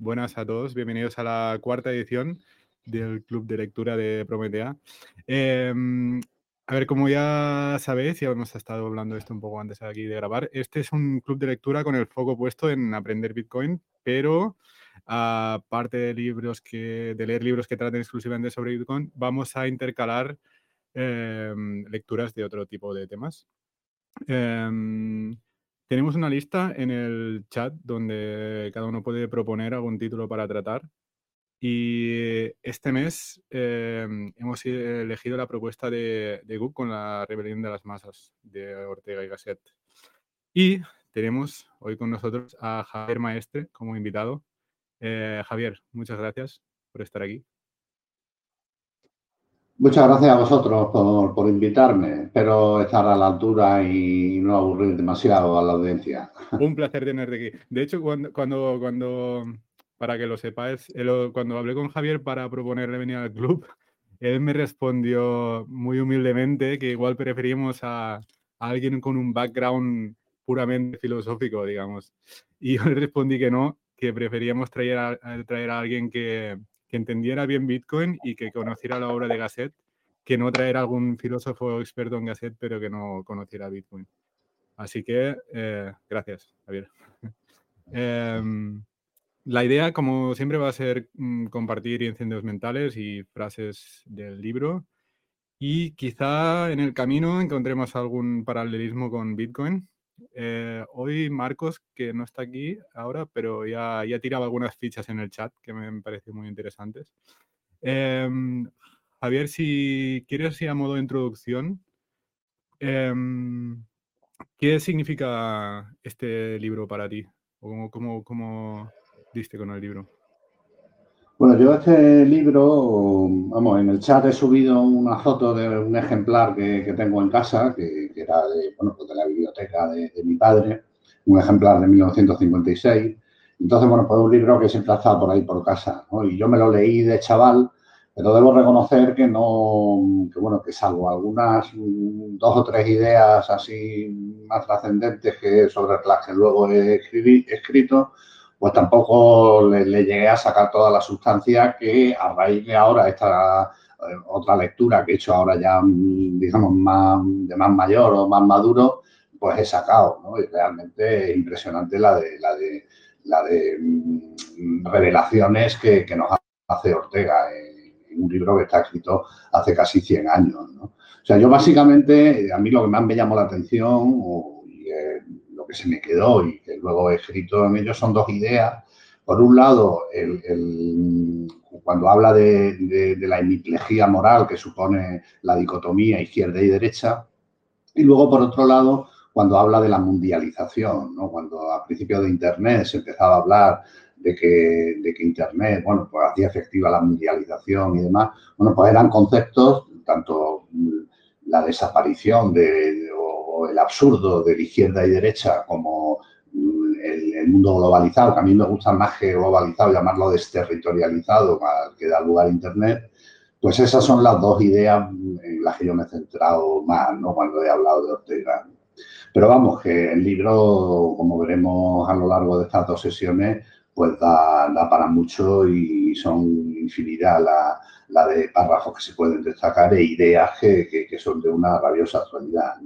buenas a todos, bienvenidos a la cuarta edición del Club de Lectura de Prometea. Em, a ver, como ya sabéis, ya hemos estado hablando esto un poco antes aquí de grabar, este es un club de lectura con el foco puesto en aprender Bitcoin, pero aparte de libros que, de leer libros que traten exclusivamente sobre Bitcoin, vamos a intercalar em, lecturas de otro tipo de temas. Em, tenemos una lista en el chat donde cada uno puede proponer algún título para tratar. Y este mes em, hemos elegido la propuesta de, de con la rebelión de las masas de Ortega y Gasset. Y tenemos hoy con nosotros a Javier Maestre como invitado. Eh, Javier, muchas gracias por estar aquí. Muchas gracias a vosotros por, invitarme. Espero estar a la altura y no aburrir demasiado a la audiencia. Un placer tenerte aquí. De hecho, cuando, cuando, para que lo sepáis, cuando hablé con Javier para proponerle venir al club, él me respondió muy humildemente que igual preferimos a, a alguien con un background puramente filosófico, digamos. Y yo le respondí que no, que preferíamos traer a, traer a alguien que, que entendiera bien Bitcoin y que conociera la obra de Gasset, que no traer algún filósofo experto en Gasset, pero que no conociera Bitcoin. Así que, eh, gracias, Javier. Em, la idea, como siempre, va a ser mm, compartir incendios mentales y frases del libro. Y quizá en el camino encontremos algún paralelismo con Bitcoin, eh, hoy Marcos, que no está aquí ahora, pero ya, ya tiraba algunas fichas en el chat que me, parecen muy interesantes. Em, Javier, si quieres ir a modo de introducción, em, ¿qué significa este libro para ti? ¿O cómo, cómo diste con el libro? Bueno, yo este libro, vamos, en el chat he subido una foto de un ejemplar que, tengo en casa, que, era de, bueno, pues de la biblioteca de, mi padre, un ejemplar de 1956. Entonces, bueno, pues un libro que siempre ha estado por ahí por casa, ¿no? Y yo me lo leí de chaval, pero debo reconocer que no, que bueno, que salvo algunas dos o tres ideas así más trascendentes que sobre las que luego he escrito, pues tampoco le, llegué a sacar toda la sustancia que a raíz de ahora esta eh, otra lectura que he hecho ahora ya, digamos, más, de más mayor o más maduro, pues he sacado, ¿no? Y realmente es impresionante la de, la de, la de mm, revelaciones que, nos hace Ortega en, un libro que está escrito hace casi 100 años, ¿no? O sea, yo básicamente, a mí lo que más me llamó la atención, que se me quedó y que luego he escrito en ello son dos ideas. Por un lado, cuando habla de, la hemiplejía moral que supone la dicotomía izquierda y derecha, y luego, por otro lado, cuando habla de la mundialización, ¿no? cuando a principios de Internet se empezaba a hablar de que, de que, Internet, bueno, pues hacía efectiva la mundialización y demás, bueno, pues eran conceptos, tanto la desaparición de, el absurdo de la izquierda y derecha como mm, el, mundo globalizado, que a mí me gusta más que globalizado, llamarlo desterritorializado, que da lugar a Internet, pues esas son las dos ideas en las que yo me he centrado más, ¿no? Cuando he hablado de Ortega. Pero vamos, que el libro, como veremos a lo largo de estas dos sesiones, pues da, para mucho y son infinidad la, de párrafos que se pueden destacar e ideas que, que son de una rabiosa actualidad.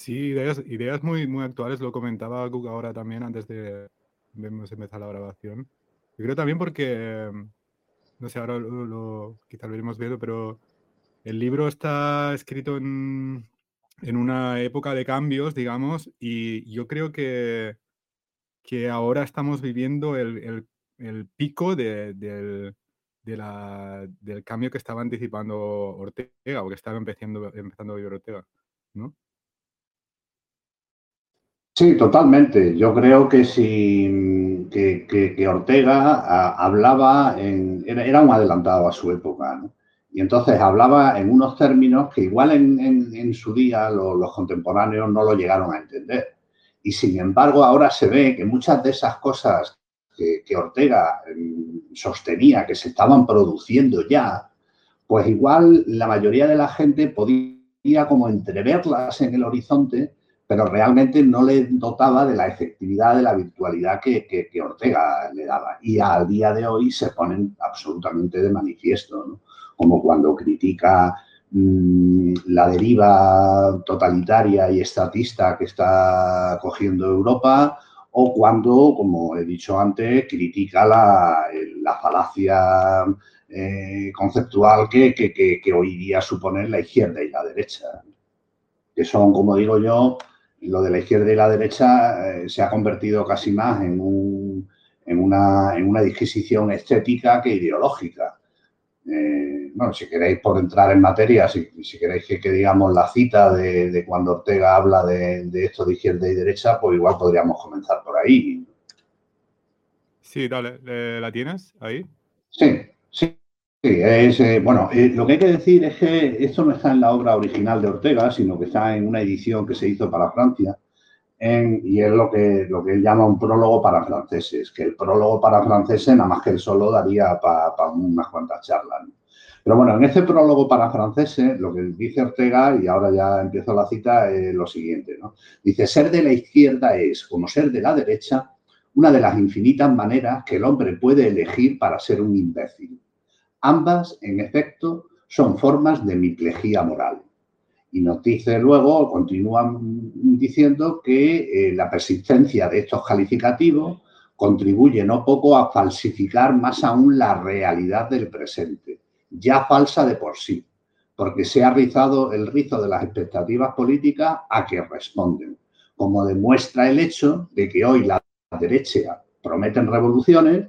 Sí, ideas, muy, muy actuales, lo comentaba Google ahora también antes de, empezar la grabación. Yo creo también porque, no sé, ahora lo, quizá lo iremos viendo, pero el libro está escrito en, una época de cambios, digamos, y yo creo que, que ahora estamos viviendo el, pico del, del cambio que estaba anticipando Ortega o que estaba empezando, empezando a vivir Ortega, ¿no? Sí, totalmente. Yo creo que si que, Ortega hablaba en, era, un adelantado a su época. Y entonces hablaba en unos términos que igual en, su día los, contemporáneos no lo llegaron a entender. Y sin embargo, ahora se ve que muchas de esas cosas que, que Ortega mm, sostenía que se estaban produciendo ya, pues igual la mayoría de la gente podía como entreverlas en el horizonte pero realmente no le dotaba de la efectividad, de la virtualidad que, Ortega le daba. Y al día de hoy se ponen absolutamente de manifiesto, como cuando critica mm, la deriva totalitaria y estatista que está cogiendo Europa, o cuando, como he dicho antes, critica la, falacia eh, conceptual que, que, hoy día supone la izquierda y la derecha, que son, como digo yo, lo de la izquierda y la derecha eh, se ha convertido casi más en, una, en una disquisición estética que ideológica. Eh, bueno, si queréis por entrar en materia, si, queréis que, digamos la cita de, cuando Ortega habla de, esto de izquierda y derecha, pues igual podríamos comenzar por ahí. Sí, dale, ¿la tienes ahí? Sí, sí. Es, eh, bueno, eh, lo que hay que decir es que esto no está en la obra original de Ortega, sino que está en una edición que se hizo para Francia y es lo que, lo que él llama un prólogo para franceses, que el prólogo para franceses nada más que él solo daría para unas cuantas charlas. Pero bueno, en este prólogo para franceses, lo que dice Ortega, y ahora ya empiezo la cita, es lo siguiente. ¿no? Dice, ser de la izquierda es, como ser de la derecha, una de las infinitas maneras que el hombre puede elegir para ser un imbécil. Ambas, en efecto, son formas de miplejía moral. Y nos dice luego, continúan diciendo que eh, la persistencia de estos calificativos contribuye no poco a falsificar más aún la realidad del presente, ya falsa de por sí, porque se ha rizado el rizo de las expectativas políticas a que responden, como demuestra el hecho de que hoy la derecha prometen revoluciones,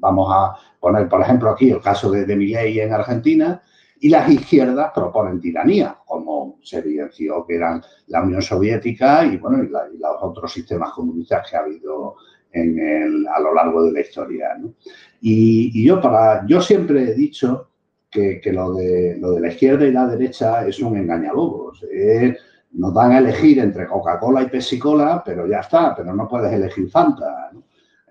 vamos a poner, por ejemplo, aquí el caso de, de en Argentina, y las izquierdas proponen tiranía, como se evidenció que eran la Unión Soviética y, bueno, y, los otros sistemas comunistas que ha habido a lo largo de la historia. Y, yo, para, yo siempre he dicho que, lo, de, lo de la izquierda y la derecha es un engañalobos. nos dan a elegir entre Coca-Cola y Pepsi-Cola, pero ya está, pero no puedes elegir Fanta.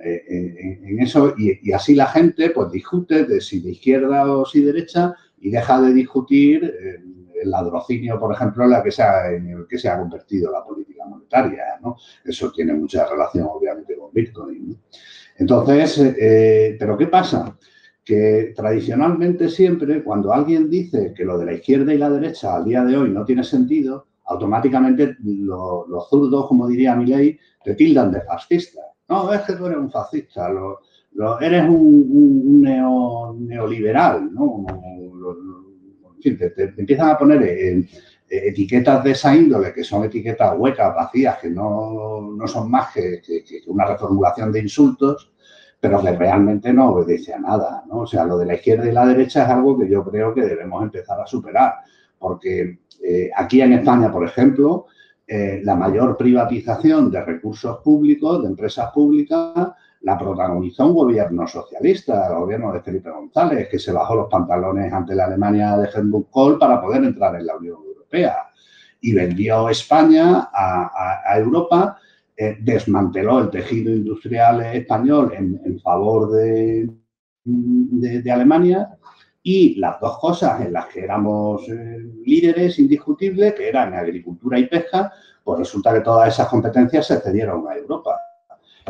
Eh, en, eso, y, así la gente pues discute de si de izquierda o si derecha y deja de discutir eh, el ladrocinio, por ejemplo, en, la que se ha, en el que se ha convertido la política monetaria. ¿no? Eso tiene mucha relación, obviamente, con Bitcoin. Entonces, eh, ¿pero qué pasa? Que tradicionalmente siempre, cuando alguien dice que lo de la izquierda y la derecha al día de hoy no tiene sentido, automáticamente los zurdos, como diría Milei, te tildan de fascista. No, es que tú eres un fascista, eres un, neoliberal, ¿no? te, empiezan a poner etiquetas de esa índole, que son etiquetas huecas, vacías, que no, son más que, una reformulación de insultos, pero que realmente no obedece a nada. ¿no? O sea, lo de la izquierda y la derecha es algo que yo creo que debemos empezar a superar, porque eh, aquí en España, por ejemplo, eh, la mayor privatización de recursos públicos, de empresas públicas, la protagonizó un gobierno socialista, el gobierno de Felipe González, que se bajó los pantalones ante la Alemania de Helmut Kohl para poder entrar en la Unión Europea. Y vendió España a, Europa, eh, desmanteló el tejido industrial español en, favor de, de, Alemania y las dos cosas en las que éramos eh, líderes indiscutibles, que eran agricultura y pesca, pues resulta que todas esas competencias se cedieron a Europa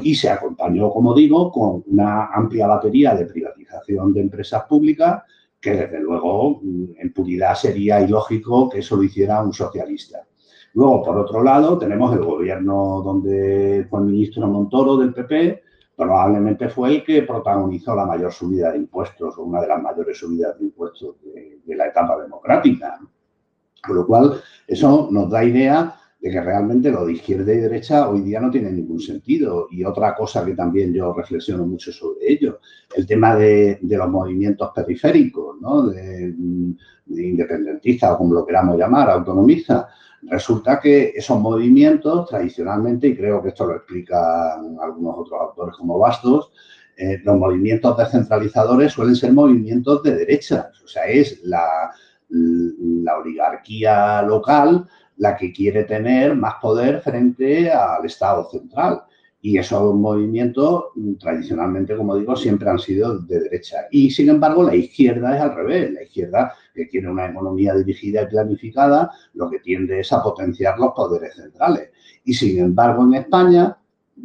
y se acompañó, como digo, con una amplia batería de privatización de empresas públicas que desde luego mm, en puridad sería ilógico que eso lo hiciera un socialista. Luego, por otro lado, tenemos el gobierno donde fue el ministro Montoro del PP, probablemente fue el que protagonizó la mayor subida de impuestos o una de las mayores subidas de impuestos de, de la etapa democrática. Con lo cual, eso nos da idea de que realmente lo de izquierda y derecha hoy día no tiene ningún sentido. Y otra cosa que también yo reflexiono mucho sobre ello, el tema de, los movimientos periféricos, ¿no? de, independentistas o como lo queramos llamar, autonomistas. Resulta que esos movimientos tradicionalmente, y creo que esto lo explican algunos otros autores como Bastos, eh, los movimientos descentralizadores suelen ser movimientos de derechas, o sea, es la, la oligarquía local la que quiere tener más poder frente al Estado central. Y esos movimientos, mm, tradicionalmente, como digo, siempre han sido de derecha. Y, sin embargo, la izquierda es al revés. La izquierda, que tiene una economía dirigida y planificada, lo que tiende es a potenciar los poderes centrales. Y, sin embargo, en España,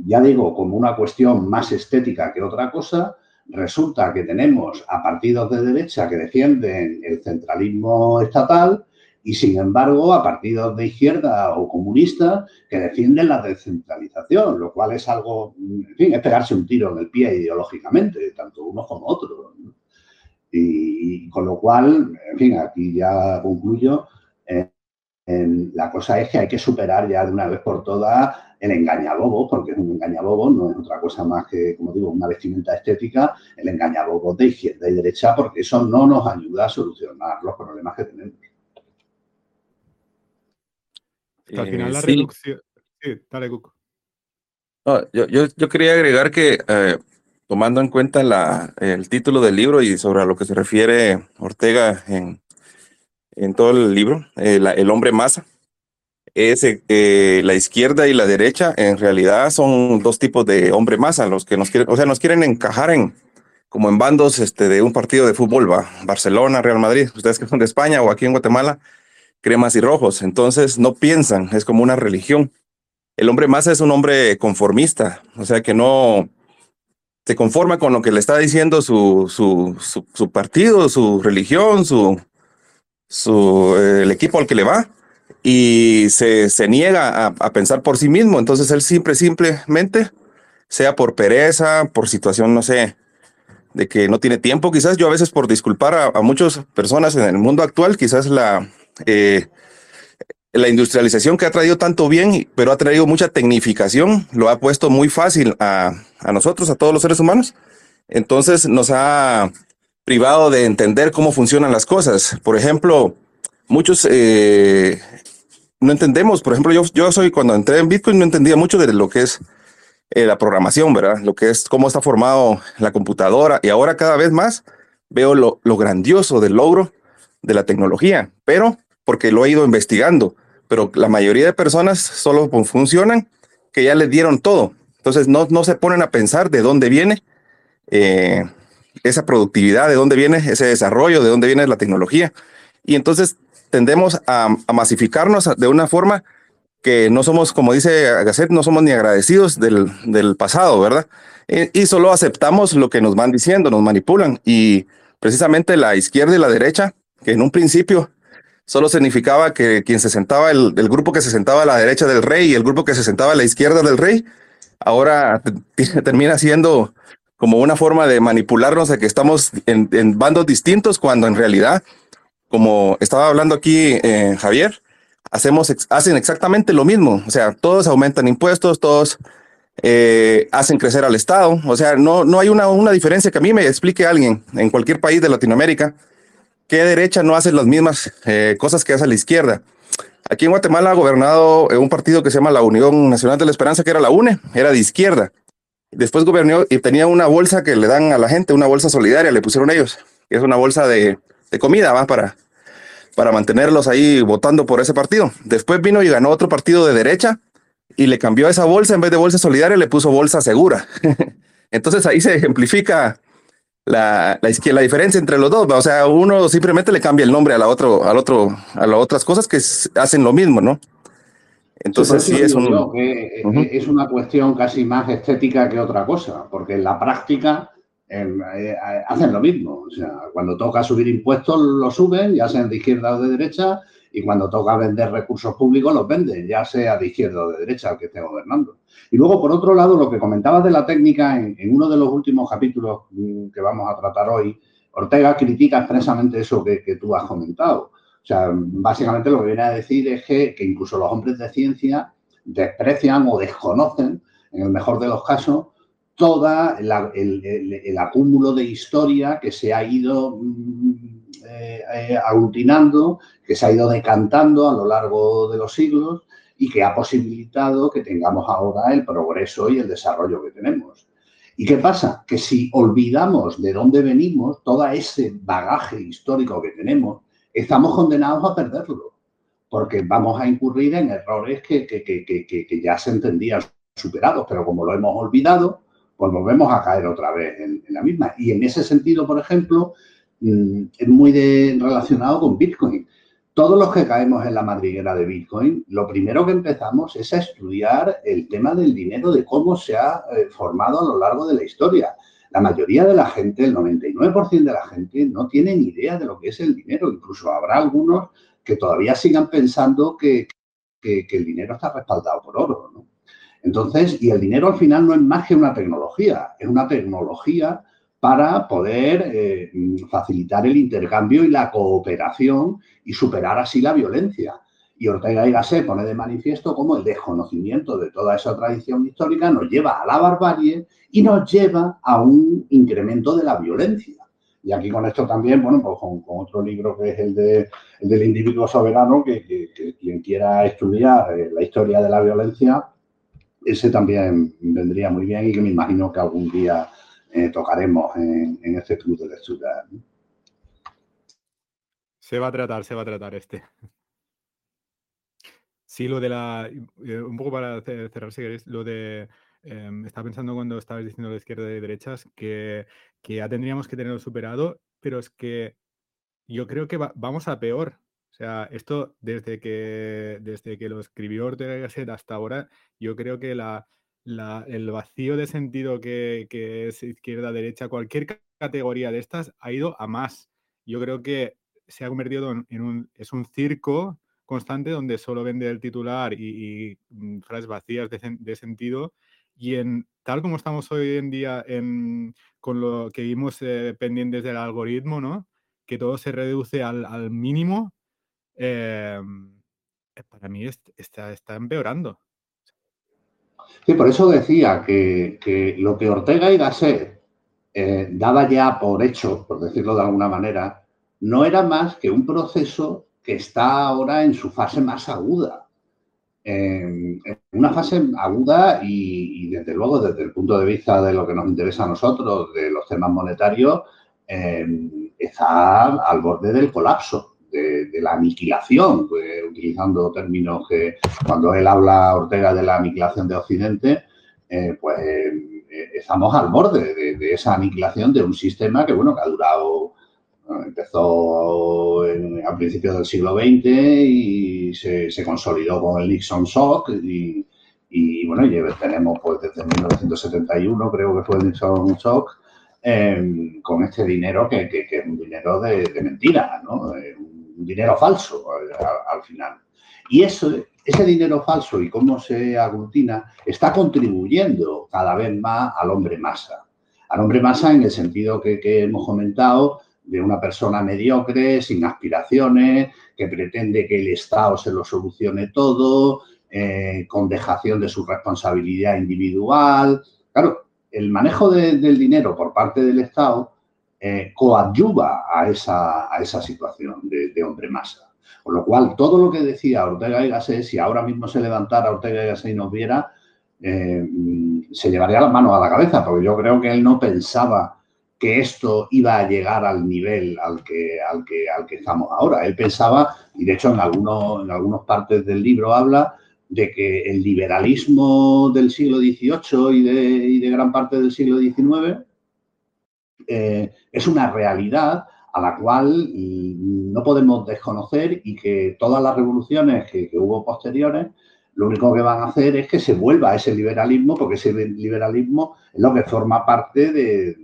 ya digo, como una cuestión más estética que otra cosa, resulta que tenemos a partidos de derecha que defienden el centralismo estatal y sin embargo a partidos de izquierda o comunistas que defienden la descentralización, lo cual es algo, en fin, es pegarse un tiro en el pie ideológicamente, tanto uno como otro. Y, con lo cual, en fin, aquí ya concluyo, eh, la cosa es que hay que superar ya de una vez por todas el engañabobo, porque es un engañabobo, no es otra cosa más que, como digo, una vestimenta estética, el engañabobo de izquierda y derecha, porque eso no nos ayuda a solucionar los problemas que tenemos. Al final la eh, reducción. Sí, dale, Cuco. yo, quería agregar que, eh, tomando en cuenta la, el título del libro y sobre a lo que se refiere Ortega en, en todo el libro, eh, el hombre masa, es la izquierda y la derecha en realidad son dos tipos de hombre masa, los que nos quieren, o sea, nos quieren encajar en como en bandos este, de un partido de fútbol, va, Barcelona, Real Madrid, ustedes que son de España o aquí en Guatemala, cremas y rojos. Entonces no piensan, es como una religión. El hombre más es un hombre conformista, o sea que no se conforma con lo que le está diciendo su, su, su, partido, su religión, su, su, el equipo al que le va y se, se niega a, a, pensar por sí mismo. Entonces él siempre, simplemente, sea por pereza, por situación, no sé, de que no tiene tiempo, quizás yo a veces por disculpar a, a muchas personas en el mundo actual, quizás la, eh, la industrialización que ha traído tanto bien, pero ha traído mucha tecnificación, lo ha puesto muy fácil a, nosotros, a todos los seres humanos. Entonces nos ha privado de entender cómo funcionan las cosas. Por ejemplo, muchos eh, no entendemos, por ejemplo, yo, soy cuando entré en Bitcoin no entendía mucho de lo que es eh, la programación, ¿verdad? Lo que es cómo está formado la computadora y ahora cada vez más veo lo grandioso del logro de la tecnología, pero porque lo he ido investigando, pero la mayoría de personas solo funcionan que ya les dieron todo. Entonces no, no se ponen a pensar de dónde viene eh, esa productividad, de dónde viene ese desarrollo, de dónde viene la tecnología. Y entonces tendemos a, masificarnos de una forma que no somos, como dice Gasset, no somos ni agradecidos del, del pasado, ¿verdad? Y, y, solo aceptamos lo que nos van diciendo, nos manipulan. Y precisamente la izquierda y la derecha, que en un principio solo significaba que quien se sentaba, el, grupo que se sentaba a la derecha del rey y el grupo que se sentaba a la izquierda del rey, ahora termina siendo como una forma de manipularnos de que estamos en, bandos distintos cuando en realidad, como estaba hablando aquí eh, Javier, hacemos, hacen exactamente lo mismo. O sea, todos aumentan impuestos, todos eh, hacen crecer al Estado. O sea, no, no hay una, una diferencia que a mí me explique alguien en cualquier país de Latinoamérica ¿Qué derecha no hace las mismas eh, cosas que hace la izquierda? Aquí en Guatemala ha gobernado eh, un partido que se llama la Unión Nacional de la Esperanza, que era la UNE, era de izquierda. Después gobernó y tenía una bolsa que le dan a la gente, una bolsa solidaria, le pusieron ellos. Es una bolsa de, comida, ¿va? Para, para mantenerlos ahí votando por ese partido. Después vino y ganó otro partido de derecha y le cambió esa bolsa, en vez de bolsa solidaria, le puso bolsa segura. Entonces ahí se ejemplifica la, la, la diferencia entre los dos. O sea, uno simplemente le cambia el nombre a la otro, al otro, a las otras cosas que hacen lo mismo, ¿no? Entonces sí, es un... Eh, es una cuestión casi más estética que otra cosa, porque en la práctica eh, eh, hacen lo mismo. O sea, cuando toca subir impuestos, lo suben, ya sean de izquierda o de derecha, y cuando toca vender recursos públicos, los venden, ya sea de izquierda o de derecha el que esté gobernando. Y luego, por otro lado, lo que comentabas de la técnica, en, uno de los últimos capítulos mm, que vamos a tratar hoy, Ortega critica expresamente eso que, tú has comentado. O sea, básicamente lo que viene a decir es que, incluso los hombres de ciencia desprecian o desconocen, en el mejor de los casos, todo el, el, acúmulo de historia que se ha ido mm, eh, eh, aglutinando, que se ha ido decantando a lo largo de los siglos y que ha posibilitado que tengamos ahora el progreso y el desarrollo que tenemos. ¿Y qué pasa? Que si olvidamos de dónde venimos, todo ese bagaje histórico que tenemos, estamos condenados a perderlo, porque vamos a incurrir en errores que, ya se entendían superados, pero como lo hemos olvidado, pues volvemos a caer otra vez en, la misma. Y en ese sentido, por ejemplo, es muy relacionado con Bitcoin. Todos los que caemos en la madriguera de Bitcoin, lo primero que empezamos es a estudiar el tema del dinero, de cómo se ha eh, formado a lo largo de la historia. La mayoría de la gente, el 99% de la gente, no tiene ni idea de lo que es el dinero. Incluso habrá algunos que todavía sigan pensando que, que el dinero está respaldado por oro. ¿no? Entonces, y el dinero al final no es más que una tecnología, es una tecnología para poder eh, facilitar el intercambio y la cooperación y superar así la violencia. Y Ortega y Gasset pone de manifiesto cómo el desconocimiento de toda esa tradición histórica nos lleva a la barbarie y nos lleva a un incremento de la violencia. Y aquí con esto también, bueno, pues con, otro libro que es el, de, del individuo soberano, que, quien quiera estudiar eh, la historia de la violencia, ese también vendría muy bien y que me imagino que algún día eh, tocaremos en, este club de lectura. Se va a tratar, se va a tratar este. Sí, lo de la. Eh, un poco para cerrar, si queréis, lo de. Em, estaba pensando cuando estabas diciendo de izquierda y derechas que, que ya tendríamos que tenerlo superado, pero es que yo creo que vamos a peor. O sea, esto desde que, desde que lo escribió Ortega Gasset hasta ahora, yo creo que la, el vacío de sentido que, es izquierda-derecha, cualquier categoría de estas, ha ido a más. Yo creo que se ha convertido en, un, es un circo constante donde solo vende el titular y, mm, frases vacías de, sentido. Y en tal como estamos hoy en día con lo que vimos eh, pendientes del algoritmo, ¿no? Que todo se reduce al, al mínimo Em, eh, para mí está, está empeorando. Sí, por eso decía que, lo que Ortega y Gasset eh, daba ya por hecho, por decirlo de alguna manera, no era más que un proceso que está ahora en su fase más aguda. en una fase aguda y, desde luego desde el punto de vista de lo que nos interesa a nosotros, de los temas monetarios, em, está al borde del colapso de, la aniquilación, pues, utilizando términos que cuando él habla, Ortega, de la aniquilación de Occidente, eh, pues eh, estamos al borde de, esa aniquilación de un sistema que, bueno, que ha durado, empezó a principios del siglo XX y se, consolidó con el Nixon Shock y, bueno, tenemos pues desde 1971, creo que fue el Nixon Shock, con este dinero que, es un dinero de, mentira, ¿no? Eh, dinero falso al, final. Y eso, ese dinero falso y cómo se aglutina está contribuyendo cada vez más al hombre masa. Al hombre masa en el sentido que, hemos comentado de una persona mediocre, sin aspiraciones, que pretende que el Estado se lo solucione todo, eh, con dejación de su responsabilidad individual. Claro, el manejo del dinero por parte del Estado eh, coadyuva a esa, a esa situación de, hombre masa. Con lo cual, todo lo que decía Ortega y Gasset, si ahora mismo se levantara Ortega y Gasset y nos viera, eh, se llevaría las manos a la cabeza, porque yo creo que él no pensaba que esto iba a llegar al nivel al que, al que, al que estamos ahora. Él pensaba, y de hecho en, algunos, en algunas partes del libro habla, de que el liberalismo del siglo XVIII y de, y de gran parte del siglo XIX eh, es una realidad a la cual mm, no podemos desconocer y que todas las revoluciones que, hubo posteriores lo único que van a hacer es que se vuelva a ese liberalismo, porque ese liberalismo es lo que forma parte de,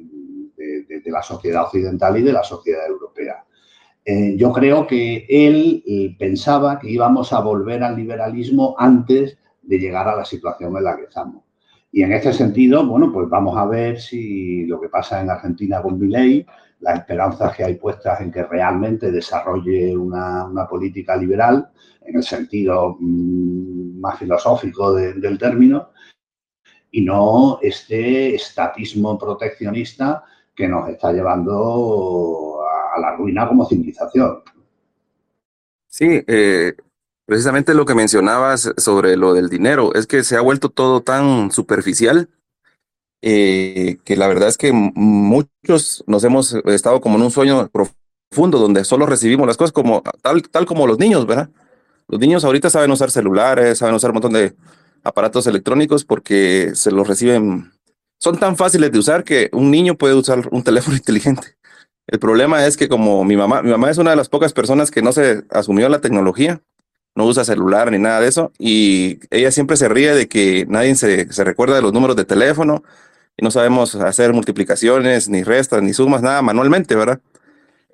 la sociedad occidental y de la sociedad europea. Eh, yo creo que él eh, pensaba que íbamos a volver al liberalismo antes de llegar a la situación en la que estamos. Y en este sentido, bueno, pues vamos a ver si lo que pasa en Argentina con Milei, las esperanzas que hay puestas en que realmente desarrolle una, política liberal, en el sentido mm, más filosófico del término, y no este estatismo proteccionista que nos está llevando a, la ruina como civilización. Sí, eh, precisamente lo que mencionabas sobre lo del dinero, es que se ha vuelto todo tan superficial eh, que la verdad es que muchos nos hemos estado como en un sueño profundo donde solo recibimos las cosas como tal, tal como los niños, ¿verdad? Los niños ahorita saben usar celulares, saben usar un montón de, aparatos electrónicos porque se los reciben, son tan fáciles de usar que un niño puede usar un teléfono inteligente. El problema es que como mi mamá, mi mamá es una de las pocas personas que no se asumió la tecnología, no usa celular ni nada de eso, y ella siempre se ríe de que nadie se, se recuerda de los números de teléfono y no sabemos hacer multiplicaciones, ni restas, ni sumas, nada manualmente, ¿verdad?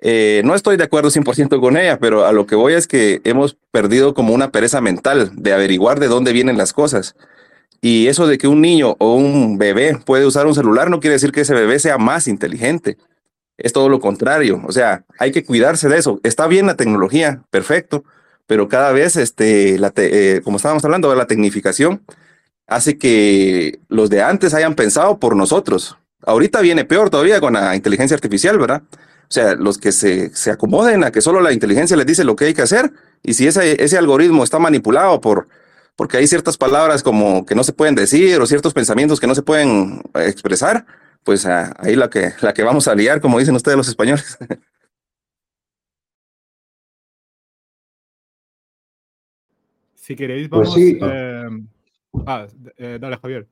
Eh, no estoy de acuerdo 100% con ella, pero a lo que voy es que hemos perdido como una pereza mental de averiguar de dónde vienen las cosas. Y eso de que un niño o un bebé puede usar un celular no quiere decir que ese bebé sea más inteligente. Es todo lo contrario. O sea, hay que cuidarse de eso. Está bien la tecnología, perfecto, pero cada vez, este, la eh, como estábamos hablando la tecnificación, hace que los de antes hayan pensado por nosotros. Ahorita viene peor todavía con la inteligencia artificial, ¿verdad? O sea, los que se, se acomoden a que solo la inteligencia les dice lo que hay que hacer, y si ese, ese algoritmo está manipulado por, porque hay ciertas palabras como que no se pueden decir o ciertos pensamientos que no se pueden expresar, pues ah, ahí la que, la que vamos a liar, como dicen ustedes los españoles. Si queréis, pues vamos. Pues sí. eh, ah, eh, dale, Javier.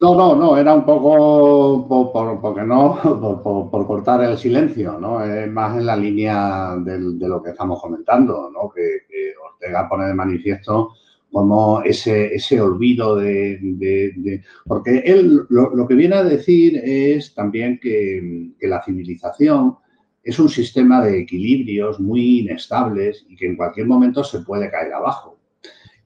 No, no, no, era un poco por, porque no, por, cortar el silencio, ¿no? Es más en la línea de, lo que estamos comentando, ¿no? Que, Ortega pone de manifiesto como ese, ese olvido de, Porque él lo, que viene a decir es también que, que la civilización es un sistema de equilibrios muy inestables y que en cualquier momento se puede caer abajo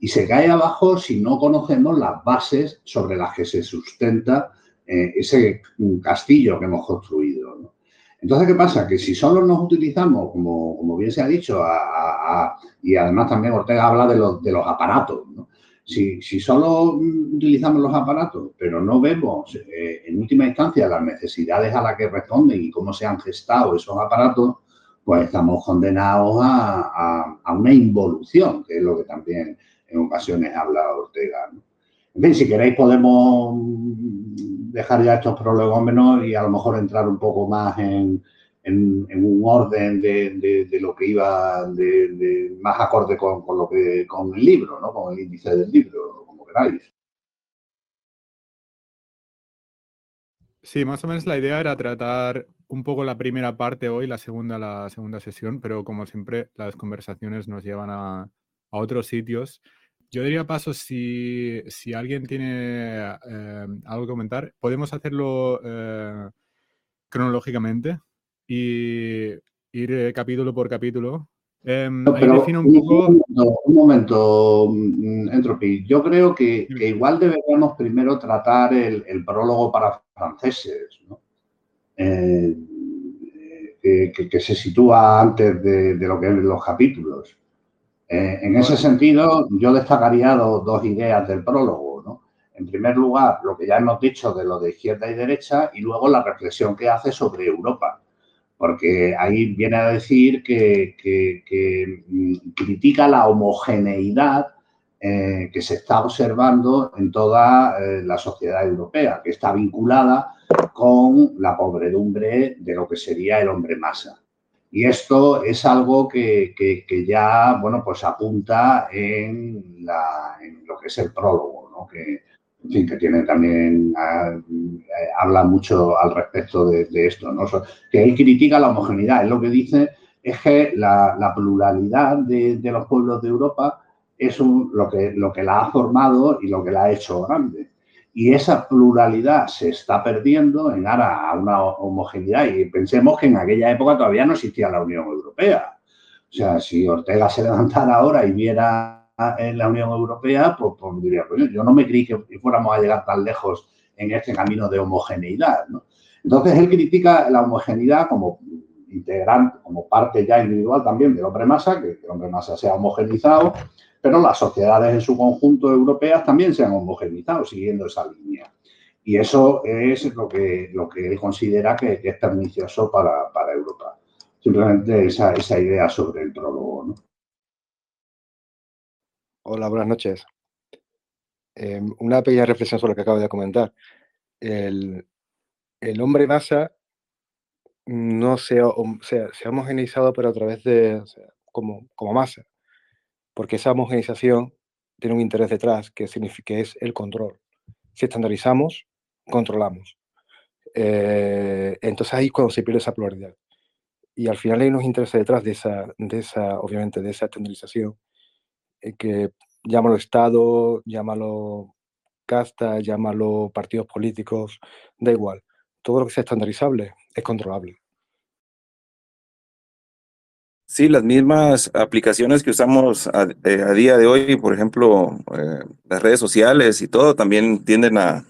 y se cae abajo si no conocemos las bases sobre las que se sustenta eh, ese castillo que hemos construido. Entonces, ¿qué pasa? Que si solo nos utilizamos, como, como bien se ha dicho, y además también Ortega habla de los, de los aparatos, si, si, solo utilizamos los aparatos, pero no vemos eh, en última instancia las necesidades a las que responden y cómo se han gestado esos aparatos, pues estamos condenados a una involución, que es lo que también en ocasiones habla Ortega. En fin, si queréis podemos dejar ya estos prolegómenos y a lo mejor entrar un poco más en, un orden de, lo que iba de, más acorde con, lo que con el libro, ¿no? con el índice del libro, como queráis. Sí, más o menos la idea era tratar un poco la primera parte hoy, la segunda, la segunda sesión, pero como siempre las conversaciones nos llevan a, a otros sitios. Yo diría paso, si, si alguien tiene eh, algo que comentar, podemos hacerlo eh, cronológicamente y ir eh, capítulo por capítulo. Em, un, momento, mm, Entropy. Yo creo que, igual deberíamos primero tratar el, prólogo para franceses, ¿no? que, se sitúa antes de, de lo que es los capítulos. Eh, en ese sentido, yo destacaría dos ideas del prólogo. ¿no? En primer lugar, lo que ya hemos dicho de lo de izquierda y derecha y luego la reflexión que hace sobre Europa. Porque ahí viene a decir que, mm, critica la homogeneidad eh, que se está observando en toda eh, la sociedad europea, que está vinculada con la pobredumbre de lo que sería el hombre masa. Y esto es algo que, ya, bueno, pues apunta en, lo que es el prólogo, ¿no? Que, que tiene también, ah, eh, habla mucho al respecto de, esto, ¿no? Que él critica la homogeneidad. Es lo que dice es que la, pluralidad de, los pueblos de Europa es lo, que, lo que la ha formado y lo que la ha hecho grande y esa pluralidad se está perdiendo en aras a una homogeneidad. Y pensemos que en aquella época todavía no existía la Unión Europea. O sea, si Ortega se levantara ahora y viera en la Unión Europea, pues, pues diría, yo no me creí que fuéramos a llegar tan lejos en este camino de homogeneidad. Entonces, él critica la homogeneidad como integrante, como parte ya individual también del hombre masa, que el hombre masa sea homogenizado, pero las sociedades en su conjunto europeas también se han homogenizado siguiendo esa línea. Y eso es lo que, lo que él considera que, es pernicioso para, Europa. Simplemente esa, esa, idea sobre el prólogo. Hola, buenas noches. Em, una pequeña reflexión sobre lo que acabo de comentar. El, hombre masa no se, ha homogeneizado, pero a través de, como, como masa porque esa homogenización tiene un interés detrás que, que es el control. Si estandarizamos, controlamos. Eh, entonces ahí es cuando se pierde esa pluralidad. Y al final hay unos intereses detrás de esa, de esa obviamente, de esa estandarización, eh, que llámalo Estado, llámalo casta, llámalo partidos políticos, da igual. Todo lo que sea estandarizable es controlable. Sí, las mismas aplicaciones que usamos a, eh, día de hoy, por ejemplo, eh, las redes sociales y todo, también tienden a,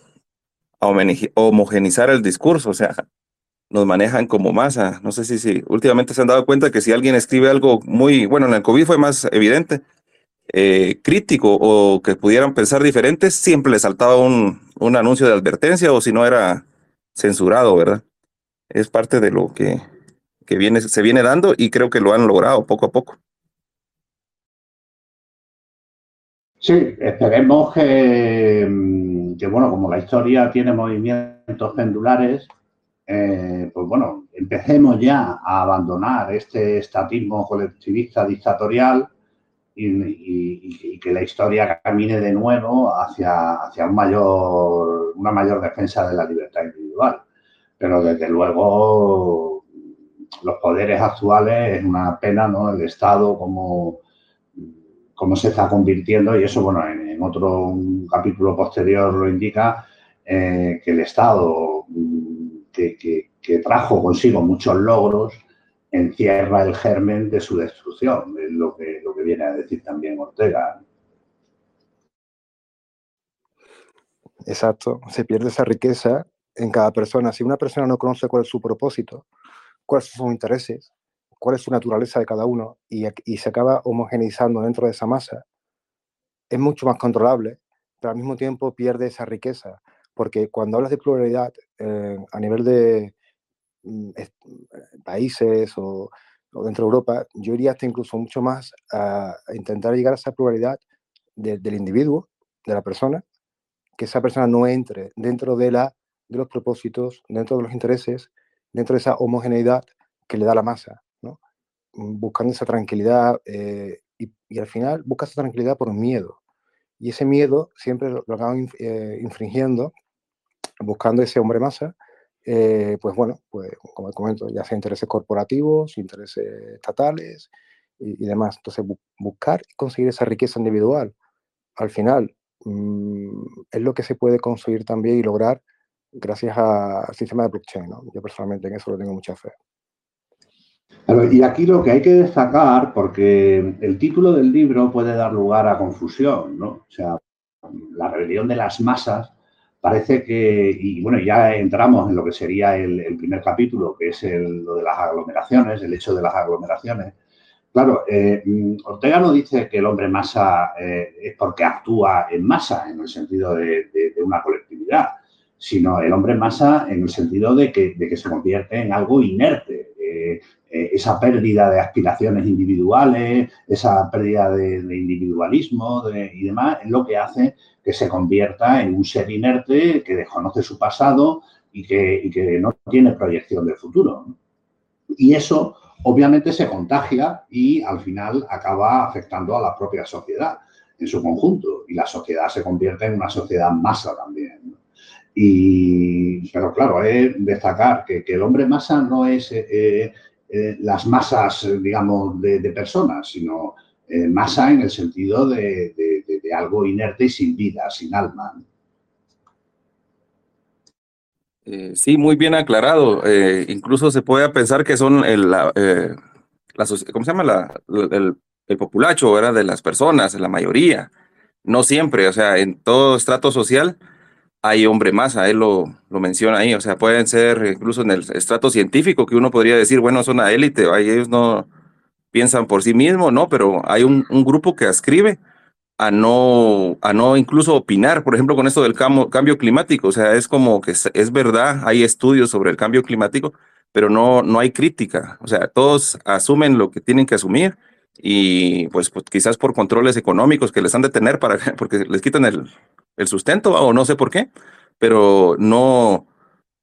a homogenizar el discurso, o sea, nos manejan como masa. No sé si, si últimamente se han dado cuenta que si alguien escribe algo muy, bueno, en el COVID fue más evidente, eh, crítico o que pudieran pensar diferentes, siempre le saltaba un, un anuncio de advertencia o si no era censurado, ¿verdad? Es parte de lo que, que viene, se viene dando y creo que lo han logrado poco a poco. Sí, esperemos que, mm, que bueno, como la historia tiene movimientos pendulares, eh, pues bueno, empecemos ya a abandonar este estatismo colectivista dictatorial y, que la historia camine de nuevo hacia, hacia una mayor defensa de la libertad individual. Pero desde luego los poderes actuales es una pena, ¿no? El Estado como, como se está convirtiendo y eso, bueno, en, otro capítulo posterior lo indica, eh, que el Estado que, que trajo consigo muchos logros encierra el germen de su destrucción, es lo que, lo que viene a decir también Ortega. Exacto, se pierde esa riqueza en cada persona. Si una persona no conoce cuál es su propósito, cuáles son sus intereses, cuál es su naturaleza de cada uno y, y se acaba homogeneizando dentro de esa masa, es mucho más controlable, pero al mismo tiempo pierde esa riqueza. Porque cuando hablas de pluralidad eh, a nivel de, Mm, eh, países o, dentro de Europa, yo iría hasta incluso mucho más a, intentar llegar a esa pluralidad del individuo, de la persona, que esa persona no entre dentro de, la, de los propósitos, dentro de los intereses, dentro de esa homogeneidad que le da la masa, ¿no? Mm, buscando esa tranquilidad eh, y, al final busca esa tranquilidad por miedo. Y ese miedo siempre lo, acaban eh, infringiendo, buscando ese hombre masa eh, pues bueno, pues como comento, ya sea intereses corporativos, intereses estatales y, demás. Entonces, buscar y conseguir esa riqueza individual, al final, mm, es lo que se puede conseguir también y lograr gracias al sistema de blockchain. ¿no? Yo personalmente en eso lo tengo mucha fe. y aquí lo que hay que destacar, porque el título del libro puede dar lugar a confusión, ¿no? O sea, la rebelión de las masas parece que, y bueno, ya entramos en lo que sería el, primer capítulo, que es lo de las aglomeraciones, el hecho de las aglomeraciones. Claro, eh, Ortega no dice que el hombre masa eh, es porque actúa en masa, en el sentido de, una colectividad, sino el hombre masa en el sentido de que, de que se convierte en algo inerte. Eh, esa pérdida de aspiraciones individuales, esa pérdida de, individualismo y demás, es lo que hace que se convierta en un ser inerte que desconoce su pasado y que, no tiene proyección de futuro. Y eso obviamente se contagia y al final acaba afectando a la propia sociedad en su conjunto y la sociedad se convierte en una sociedad masa también. Y, pero claro, es destacar que, el hombre masa no es eh, eh, las masas, digamos, de, personas, sino eh, masa en el sentido de, algo inerte y sin vida, sin alma. Eh, sí, muy bien aclarado. Eh, incluso se puede pensar que son el, la, eh, ¿cómo se llama? La, el, populacho, ¿verdad? De las personas, la mayoría. No siempre, o sea, en todo estrato social hay hombre masa, él lo, lo menciona ahí, o sea, pueden ser incluso en el estrato científico que uno podría decir, bueno, son una élite, ellos no piensan por sí mismos, ¿no? Pero hay un, un grupo que escribe a no, a no incluso opinar, por ejemplo, con esto del cambio, cambio climático. O sea, es como que es, verdad, hay estudios sobre el cambio climático, pero no, no hay crítica. O sea, todos asumen lo que tienen que asumir y pues, pues quizás por controles económicos que les han de tener para, porque les quitan el, el sustento o no sé por qué, pero no,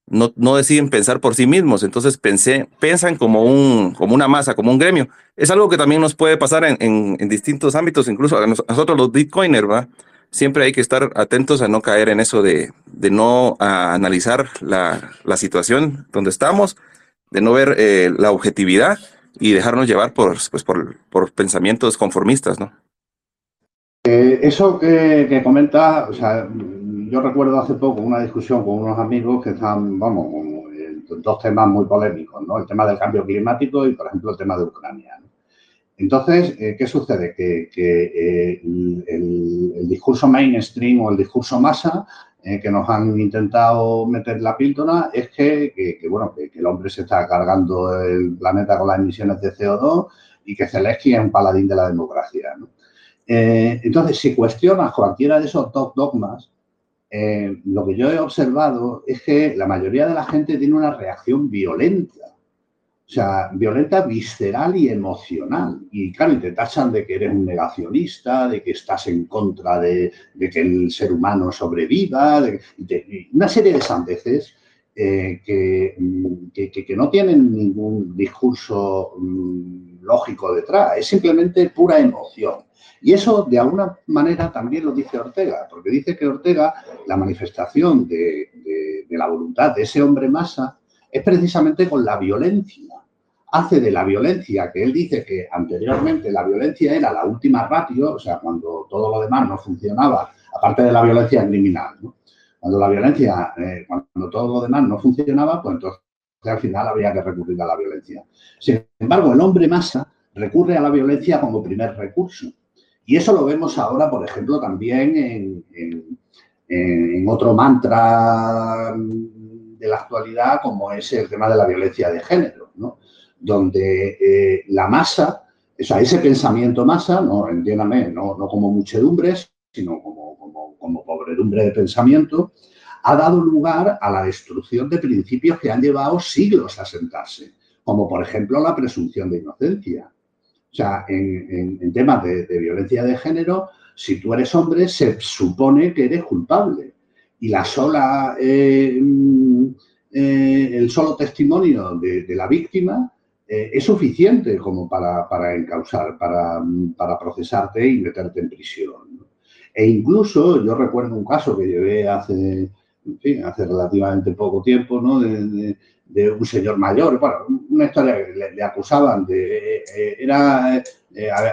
no, no deciden pensar por sí mismos, entonces pensé, piensan como, un, como una masa, como un gremio. Es algo que también nos puede pasar en, en, distintos ámbitos, incluso a nosotros los bitcoiners, ¿va? Siempre hay que estar atentos a no caer en eso de, de no analizar la, la, situación donde estamos, de no ver eh, la objetividad y dejarnos llevar por, pues, por, por pensamientos conformistas, ¿no? Eh, eso que, que comenta, o sea, yo recuerdo hace poco una discusión con unos amigos que están, vamos, dos temas muy polémicos, ¿no? El tema del cambio climático y, por ejemplo, el tema de Ucrania. Entonces, eh, ¿qué sucede? Que, eh, el, discurso mainstream o el discurso masa eh, que nos han intentado meter la píldora es que, bueno, que, el hombre se está cargando el planeta con las emisiones de CO2 y que Zelensky es un paladín de la democracia. entonces, si cuestionas cualquiera de esos dos dogmas, eh, lo que yo he observado es que la mayoría de la gente tiene una reacción violenta. O sea, violenta, visceral y emocional. Y claro, y te tachan de que eres un negacionista, de que estás en contra de, que el ser humano sobreviva, de, una serie de sandeces eh, que, que, no tienen ningún discurso mm, lógico detrás. Es simplemente pura emoción. Y eso, de alguna manera, también lo dice Ortega, porque dice que Ortega, la manifestación de, la voluntad de ese hombre masa, es precisamente con la violencia. Hace de la violencia, que él dice que anteriormente la violencia era la última ratio, o sea, cuando todo lo demás no funcionaba, aparte de la violencia criminal, cuando la violencia, eh, cuando todo lo demás no funcionaba, pues entonces al final había que recurrir a la violencia. Sin embargo, el hombre masa recurre a la violencia como primer recurso. Y eso lo vemos ahora, por ejemplo, también en, otro mantra de la actualidad, como es el tema de la violencia de género, donde eh, la masa, o sea, ese pensamiento masa, no, entiéndame, no, como muchedumbres, sino como, como, como pobredumbre de pensamiento, ha dado lugar a la destrucción de principios que han llevado siglos a sentarse, como por ejemplo la presunción de inocencia. O sea, en, temas de, violencia de género, si tú eres hombre, se supone que eres culpable. Y la sola, eh, mm, eh, el solo testimonio de, la víctima eh, es suficiente como para, para encausar, para, para, procesarte y meterte en prisión. E incluso yo recuerdo un caso que llevé hace, hace relativamente poco tiempo, ¿no? de, un señor mayor. Bueno, una historia que le, acusaban de. Era,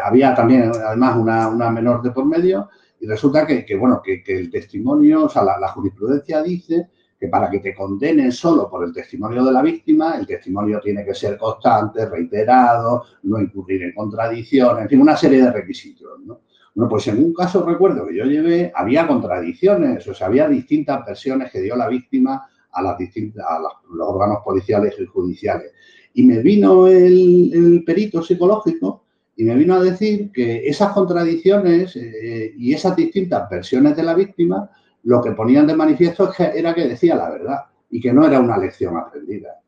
había también, además, una, menor de por medio, y resulta que, bueno, que, el testimonio, o sea, la, jurisprudencia dice que para que te condenen solo por el testimonio de la víctima, el testimonio tiene que ser constante, reiterado, no incurrir en contradicciones, en fin, una serie de requisitos, ¿no? Bueno, pues en un caso recuerdo que yo llevé, había contradicciones, o sea, había distintas versiones que dio la víctima a, las distintas, a los órganos policiales y judiciales. Y me vino el, perito psicológico y me vino a decir que esas contradicciones eh, y esas distintas versiones de la víctima lo que ponían de manifiesto era que decía la verdad y que no era una lección aprendida.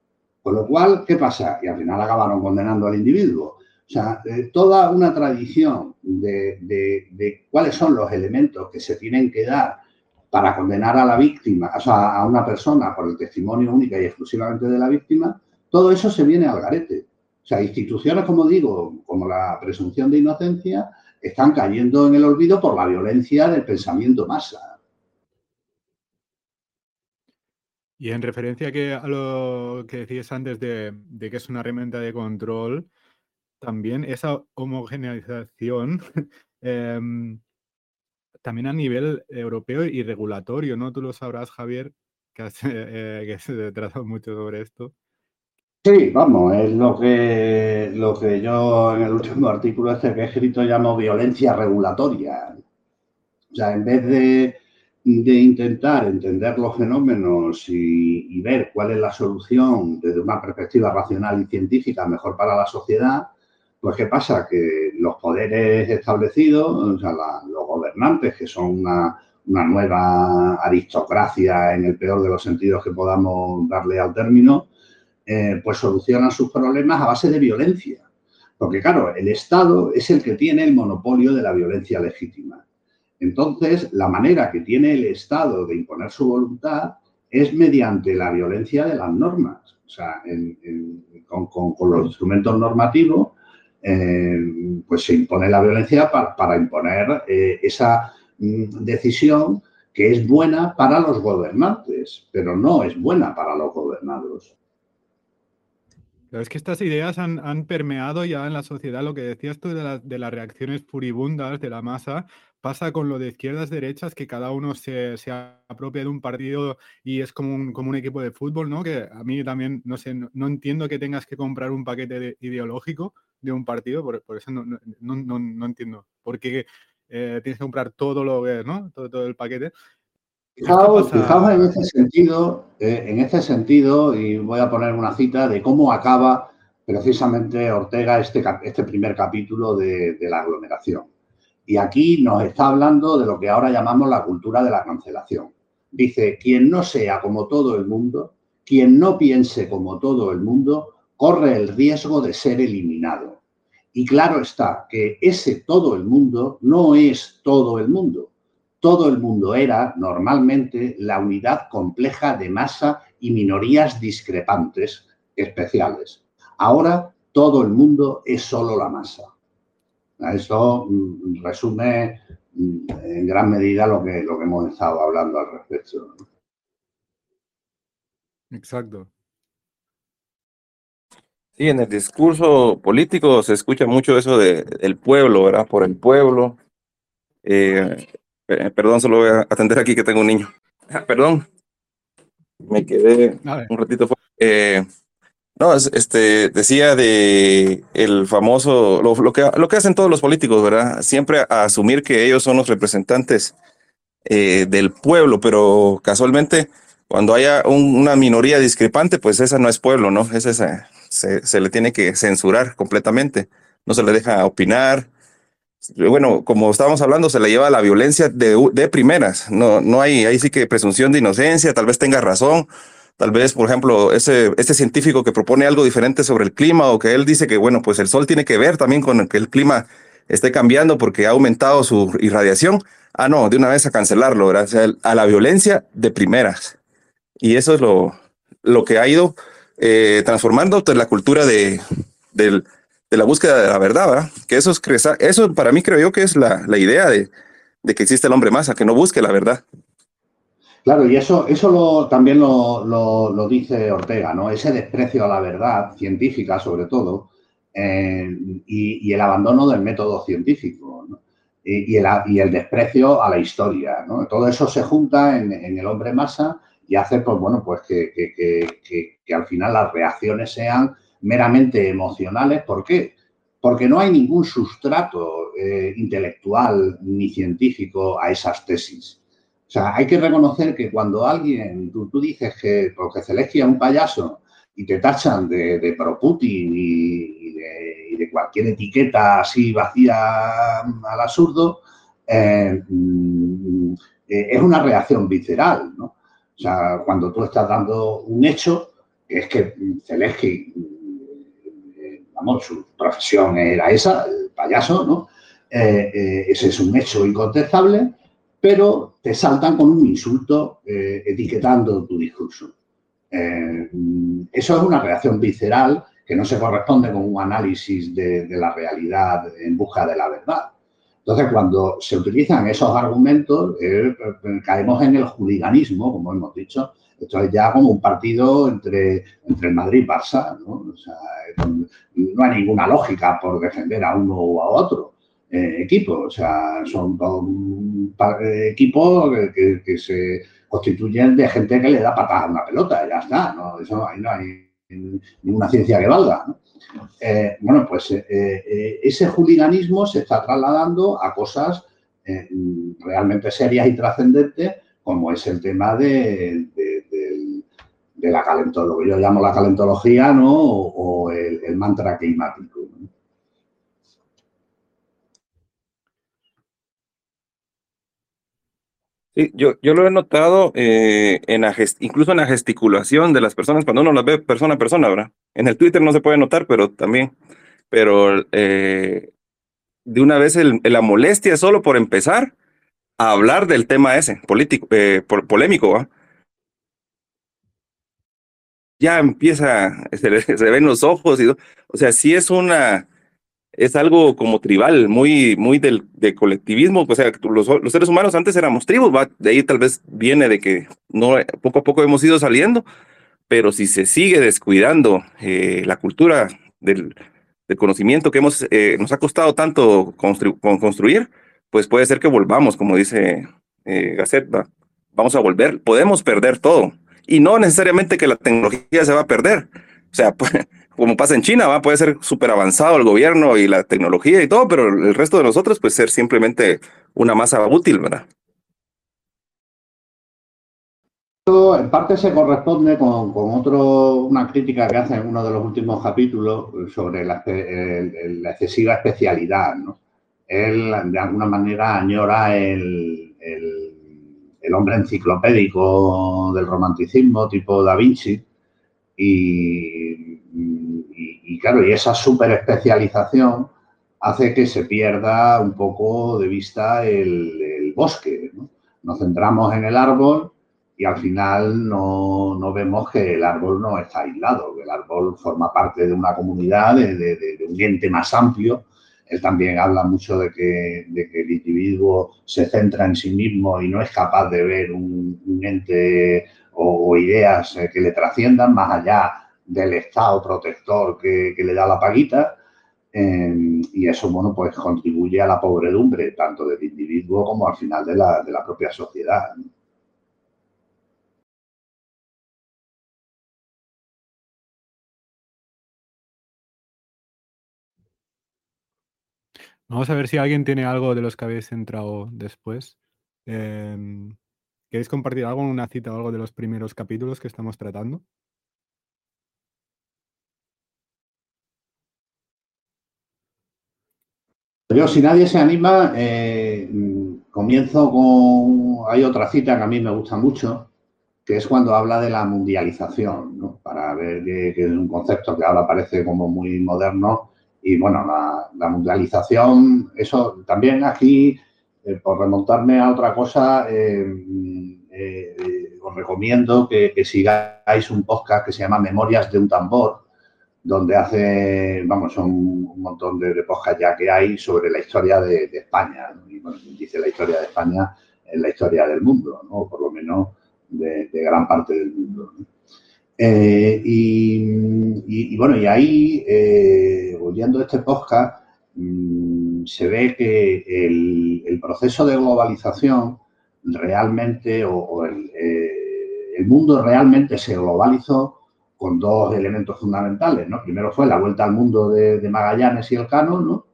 Con lo cual, ¿qué pasa? Y al final acabaron condenando al individuo. O sea, eh, toda una tradición de, de, cuáles son los elementos que se tienen que dar para condenar a la víctima, o sea, a una persona por el testimonio única y exclusivamente de la víctima, todo eso se viene al garete. O sea, instituciones, como digo, como la presunción de inocencia, están cayendo en el olvido por la violencia del pensamiento masa. Y en referencia a lo que decías antes de, que es una herramienta de control, también esa homogeneización em, también a nivel europeo y regulatorio, ¿no? Tú lo sabrás, Javier, que, has, eh, que se tratado mucho sobre esto. Sí, vamos, es lo que, lo que yo en el último artículo este que he escrito llamo violencia regulatoria. O sea, en vez de, intentar entender los fenómenos y, ver cuál es la solución desde una perspectiva racional y científica mejor para la sociedad, pues ¿qué pasa? Que los poderes establecidos, o sea, los gobernantes, que son una, nueva aristocracia en el peor de los sentidos que podamos darle al término, eh, pues solucionan sus problemas a base de violencia. Porque claro, el Estado es el que tiene el monopolio de la violencia legítima. Entonces, la manera que tiene el Estado de imponer su voluntad es mediante la violencia de las normas, o sea, con, los instrumentos normativos, eh, pues se impone la violencia para, imponer eh, esa mm, decisión que es buena para los gobernantes, pero no es buena para los gobernados. Es que estas ideas han, permeado ya en la sociedad, lo que decías tú de, de, las reacciones furibundas de la masa, pasa con lo de izquierdas, derechas, que cada uno se, apropia de un partido y es como un, como un equipo de fútbol, ¿no? Que a mí también, no sé, no, entiendo que tengas que comprar un paquete ideológico de un partido, por, eso no, no, entiendo. ¿Por qué eh, tienes que comprar todo lo que, ¿no? Todo, todo el paquete. Fijaos, en este sentido, eh, en este sentido, y voy a poner una cita de cómo acaba precisamente Ortega este, este primer capítulo de la aglomeración. Y aquí nos está hablando de lo que ahora llamamos la cultura de la cancelación. Dice, quien no sea como todo el mundo, quien no piense como todo el mundo, corre el riesgo de ser eliminado. Y claro está que ese todo el mundo no es todo el mundo. Todo el mundo era normalmente la unidad compleja de masa y minorías discrepantes especiales. Ahora todo el mundo es solo la masa. Eso mm, resume mm, en gran medida lo que, lo que hemos estado hablando al respecto. Exacto. Sí, en el discurso político se escucha mucho eso de, del pueblo, ¿verdad? Por el pueblo. Eh, perdón, solo voy a atender aquí que tengo un niño. Ah, perdón, me quedé un ratito. Eh, no, este, decía de el famoso, lo, que, lo que hacen todos los políticos, ¿verdad? Siempre asumir que ellos son los representantes eh, del pueblo, pero casualmente cuando haya una minoría discrepante, pues esa no es pueblo, ¿no? Esa, se, se, le tiene que censurar completamente, no se le deja opinar. Bueno, como estábamos hablando, se le lleva la violencia de, de primeras, no, no hay, ahí sí que presunción de inocencia, tal vez tenga razón, Tal vez, por ejemplo, ese, este científico que propone algo diferente sobre el clima o que él dice que, bueno, pues el sol tiene que ver también con que el clima esté cambiando porque ha aumentado su irradiación. Ah, no, de una vez a cancelarlo, gracias a la violencia de primeras. Y eso es lo, lo que ha ido eh, transformando pues, la cultura de, de, la búsqueda de la verdad, ¿verdad? Que eso, es, eso para mí creo yo que es la, la idea de, de que existe el hombre masa, que no busque la verdad. Claro, y eso, eso lo, también lo, dice Ortega, ¿no? Ese desprecio a la verdad científica, sobre todo, eh, y, el abandono del método científico, y, el, desprecio a la historia, ¿no? Todo eso se junta en, el hombre masa y hace, pues bueno, pues que, que, al final las reacciones sean meramente emocionales. ¿Por qué? Porque no hay ningún sustrato eh, intelectual ni científico a esas tesis. O sea, hay que reconocer que cuando alguien, tú, dices que porque Zelensky es un payaso y te tachan de, de pro Putin y, de, cualquier etiqueta así vacía al absurdo, eh, mm, eh, es una reacción visceral, ¿no? O sea, cuando tú estás dando un hecho, es que Zelensky, vamos, su profesión era esa, el payaso, ¿no? ese es un hecho incontestable pero te saltan con un insulto eh, etiquetando tu discurso. Eh, eso es una reacción visceral que no se corresponde con un análisis de, la realidad en busca de la verdad. Entonces, cuando se utilizan esos argumentos, eh, caemos en el judiganismo, como hemos dicho. Esto es ya como un partido entre, entre el Madrid y Barça. ¿no? no hay ninguna lógica por defender a uno u a otro. Eh, equipos. O sea, son equipos que, se constituyen de gente que le da patadas a una pelota, ya está. ¿no? Eso ahí no hay ninguna ciencia que valga. Eh, bueno, pues eh, ese juliganismo se está trasladando a cosas realmente serias y trascendentes, como es el tema de, la calentología, yo llamo la calentología, ¿no? O, el, el, mantra climático. Sí, yo, yo lo he notado eh, en incluso en la gesticulación de las personas cuando uno las ve persona a persona, ¿verdad? En el Twitter no se puede notar, pero también, pero eh, de una vez la molestia solo por empezar a hablar del tema ese, político, eh, polémico, ¿va? Ya empieza, se, ven los ojos, y, o sea, sí es una, es algo como tribal, muy, muy del, de colectivismo, o sea, los, los, seres humanos antes éramos tribus, de ahí tal vez viene de que no, poco a poco hemos ido saliendo, pero si se sigue descuidando eh, la cultura del, del, conocimiento que hemos, eh, nos ha costado tanto constru construir, pues puede ser que volvamos, como dice eh, vamos a volver, podemos perder todo, y no necesariamente que la tecnología se va a perder, o sea, pues, como pasa en China, ¿va? puede ser súper avanzado el gobierno y la tecnología y todo, pero el resto de nosotros puede ser simplemente una masa útil, ¿verdad? En parte se corresponde con, con otro, una crítica que hace en uno de los últimos capítulos sobre la, el, la excesiva especialidad. ¿no? Él, de alguna manera, añora el, el, el hombre enciclopédico del romanticismo, tipo Da Vinci, y, y, y, claro, y esa super especialización hace que se pierda un poco de vista el, el bosque. ¿no? Nos centramos en el árbol y al final no, no, vemos que el árbol no está aislado, que el árbol forma parte de una comunidad, de, de un ente más amplio. Él también habla mucho de que, de que, el individuo se centra en sí mismo y no es capaz de ver un, ente o, ideas que le trasciendan más allá del Estado protector que, le da la paguita. Eh, y eso, bueno, pues contribuye a la pobredumbre, tanto del individuo como al final de la, de la propia sociedad. Vamos a ver si alguien tiene algo de los que habéis entrado después. Eh, ¿Queréis compartir algo, una cita o algo de los primeros capítulos que estamos tratando? Yo, si nadie se anima, eh, comienzo con... Hay otra cita que a mí me gusta mucho, que es cuando habla de la mundialización, ¿no? para ver que, es un concepto que ahora parece como muy moderno. Y bueno, la, la mundialización, eso también aquí, eh, por remontarme a otra cosa, eh, eh, os recomiendo que, sigáis un podcast que se llama Memorias de un tambor, donde hace, vamos, son un montón de, de podcasts ya que hay sobre la historia de, España. Y bueno, dice la historia de España es la historia del mundo, ¿no? por lo menos de, gran parte del mundo. Eh, y, y, bueno, y ahí, eh, oyendo este podcast, mmm, se ve que el, proceso de globalización realmente, o, eh, el mundo realmente se globalizó con dos elementos fundamentales, ¿no? Primero fue la vuelta al mundo de, Magallanes y el Cano, ¿no?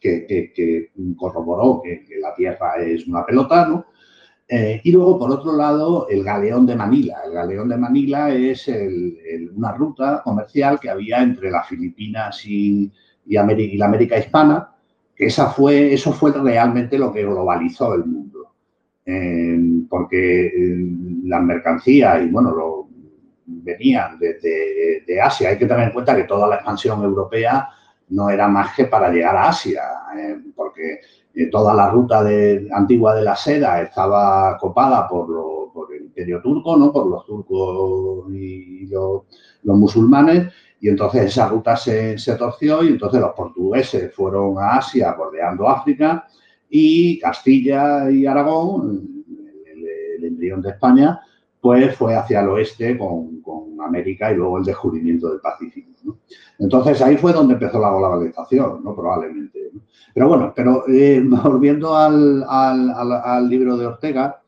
Que, que, que corroboró que, que, la Tierra es una pelota, ¿no? Eh, y luego, por otro lado, el galeón de Manila. El galeón de Manila es una ruta comercial que había entre las Filipinas y, y, la América hispana, que esa fue, eso fue realmente lo que globalizó el mundo. Eh, porque eh, las mercancías y, bueno, venían desde de Asia. Hay que tener en cuenta que toda la expansión europea no era más que para llegar a Asia, porque toda la ruta de, antigua de la seda estaba copada por, lo, por, el imperio turco, ¿no? por los turcos y los, musulmanes, y entonces esa ruta se, se, torció y entonces los portugueses fueron a Asia bordeando África y Castilla y Aragón, el, embrión de España, pues fue hacia el oeste con, América y luego el descubrimiento del Pacífico. Entonces ahí fue donde empezó la globalización, ¿no? probablemente. Pero bueno, pero eh, volviendo al, al, al, libro de Ortega,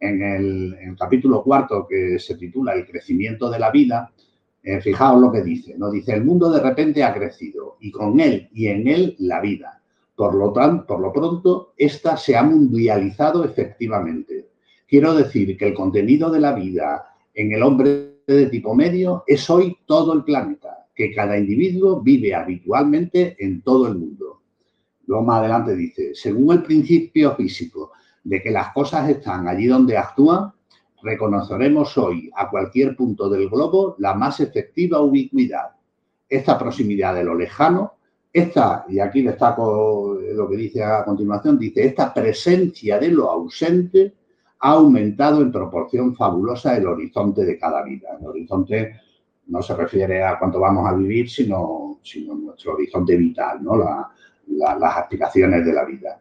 en el, capítulo cuarto que se titula El crecimiento de la vida, eh, fijaos lo que dice, ¿no? Dice, el mundo de repente ha crecido y con él y en él la vida. Por lo, tanto, por lo pronto, esta se ha mundializado efectivamente Quiero decir que el contenido de la vida en el hombre de tipo medio es hoy todo el planeta, que cada individuo vive habitualmente en todo el mundo. Luego más adelante dice, según el principio físico de que las cosas están allí donde actúan, reconoceremos hoy a cualquier punto del globo la más efectiva ubicuidad. Esta proximidad de lo lejano, esta, y aquí destaco lo que dice a continuación, dice, esta presencia de lo ausente ha aumentado en proporción fabulosa el horizonte de cada vida. El horizonte no se refiere a cuánto vamos a vivir, sino, sino nuestro horizonte vital, ¿no? Las aspiraciones de la vida.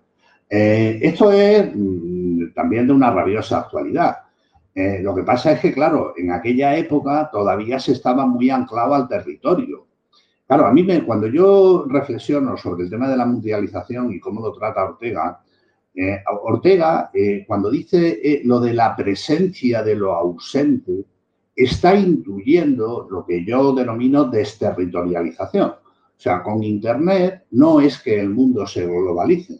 Eh, esto es mm, también de una rabiosa actualidad. Eh, lo que pasa es que, claro, en aquella época todavía se estaba muy anclado al territorio. Claro, a mí me, cuando yo reflexiono sobre el tema de la mundialización y cómo lo trata Ortega, eh, Ortega, cuando dice lo de la presencia de lo ausente, está intuyendo lo que yo denomino desterritorialización. O sea, con Internet no es que el mundo se globalice,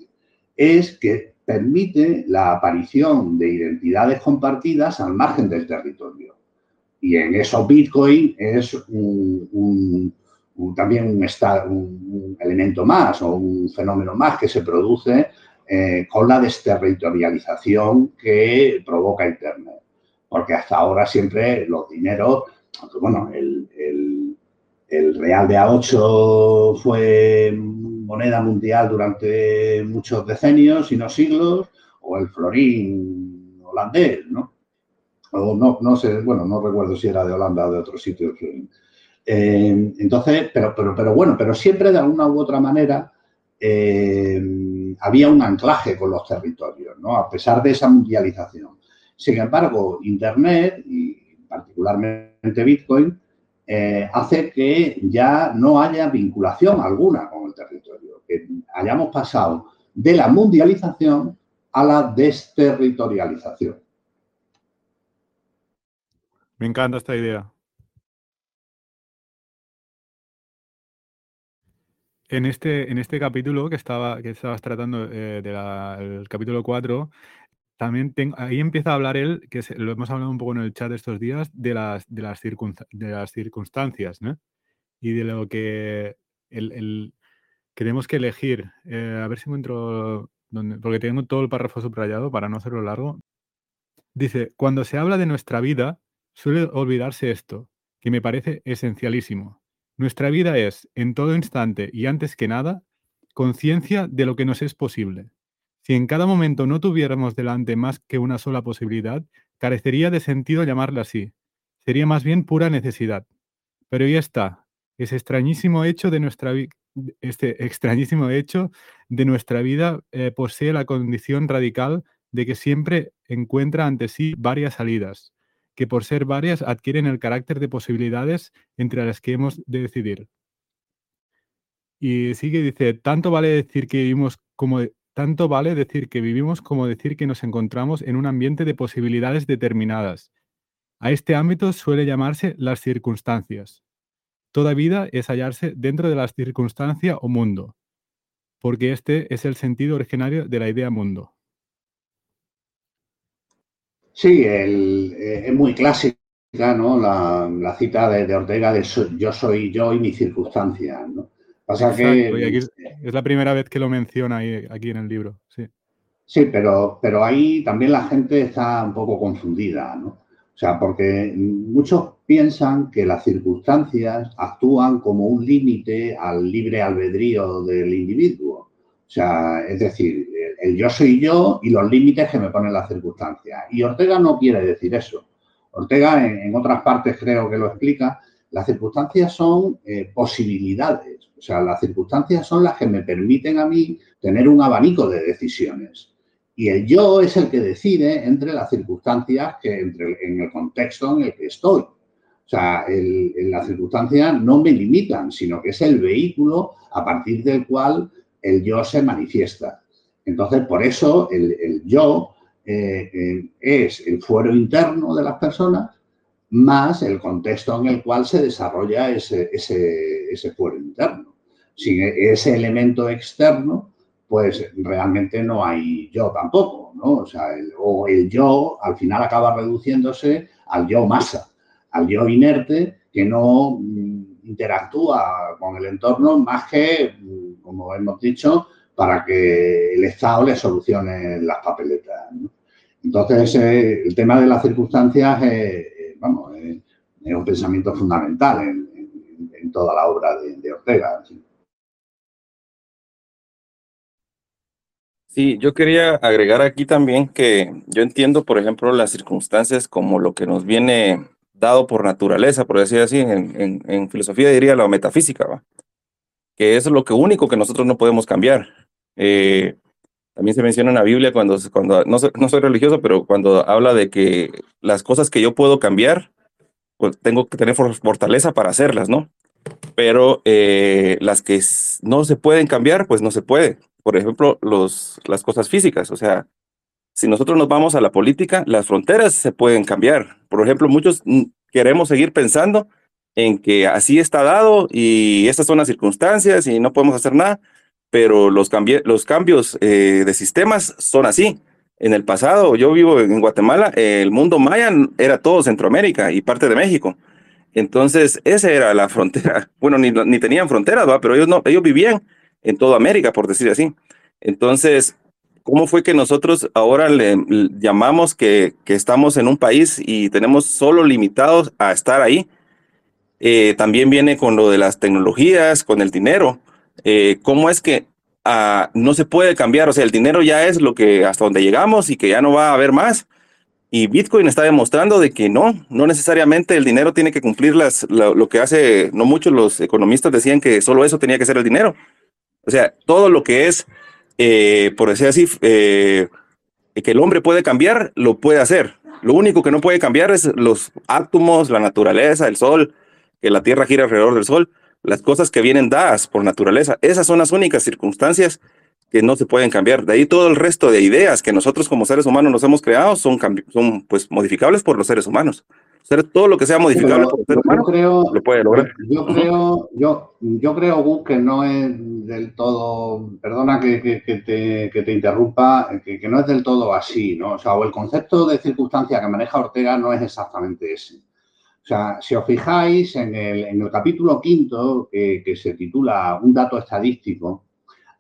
es que permite la aparición de identidades compartidas al margen del territorio. Y en eso Bitcoin es también un, elemento más o un fenómeno más que se produce eh, con la desterritorialización que provoca Internet. Porque hasta ahora siempre los dineros, bueno, el, el Real de A8 fue moneda mundial durante muchos decenios y no siglos, o el florín holandés, ¿no? O no, no sé, bueno, no recuerdo si era de Holanda o de otro sitio. Eh, entonces, pero, pero, pero bueno, pero siempre de alguna u otra manera eh, había un anclaje con los territorios, ¿no? A pesar de esa mundialización. Sin embargo, Internet y particularmente Bitcoin eh, hace que ya no haya vinculación alguna con el territorio, que hayamos pasado de la mundialización a la desterritorialización. Me encanta esta idea. En este, en este capítulo que, estaba, que estabas tratando eh, del capítulo 4, también ahí empieza a hablar él, que lo hemos hablado un poco en el chat estos días, de las, de las, de las circunstancias. Y de lo que el, tenemos que elegir. Eh, a ver si encuentro, porque tengo todo el párrafo subrayado para no hacerlo largo. Dice, cuando se habla de nuestra vida, suele olvidarse esto, que me parece esencialísimo. Nuestra vida es, en todo instante y antes que nada, conciencia de lo que nos es posible. Si en cada momento no tuviéramos delante más que una sola posibilidad, carecería de sentido llamarla así. Sería más bien pura necesidad. Pero ya está. Ese extrañísimo hecho de nuestra este extrañísimo hecho de nuestra vida eh, posee la condición radical de que siempre encuentra ante sí varias salidas, que por ser varias adquieren el carácter de posibilidades entre las que hemos de decidir. Y sigue, dice, tanto vale decir que vivimos como tanto vale decir que vivimos como decir que nos encontramos en un ambiente de posibilidades determinadas. A este ámbito suele llamarse las circunstancias. Toda vida es hallarse dentro de las circunstancias o mundo, porque este es el sentido originario de la idea mundo. Sí, eh, es muy clásica ¿no? la, cita de, Ortega de yo soy yo y mi circunstancia. ¿no? Es la primera vez que lo menciona aquí en el libro, sí. Sí, pero, pero ahí también la gente está un poco confundida, ¿no? O sea, porque muchos piensan que las circunstancias actúan como un límite al libre albedrío del individuo. O sea, es decir, el, yo soy yo y los límites que me ponen las circunstancias. Y Ortega no quiere decir eso. Ortega, en, otras partes creo que lo explica, las circunstancias son eh, posibilidades o sea, las circunstancias son las que me permiten a mí tener un abanico de decisiones. Y el yo es el que decide entre las circunstancias que entre, en el contexto en el que estoy. O sea, las circunstancias no me limitan, sino que es el vehículo a partir del cual el yo se manifiesta. Entonces, por eso el, yo eh, eh, es el fuero interno de las personas más el contexto en el cual se desarrolla ese, ese, ese fuero interno. Sin ese elemento externo, pues realmente no hay yo tampoco, ¿no? O el, yo al final acaba reduciéndose al yo masa, al yo inerte que no mm, interactúa con el entorno más que, mm, como hemos dicho, para que el Estado le solucione las papeletas. Entonces, eh, el tema de las circunstancias vamos, es, un pensamiento fundamental en, toda la obra de, Ortega. Yo quería agregar aquí también que yo entiendo, por ejemplo, las circunstancias como lo que nos viene dado por naturaleza, por decir así, en, en, filosofía diría la metafísica, que es lo que único que nosotros no podemos cambiar. Eh, también se menciona en la Biblia cuando, cuando no, soy, no soy religioso, pero cuando habla de que las cosas que yo puedo cambiar, pues tengo que tener fortaleza para hacerlas, ¿no? Pero eh, las que no se pueden cambiar, pues no se puede. Por ejemplo, los, las cosas físicas, o sea, si nosotros nos vamos a la política, las fronteras se pueden cambiar. Por ejemplo, muchos queremos seguir pensando en que así está dado y estas son las circunstancias y no podemos hacer nada, pero los, los cambios eh, de sistemas son así. En el pasado, yo vivo en Guatemala, el mundo maya era todo Centroamérica y parte de México. Entonces, esa era la frontera. Bueno, ni, ni tenían fronteras, ¿va? pero ellos, no, ellos vivían en toda América, por decir así. Entonces, ¿cómo fue que nosotros ahora le, llamamos que, que, estamos en un país y tenemos solo limitados a estar ahí? Eh, también viene con lo de las tecnologías, con el dinero. Eh, ¿Cómo es que ah, no se puede cambiar? O sea, el dinero ya es lo que hasta donde llegamos y que ya no va a haber más. Y Bitcoin está demostrando de que no, no necesariamente el dinero tiene que cumplir las, lo, que hace, no muchos los economistas decían que solo eso tenía que ser el dinero. O sea, todo lo que es, eh, por decir así, eh, que el hombre puede cambiar, lo puede hacer. Lo único que no puede cambiar es los átomos, la naturaleza, el sol, que la Tierra gira alrededor del sol, las cosas que vienen dadas por naturaleza. Esas son las únicas circunstancias que no se pueden cambiar. De ahí todo el resto de ideas que nosotros como seres humanos nos hemos creado son, son pues modificables por los seres humanos. Todo lo que sea modificable por seres humanos creo, lo puede lograr. Yo creo, yo, yo creo, Gus, que no es del todo, perdona que, que, te, que te, interrumpa, que, que, no es del todo así, ¿no? O sea, o el concepto de circunstancia que maneja Ortega no es exactamente ese. O sea, si os fijáis en el, en el capítulo quinto, que, se titula Un dato estadístico,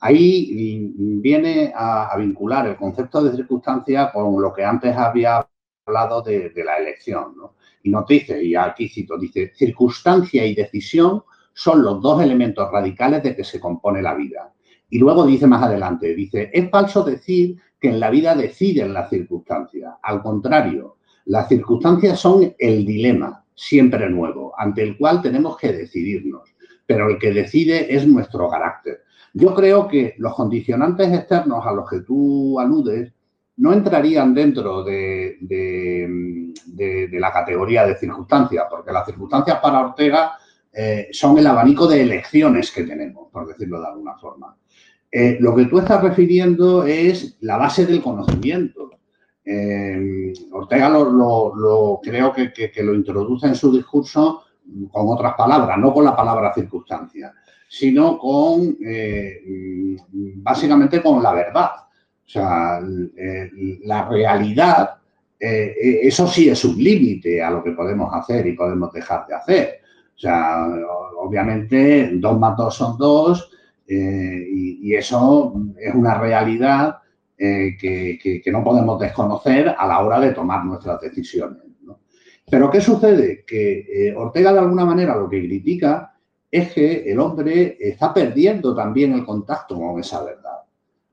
Ahí viene a, vincular el concepto de circunstancia con lo que antes había hablado de, la elección. ¿no? Y nos dice, y aquí cito, dice, circunstancia y decisión son los dos elementos radicales de que se compone la vida. Y luego dice más adelante, dice, es falso decir que en la vida deciden las circunstancias. Al contrario, las circunstancias son el dilema, siempre nuevo, ante el cual tenemos que decidirnos. Pero el que decide es nuestro carácter. Yo creo que los condicionantes externos a los que tú aludes no entrarían dentro de, la categoría de circunstancias, porque las circunstancias para Ortega eh, son el abanico de elecciones que tenemos, por decirlo de alguna forma. Eh, lo que tú estás refiriendo es la base del conocimiento. Eh, Ortega lo, creo que, que, lo introduce en su discurso con otras palabras, no con la palabra circunstancia sino con, básicamente con la verdad. O sea, eh, la realidad, eh, eso sí es un límite a lo que podemos hacer y podemos dejar de hacer. O sea, obviamente dos más dos son dos y, eso es una realidad que, no podemos desconocer a la hora de tomar nuestras decisiones. Pero ¿qué sucede? Que Ortega de alguna manera lo que critica es que el hombre está perdiendo también el contacto con esa verdad.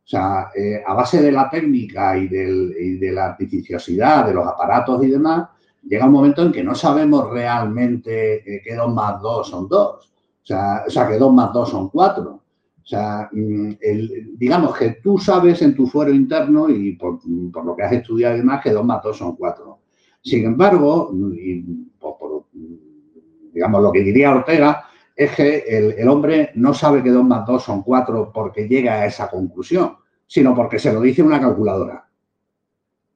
O sea, eh, a base de la técnica y, de la artificiosidad de los aparatos y demás, llega un momento en que no sabemos realmente eh, que 2 más 2 son 2. O sea, o sea, que 2 más 2 son 4. O sea, mm, digamos que tú sabes en tu fuero interno y por, lo que has estudiado y demás que 2 más 2 son 4. Sin embargo, digamos lo que diría Ortega, es que el, hombre no sabe que 2 más 2 son 4 porque llega a esa conclusión, sino porque se lo dice una calculadora.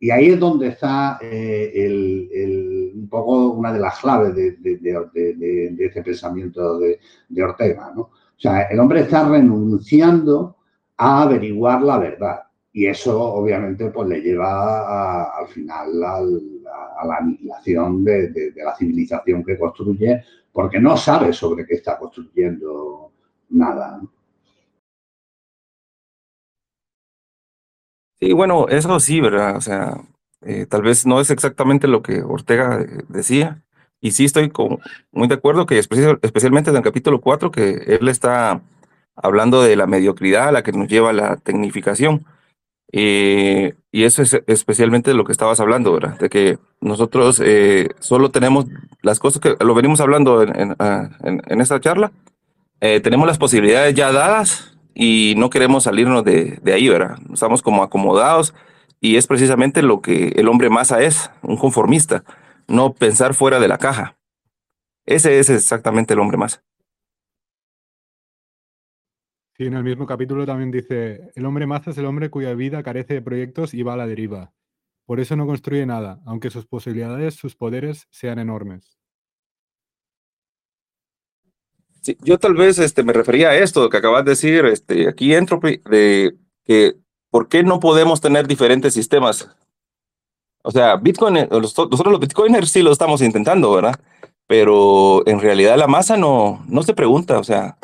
Y ahí es donde está eh, un poco una de las claves de, de, este pensamiento de, Ortega. ¿no? O sea, el hombre está renunciando a averiguar la verdad. Y eso, obviamente, pues le lleva al final a, a la aniquilación de, la civilización que construye porque no sabe sobre qué está construyendo nada. Sí, bueno, eso sí, ¿verdad? O sea, eh, tal vez no es exactamente lo que Ortega eh, decía, y sí estoy muy de acuerdo que especialmente en el capítulo 4, que él está hablando de la mediocridad a la que nos lleva la tecnificación. Eh, y eso es especialmente lo que estabas hablando, ¿verdad? De que nosotros eh, solo tenemos las cosas que lo venimos hablando en, en, ah, esta charla, eh, tenemos las posibilidades ya dadas y no queremos salirnos de, de, ahí, ¿verdad? Estamos como acomodados y es precisamente lo que el hombre masa es, un conformista, no pensar fuera de la caja. Ese es exactamente el hombre masa. Sí, en el mismo capítulo también dice, el hombre maza es el hombre cuya vida carece de proyectos y va a la deriva. Por eso no construye nada, aunque sus posibilidades, sus poderes sean enormes. Sí, yo tal vez este, me refería a esto que acabas de decir, este, aquí Entropy, de que ¿por qué no podemos tener diferentes sistemas? O sea, Bitcoin, eh, nosotros los Bitcoiners sí lo estamos intentando, ¿verdad? Pero en realidad la masa no, no se pregunta, o sea,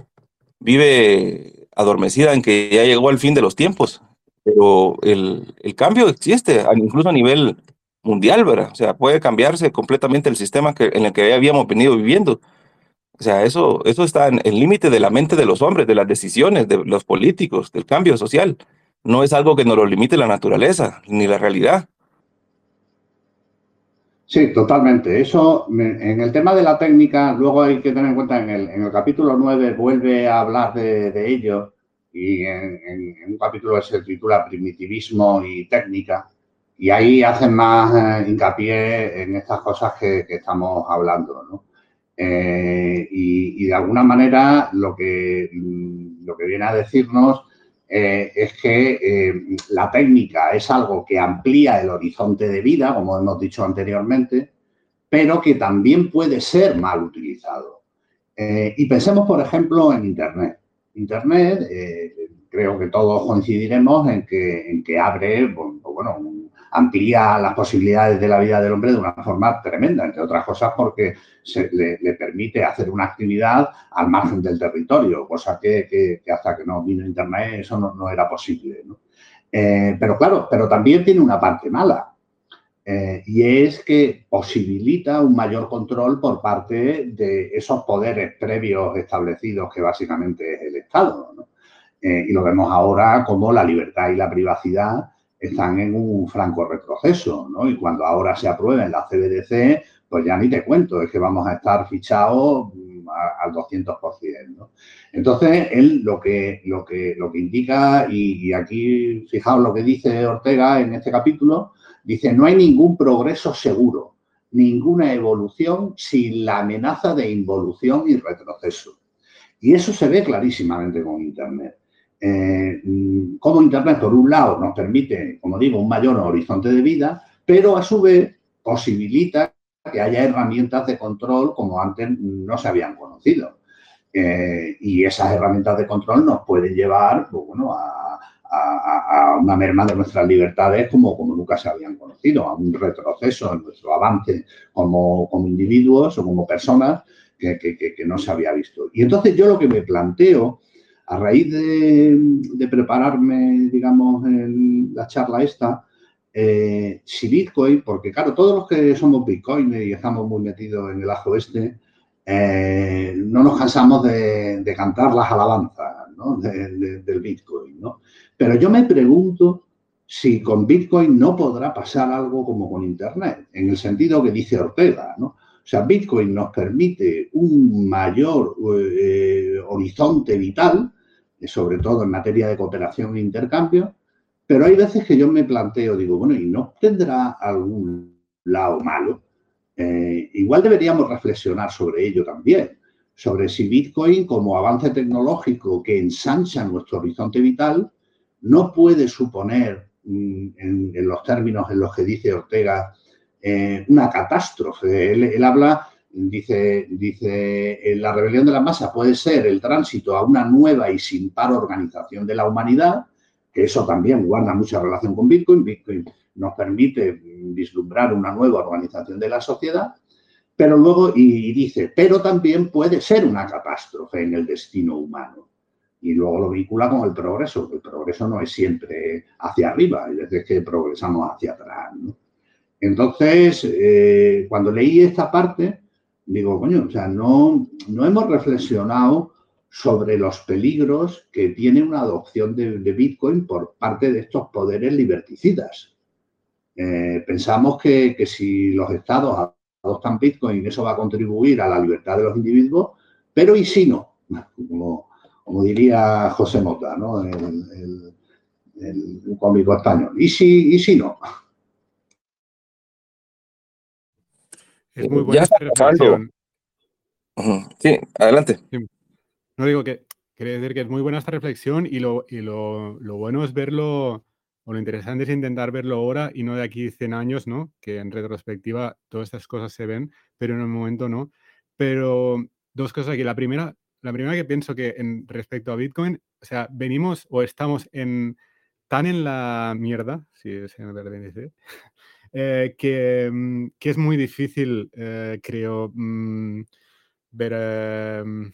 vive adormecida en que ya llegó al fin de los tiempos, pero el, el cambio existe, incluso a nivel mundial, ¿verdad? O sea, puede cambiarse completamente el sistema que, en el que habíamos venido viviendo. O sea, eso, eso está en el límite de la mente de los hombres, de las decisiones, de los políticos, del cambio social. No es algo que nos lo limite la naturaleza ni la realidad. Sí, totalmente. Eso, en el tema de la técnica, luego hay que tener en cuenta, en el, en el capítulo 9 vuelve a hablar de, de ello y en, un capítulo que se titula Primitivismo y Técnica, y ahí hacen más eh, hincapié en estas cosas que, que estamos hablando, ¿no? Eh, y, y, de alguna manera lo que, lo que viene a decirnos eh, es que eh, la técnica es algo que amplía el horizonte de vida, como hemos dicho anteriormente, pero que también puede ser mal utilizado. Eh, y pensemos, por ejemplo, en Internet. Internet, creo que todos coincidiremos en que, en que abre, bueno, amplía las posibilidades de la vida del hombre de una forma tremenda, entre otras cosas porque le, permite hacer una actividad al margen del territorio, cosa que, hasta que no vino Internet eso no, era posible. Eh, pero claro, pero también tiene una parte mala. Eh, y es que posibilita un mayor control por parte de esos poderes previos establecidos que básicamente es el Estado. Eh, y lo vemos ahora como la libertad y la privacidad están en un franco retroceso, ¿no? Y cuando ahora se apruebe en la CBDC, pues ya ni te cuento, es que vamos a estar fichados mm, al 200%, ¿no? Entonces, él lo que, lo que, lo que indica, y, y, aquí fijaos lo que dice Ortega en este capítulo, dice, no hay ningún progreso seguro, ninguna evolución sin la amenaza de involución y retroceso. Y eso se ve clarísimamente con Internet eh, como Internet, por un lado, nos permite, como digo, un mayor horizonte de vida, pero a su vez posibilita que haya herramientas de control como antes no se habían conocido. Eh, y esas herramientas de control nos pueden llevar pues, bueno, a, una merma de nuestras libertades como, como nunca se habían conocido, a un retroceso en nuestro avance como, como individuos o como personas que, que, no se había visto. Y entonces yo lo que me planteo a raíz de, prepararme, digamos, la charla esta, eh, si Bitcoin, porque claro, todos los que somos Bitcoin y estamos muy metidos en el ajo este, eh, no nos cansamos de, cantar las alabanzas de, del Bitcoin. ¿no? Pero yo me pregunto si con Bitcoin no podrá pasar algo como con Internet, en el sentido que dice Ortega, ¿no? O sea, Bitcoin nos permite un mayor eh, horizonte vital, sobre todo en materia de cooperación e intercambio, pero hay veces que yo me planteo, digo, bueno, ¿y no tendrá algún lado malo? Eh, igual deberíamos reflexionar sobre ello también, sobre si Bitcoin como avance tecnológico que ensancha nuestro horizonte vital no puede suponer, mm, en, los términos en los que dice Ortega, eh, una catástrofe. Él habla Dice, dice, la rebelión de la masa puede ser el tránsito a una nueva y sin par organización de la humanidad, que eso también guarda mucha relación con Bitcoin. Bitcoin nos permite vislumbrar una nueva organización de la sociedad, pero luego, y, dice, pero también puede ser una catástrofe en el destino humano. Y luego lo vincula con el progreso, el progreso no es siempre hacia arriba, hay veces que progresamos hacia atrás. Entonces, eh, cuando leí esta parte, digo, coño, o sea, no, no hemos reflexionado sobre los peligros que tiene una adopción de, Bitcoin por parte de estos poderes liberticidas. Eh, pensamos que, si los estados adoptan Bitcoin, eso va a contribuir a la libertad de los individuos, pero ¿y si no? Como, diría José Mota, ¿no? el, cómico español. ¿Y ¿Y si no? Es muy buena reflexión. Sí, adelante. No digo que, quiere decir que es muy buena esta reflexión y lo, y lo, lo, bueno es verlo, o lo interesante es intentar verlo ahora y no de aquí 100 años, ¿no? Que en retrospectiva todas estas cosas se ven, pero en el momento no. Pero dos cosas aquí. La primera, la primera que pienso que en respecto a Bitcoin, o sea, venimos o estamos en tan en la mierda, si se me permite eh, que, mm, que, es muy difícil, eh, creo, mm, ver, em,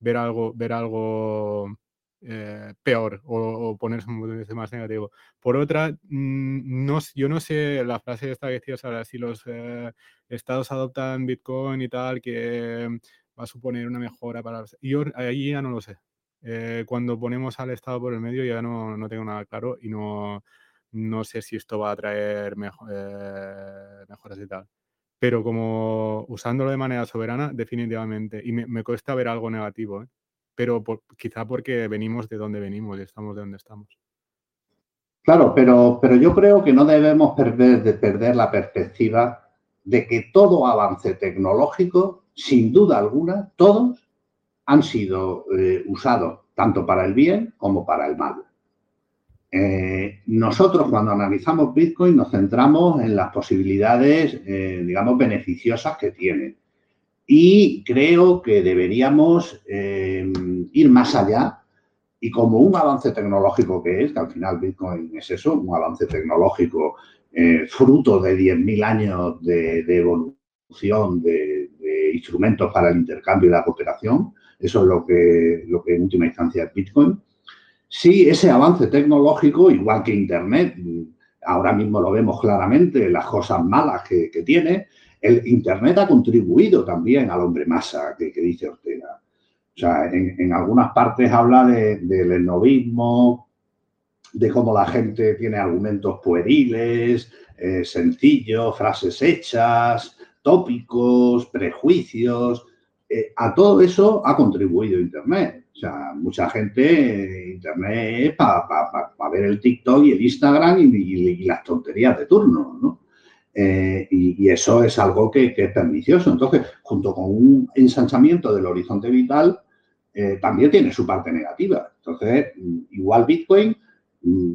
ver algo, ver algo eh, peor o, ponerse un más negativo. Por otra, mm, no, yo no sé la frase esta que decías ahora, si los estados adoptan Bitcoin y tal, que va a suponer una mejora para... Yo ahí ya no lo sé. cuando ponemos al Estado por el medio ya no, no tengo nada claro y no, no sé si esto va a traer eh, mejoras y tal. Pero como usándolo de manera soberana, definitivamente. Y me, cuesta ver algo negativo, ¿eh? pero quizá porque venimos de donde venimos y estamos de donde estamos. Claro, pero, pero yo creo que no debemos perder, de perder la perspectiva de que todo avance tecnológico, sin duda alguna, todos han sido eh, usados tanto para el bien como para el mal. Eh, nosotros cuando analizamos Bitcoin nos centramos en las posibilidades, eh, digamos, beneficiosas que tiene. Y creo que deberíamos eh, ir más allá y como un avance tecnológico que es, que al final Bitcoin es eso, un avance tecnológico fruto de 10.000 años de, evolución de, de, instrumentos para el intercambio y la cooperación, eso es lo que, lo que en última instancia es Bitcoin Sí, ese avance tecnológico, igual que Internet, ahora mismo lo vemos claramente, las cosas malas que, tiene, el Internet ha contribuido también al hombre masa que, dice Ortega. O sea, en, algunas partes habla del esnovismo, de cómo la gente tiene argumentos pueriles, eh, sencillos, frases hechas, tópicos, prejuicios. Eh, a todo eso ha contribuido Internet. O sea, mucha gente, Internet para ver el TikTok y el Instagram y, las tonterías de turno, ¿no? Eh, y, eso es algo que, es pernicioso. Entonces, junto con un ensanchamiento del horizonte vital, eh, también tiene su parte negativa. Entonces, igual Bitcoin,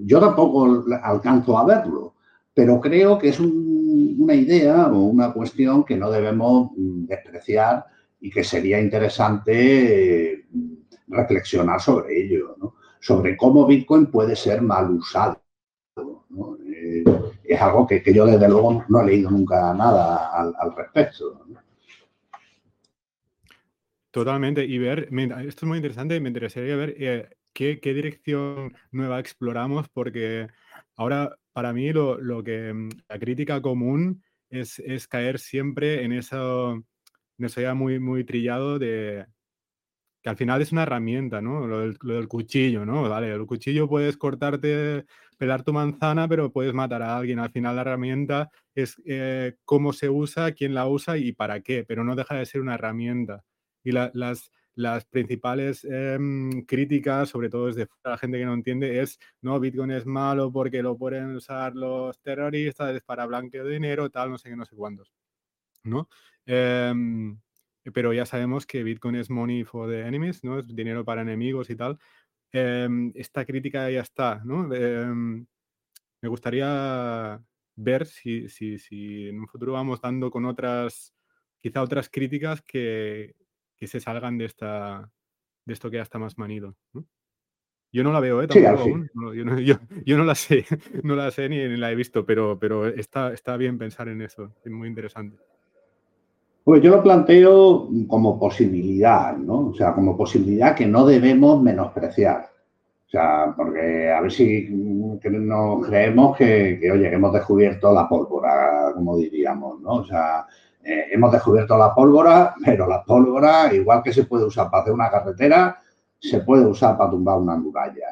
yo tampoco alcanzo a verlo, pero creo que es una idea o una cuestión que no debemos despreciar y que sería interesante reflexionar sobre ello, ¿no? sobre cómo Bitcoin puede ser mal usado. Eh, es algo que, yo desde luego no he leído nunca nada al, respecto. Totalmente. Y ver, esto es muy interesante, me interesaría ver eh, qué, dirección nueva exploramos, porque ahora para mí lo, que mm, la crítica común es, es, caer siempre en eso, en eso ya muy, muy trillado de, que al final es una herramienta, ¿no? Lo del, cuchillo, ¿no? Vale, el cuchillo puedes cortarte, pelar tu manzana, pero puedes matar a alguien. Al final la herramienta es eh, cómo se usa, quién la usa y para qué, pero no deja de ser una herramienta. Y las, las principales em, críticas, sobre todo desde la gente que no entiende, es, no, Bitcoin es malo porque lo pueden usar los terroristas para blanqueo de dinero, tal, no sé qué, no sé cuántos, ¿no? Em, pero ya sabemos que Bitcoin es money for the enemies, ¿no? Es dinero para enemigos y tal. Em, esta crítica ya está, ¿no? Em, me gustaría ver si, si, si, en un futuro vamos dando con otras, quizá otras críticas que, que se salgan de, esta, de esto que ya está más manido. Yo no la veo, ¿eh? yo, no, yo, yo, no, la sé, no la sé ni, ni, la he visto, pero, pero está, está bien pensar en eso, es muy interesante. Pues yo lo planteo como posibilidad, ¿no? O sea, como posibilidad que no debemos menospreciar. O sea, porque a ver si nos creemos que, oye, hemos descubierto la pólvora, como diríamos, ¿no? O sea, eh, hemos descubierto la pólvora, pero la pólvora, igual que se puede usar para hacer una carretera, se puede usar para tumbar una muralla.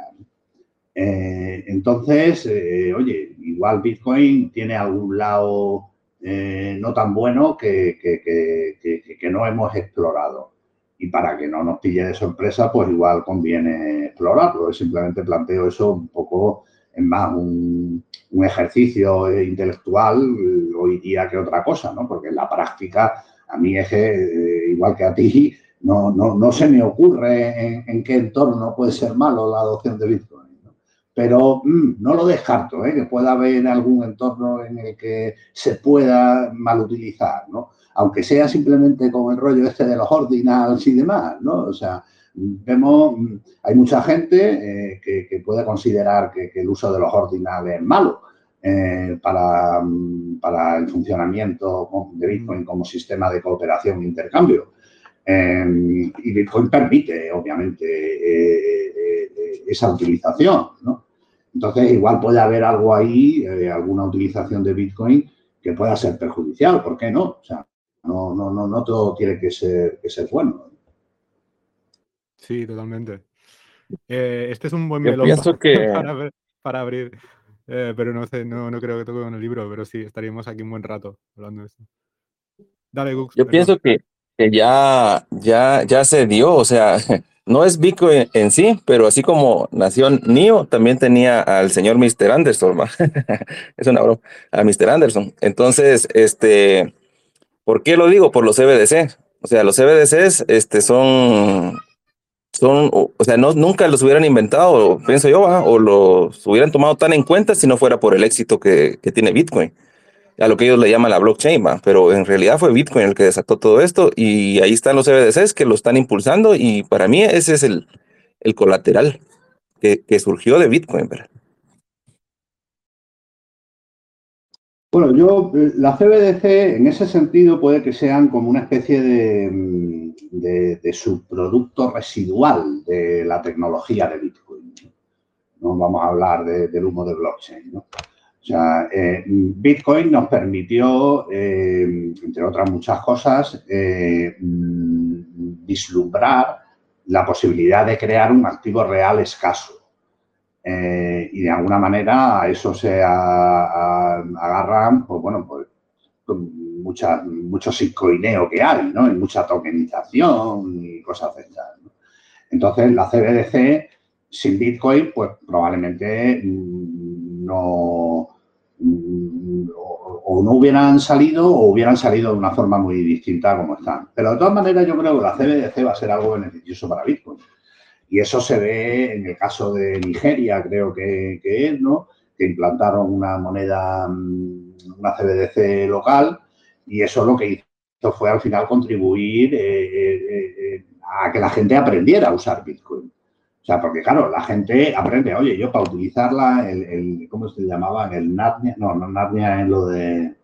Eh, entonces, eh, oye, igual Bitcoin tiene algún lado eh, no tan bueno que, que, no hemos explorado. Y para que no nos pille de sorpresa, pues igual conviene explorarlo. Simplemente planteo eso un poco en más un, un ejercicio intelectual hoy día que otra cosa, ¿no? Porque en la práctica, a mí es que, igual que a ti, no, no, no se me ocurre en, qué entorno puede ser malo la adopción de Bitcoin. Pero mm, no lo descarto, ¿eh? que pueda haber algún entorno en el que se pueda mal utilizar, ¿no? aunque sea simplemente con el rollo este de los ordinals y demás, ¿no? O sea, vemos, hay mucha gente eh, que, puede considerar que, el uso de los ordinals es malo eh, para, para, el funcionamiento de Bitcoin como sistema de cooperación e intercambio. Em, y Bitcoin permite, obviamente, esa utilización, ¿no? Entonces, igual puede haber algo ahí, eh, alguna utilización de Bitcoin que pueda ser perjudicial, ¿por qué no? O sea, no, no, no, no todo tiene que ser, que ser bueno. Sí, totalmente. este es un buen melón para, abrir, pero no sé, no, no creo que toque con el libro, pero sí, estaríamos aquí un buen rato hablando de eso. Dale, Gux. Yo pienso que que ya, ya, ya se dio, o sea, no es Bitcoin en sí, pero así como nació NIO, también tenía al señor Mr. Anderson, es una broma, a Mr. Anderson. Entonces, este, ¿por qué lo digo? Por los CBDC. O sea, los CBDCs este, son, son, o sea, no, nunca los hubieran inventado, pienso yo, o los hubieran tomado tan en cuenta si no fuera por el éxito que tiene Bitcoin a lo que ellos le llaman la blockchain, pero en realidad fue Bitcoin el que desató todo esto y ahí están los CBDCs que lo están impulsando y para mí ese es el, el colateral que, que, surgió de Bitcoin. ¿verdad? Bueno, yo, la CBDC en ese sentido puede que sean como una especie de, de, subproducto residual de la tecnología de Bitcoin. No vamos a hablar del humo de blockchain, ¿no? O sea, eh, Bitcoin nos permitió, eh, entre otras muchas cosas, eh, mm, vislumbrar la posibilidad de crear un activo real escaso. y de alguna manera a eso se agarran, pues bueno, pues mucha, mucho bitcoineo que hay, ¿no? Y mucha tokenización y cosas de estas. Entonces, la CBDC sin Bitcoin, pues probablemente mm, no, Mm, o, no hubieran salido o hubieran salido de una forma muy distinta como están. Pero de todas maneras yo creo que la CBDC va a ser algo beneficioso para Bitcoin. Y eso se ve en el caso de Nigeria, creo que, es, ¿no? Que implantaron una moneda, mm, una CBDC local y eso lo que hizo fue al final contribuir eh, eh, eh, a que la gente aprendiera a usar Bitcoin. O sea, porque claro, la gente aprende, oye, yo para utilizarla, el, ¿cómo se llamaba? El Narnia, no, no Narnia es lo de,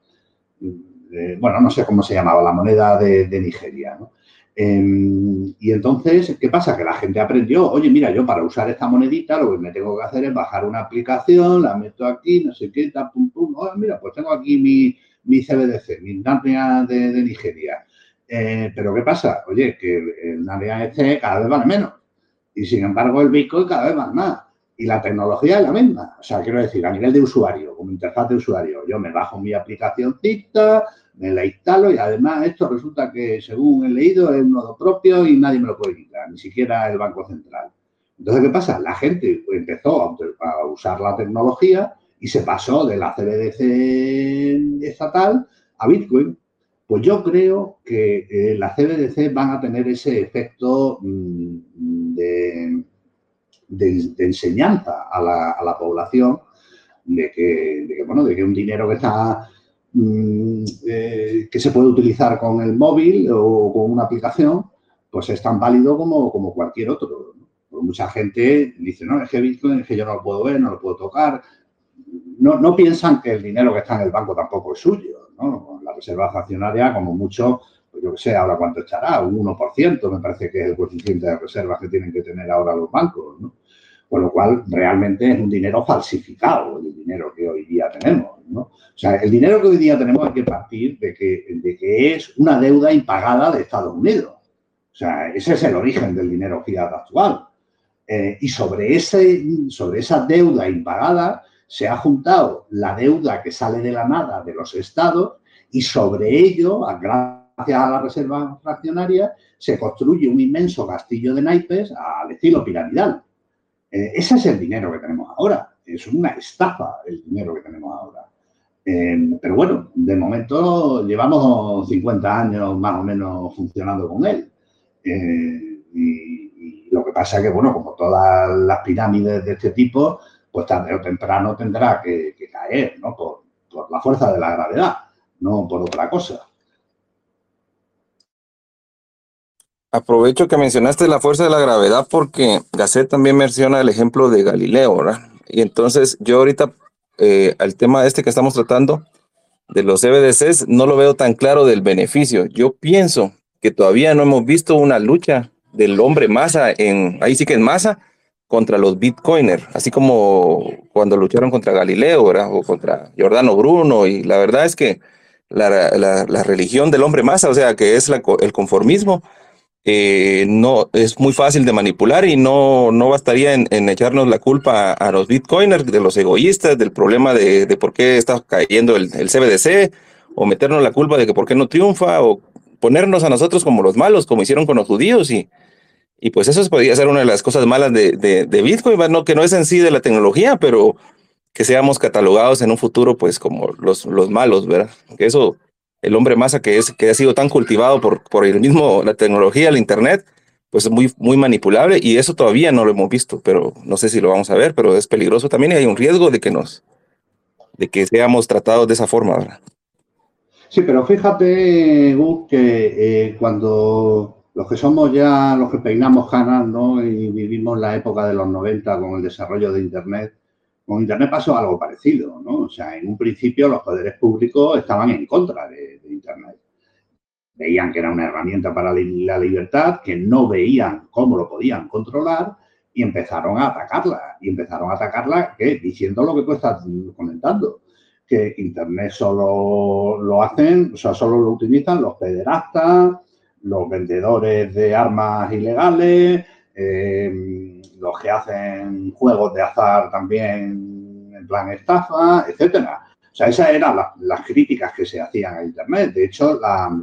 bueno, no sé cómo se llamaba, la moneda de, Nigeria, ¿no? Em, y entonces, ¿qué pasa? Que la gente aprendió, oye, mira, yo para usar esta monedita lo que me tengo que hacer es bajar una aplicación, la meto aquí, no sé qué, tal, pum, pum, oh, mira, pues tengo aquí mi, mi CBDC, mi Narnia de, Nigeria. Eh, pero ¿qué pasa? Oye, que el Narnia este cada vez vale menos. Y sin embargo, el Bitcoin cada vez más más. Y la tecnología es la misma. O sea, quiero decir, a nivel de usuario, como interfaz de usuario, yo me bajo mi aplicación TikTok, me la instalo y además esto resulta que, según he leído, es un nodo propio y nadie me lo puede quitar, ni siquiera el Banco Central. Entonces, ¿qué pasa? La gente empezó a usar la tecnología y se pasó de la CBDC estatal a Bitcoin. Pues yo creo que eh, las CBDC van a tener ese efecto mm, de, enseñanza a la, población de que, bueno, de que un dinero que está mm, eh, que se puede utilizar con el móvil o con una aplicación, pues es tan válido como, como cualquier otro. mucha gente dice, no, es que Bitcoin es que yo no lo puedo ver, no lo puedo tocar. No, no piensan que el dinero que está en el banco tampoco es suyo la reserva accionaria, como mucho, pues yo que sé, ahora cuánto echará, un 1%, me parece que es el coeficiente de reservas que tienen que tener ahora los bancos, ¿no? Con lo cual, realmente es un dinero falsificado, el dinero que hoy día tenemos. O sea, el dinero que hoy día tenemos hay que partir de que, de que es una deuda impagada de Estados Unidos. O sea, ese es el origen del dinero fiat actual. Eh, y sobre, ese, sobre esa deuda impagada se ha juntado la deuda que sale de la nada de los estados y sobre ello, gracias a la reserva fraccionaria, se construye un inmenso castillo de naipes al estilo piramidal. Eh, ese es el dinero que tenemos ahora. Es una estafa el dinero que tenemos ahora. Eh, pero bueno, de momento llevamos 50 años más o menos funcionando con él. y, lo que pasa es que, bueno, como todas las pirámides de este tipo, pues tarde o temprano tendrá que, caer, ¿no? Por, la fuerza de la gravedad, no por otra cosa. Aprovecho que mencionaste la fuerza de la gravedad porque Gasset también menciona el ejemplo de Galileo, ¿verdad? Y entonces yo ahorita eh, al tema este que estamos tratando de los CBDCs no lo veo tan claro del beneficio. Yo pienso que todavía no hemos visto una lucha del hombre masa, en, ahí sí que en masa, contra los bitcoiners, así como cuando lucharon contra Galileo, ¿verdad? O contra Giordano Bruno, y la verdad es que la, la, religión del hombre masa, o sea, que es el conformismo, eh, no es muy fácil de manipular y no, no bastaría en, echarnos la culpa a, los bitcoiners, de los egoístas, del problema de, de por qué está cayendo el, el, CBDC, o meternos la culpa de que por qué no triunfa, o ponernos a nosotros como los malos, como hicieron con los judíos, y, y pues eso podría ser una de las cosas malas de, de, Bitcoin, ¿no? que no es en sí de la tecnología, pero que seamos catalogados en un futuro pues como los, los malos, ¿verdad? Que eso, el hombre masa que, es, que ha sido tan cultivado por, por el mismo, la tecnología, el Internet, pues es muy, muy manipulable y eso todavía no lo hemos visto, pero no sé si lo vamos a ver, pero es peligroso también y hay un riesgo de que nos, de que seamos tratados de esa forma, ¿verdad? Sí, pero fíjate, Gus, que eh, cuando los que somos ya, los que peinamos canas, ¿no? Y vivimos la época de los 90 con el desarrollo de Internet, con Internet pasó algo parecido, ¿no? O sea, en un principio los poderes públicos estaban en contra de, Internet. Veían que era una herramienta para la libertad, que no veían cómo lo podían controlar y empezaron a atacarla. Y empezaron a atacarla ¿qué? diciendo lo que tú estás comentando, que Internet solo lo hacen, o sea, solo lo utilizan los pederastas, los vendedores de armas ilegales, eh, los que hacen juegos de azar también en plan estafa, etcétera. O sea, esas eran las, críticas que se hacían a Internet. De hecho, la,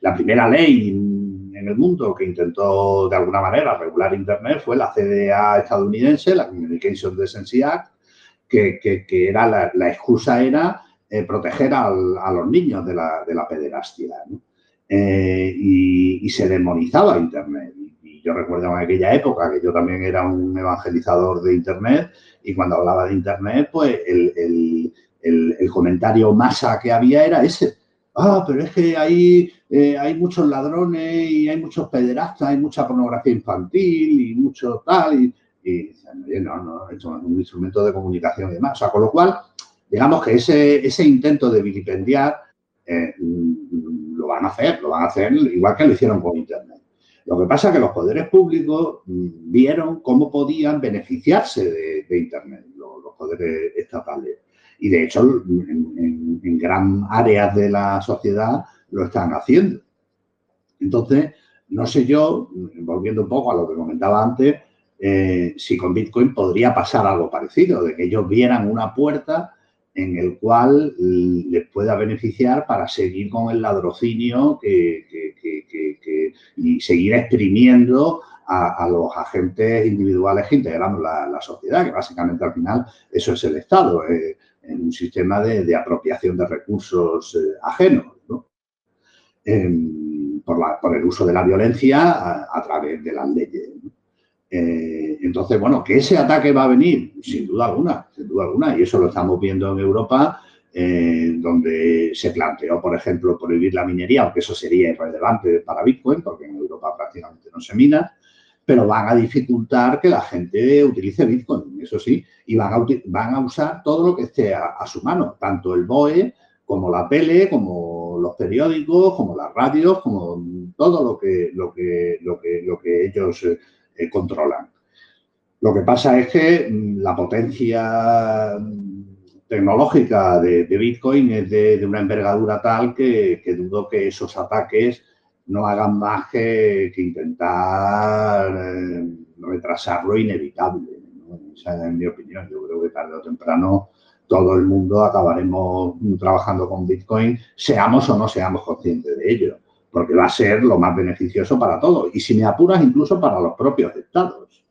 la, primera ley en el mundo que intentó de alguna manera regular Internet fue la CDA estadounidense, la Communication Decency Act, que, que, era la, excusa era eh, proteger a los niños de la, de pederastia. Eh, y, se demonizaba Internet. Y, yo recuerdo en aquella época que yo también era un evangelizador de Internet y cuando hablaba de Internet, pues el, comentario masa que había era ese. Ah, pero es que hay, eh, hay muchos ladrones y hay muchos pederastas, hay mucha pornografía infantil y mucho tal. Y, no, no, esto es un instrumento de comunicación y demás. O sea, con lo cual, digamos que ese, ese intento de vilipendiar eh, lo van a hacer, lo van a hacer igual que lo hicieron con Internet. Lo que pasa es que los poderes públicos mm, vieron cómo podían beneficiarse de, Internet, los, poderes estatales. Y de hecho, en, gran áreas de la sociedad lo están haciendo. Entonces, no sé yo, volviendo un poco a lo que comentaba antes, eh, si con Bitcoin podría pasar algo parecido, de que ellos vieran una puerta en el cual les pueda beneficiar para seguir con el ladrocinio y seguir exprimiendo a, los agentes individuales que integramos la, sociedad, que básicamente al final eso es el Estado, eh, en un sistema de, apropiación de recursos eh, ajenos, em, por, el uso de la violencia a, través de las leyes. Eh, entonces, bueno, que ese ataque va a venir, sin duda alguna, sin duda alguna, y eso lo estamos viendo en Europa, eh, donde se planteó, por ejemplo, prohibir la minería, aunque eso sería irrelevante para Bitcoin, porque en Europa prácticamente no se mina, pero van a dificultar que la gente utilice Bitcoin, eso sí, y van a, van a usar todo lo que esté a, su mano, tanto el BOE como la tele, como los periódicos, como las radios, como todo lo que, lo que, lo que, lo que ellos eh, controlan. Lo que pasa es que mm, la potencia mm, tecnológica de, Bitcoin es de, una envergadura tal que, dudo que esos ataques no hagan más que, intentar eh, retrasarlo inevitable. Esa es mi opinión. Yo creo que tarde o temprano todo el mundo acabaremos trabajando con Bitcoin, seamos o no seamos conscientes de ello, porque va a ser lo más beneficioso para todos. Y si me apuras, incluso para los propios estados.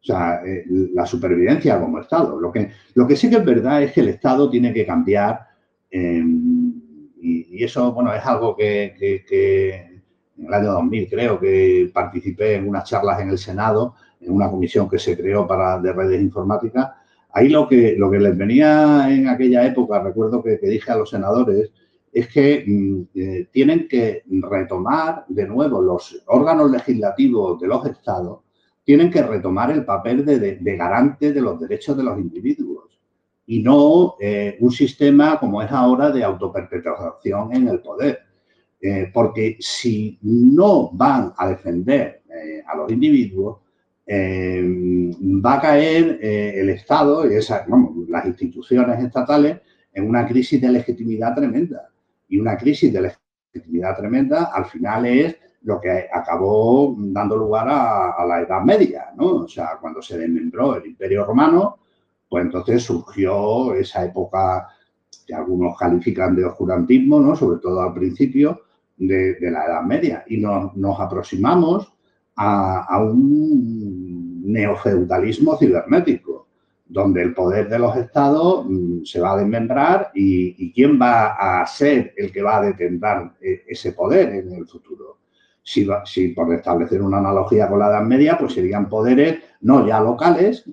O sea, eh, la supervivencia como Estado. Lo que, lo que sí que es verdad es que el Estado tiene que cambiar em, y, eso, bueno, es algo que, en el año 2000 creo que participé en unas charlas en el Senado, en una comisión que se creó para de redes informáticas. Ahí lo que, lo que les venía en aquella época, recuerdo que, dije a los senadores, es que mm, eh, tienen que retomar de nuevo los órganos legislativos de los estados, tienen que retomar el papel de garante de los derechos de los individuos y no eh, un sistema como es ahora de autoperpetuación en el poder. Eh, porque si no van a defender a los individuos, va a caer el Estado y esa, las instituciones estatales en una crisis de legitimidad tremenda. Y una crisis de legitimidad tremenda al final es lo que acabó dando lugar a, la Edad Media, ¿no? O sea, cuando se desmembró el Imperio Romano, pues entonces surgió esa época que algunos califican de oscurantismo, ¿no? sobre todo al principio de, la Edad Media, y nos, aproximamos a, un neofeudalismo cibernético, donde el poder de los estados mm, se va a desmembrar y, quién va a ser el que va a detentar e, ese poder en el futuro. Si, si, por establecer una analogía con la Edad Media, pues serían poderes no ya locales,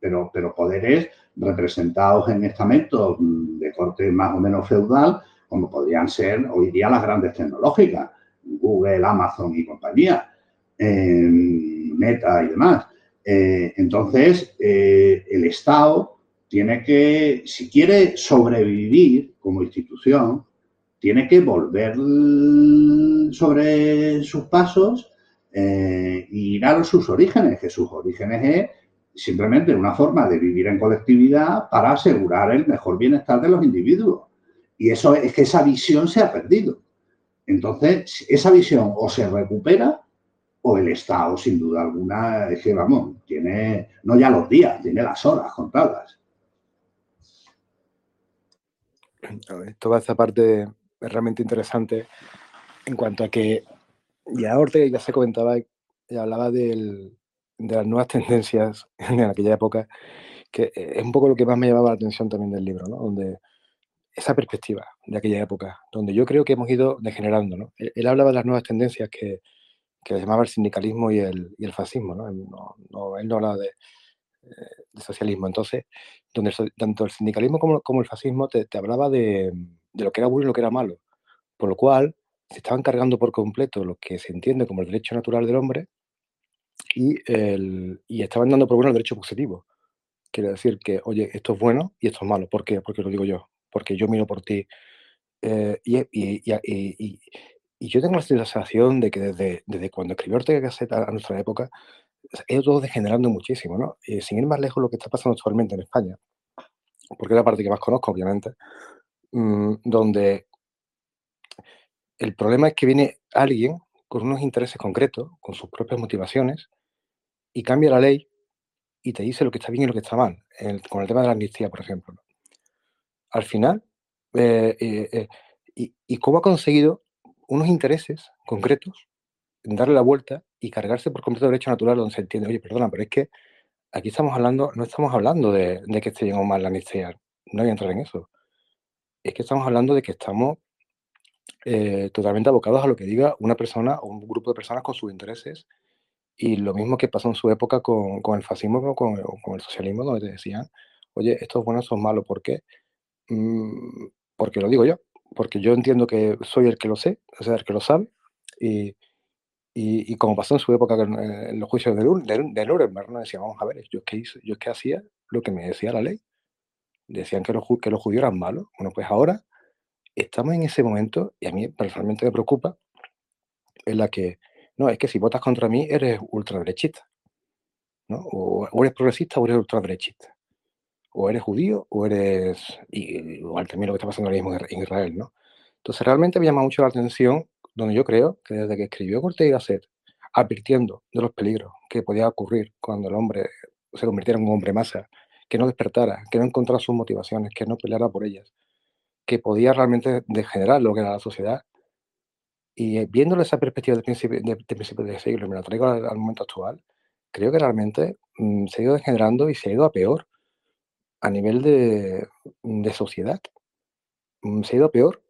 pero, pero poderes representados en estamentos de corte más o menos feudal, como podrían ser hoy día las grandes tecnológicas, Google, Amazon y compañía, eh, Meta y demás. Eh, entonces, eh, el Estado tiene que, si quiere sobrevivir como institución, tiene que volver sobre sus pasos e ir a sus orígenes, que sus orígenes es simplemente una forma de vivir en colectividad para asegurar el mejor bienestar de los individuos. Y eso es que esa visión se ha perdido. Entonces, esa visión o se recupera o el Estado, sin duda alguna, es que, vamos, tiene no ya los días, tiene las horas contadas. Toda esta parte realmente interesante en cuanto a que ya Ortega ya se comentaba, ya hablaba del, de las nuevas tendencias en aquella época, que es un poco lo que más me llamaba la atención también del libro, ¿no? Donde esa perspectiva de aquella época, donde yo creo que hemos ido degenerando, ¿no? Él, hablaba de las nuevas tendencias que, que llamaba el sindicalismo y el, y el fascismo, ¿no? No, él no hablaba de, eh, socialismo. Entonces, donde tanto el sindicalismo como, el fascismo te, te hablaba de, de, lo que era bueno y lo que era malo, por lo cual se estaban cargando por completo lo que se entiende como el derecho natural del hombre y, el, y estaban dando por bueno el derecho positivo. Quiere decir que, oye, esto es bueno y esto es malo. ¿Por qué? Porque lo digo yo. Porque yo miro por ti. Eh, y, y, y, yo tengo la sensación de que desde, desde cuando escribió Ortega Gasset a, nuestra época, ha ido todo degenerando muchísimo, ¿no? sin ir más lejos lo que está pasando actualmente en España, porque es la parte que más conozco, obviamente, mm, donde el problema es que viene alguien con unos intereses concretos, con sus propias motivaciones, y cambia la ley y te dice lo que está bien y lo que está mal, con el tema de la amnistía, por ejemplo. Al final, eh, eh, eh, y, cómo ha conseguido unos intereses concretos darle la vuelta y cargarse por completo derecho natural donde se entiende, oye, perdona, pero es que aquí estamos hablando, no estamos hablando de, que esté bien o mal la amnistía, no voy a entrar en eso. Es que estamos hablando de que estamos eh, totalmente abocados a lo que diga una persona o un grupo de personas con sus intereses. Y lo mismo que pasó en su época con, con el fascismo con, con, el socialismo, donde te decían, oye, esto es bueno, esto es malo. ¿Por qué? Mm, porque lo digo yo, porque yo entiendo que soy el que lo sé, o sea, el que lo sabe. Y, y, como pasó en su época en, los juicios de, de, de Nuremberg, ¿no? decían, vamos a ver, yo qué hice, yo qué hacía lo que me decía la ley. Decían que los, que los judíos eran malos. Bueno, pues ahora estamos en ese momento, y a mí personalmente me preocupa, en la que, no, es que si votas contra mí eres ultraderechista, ¿no? O, eres progresista o eres ultraderechista. O eres judío o eres, y, igual también lo que está pasando ahora mismo en Israel, ¿no? Entonces realmente me llama mucho la atención, donde yo creo que desde que escribió Cortés y Gasset, advirtiendo de los peligros que podía ocurrir cuando el hombre se convirtiera en un hombre masa, que no despertara, que no encontrara sus motivaciones, que no peleara por ellas, que podía realmente degenerar lo que era la sociedad. Y eh, viéndole esa perspectiva de principio de, de, siglo, me la traigo al, momento actual, creo que realmente mm, se ha ido degenerando y se ha ido a peor a nivel de, de sociedad. Mm, se ha ido peor,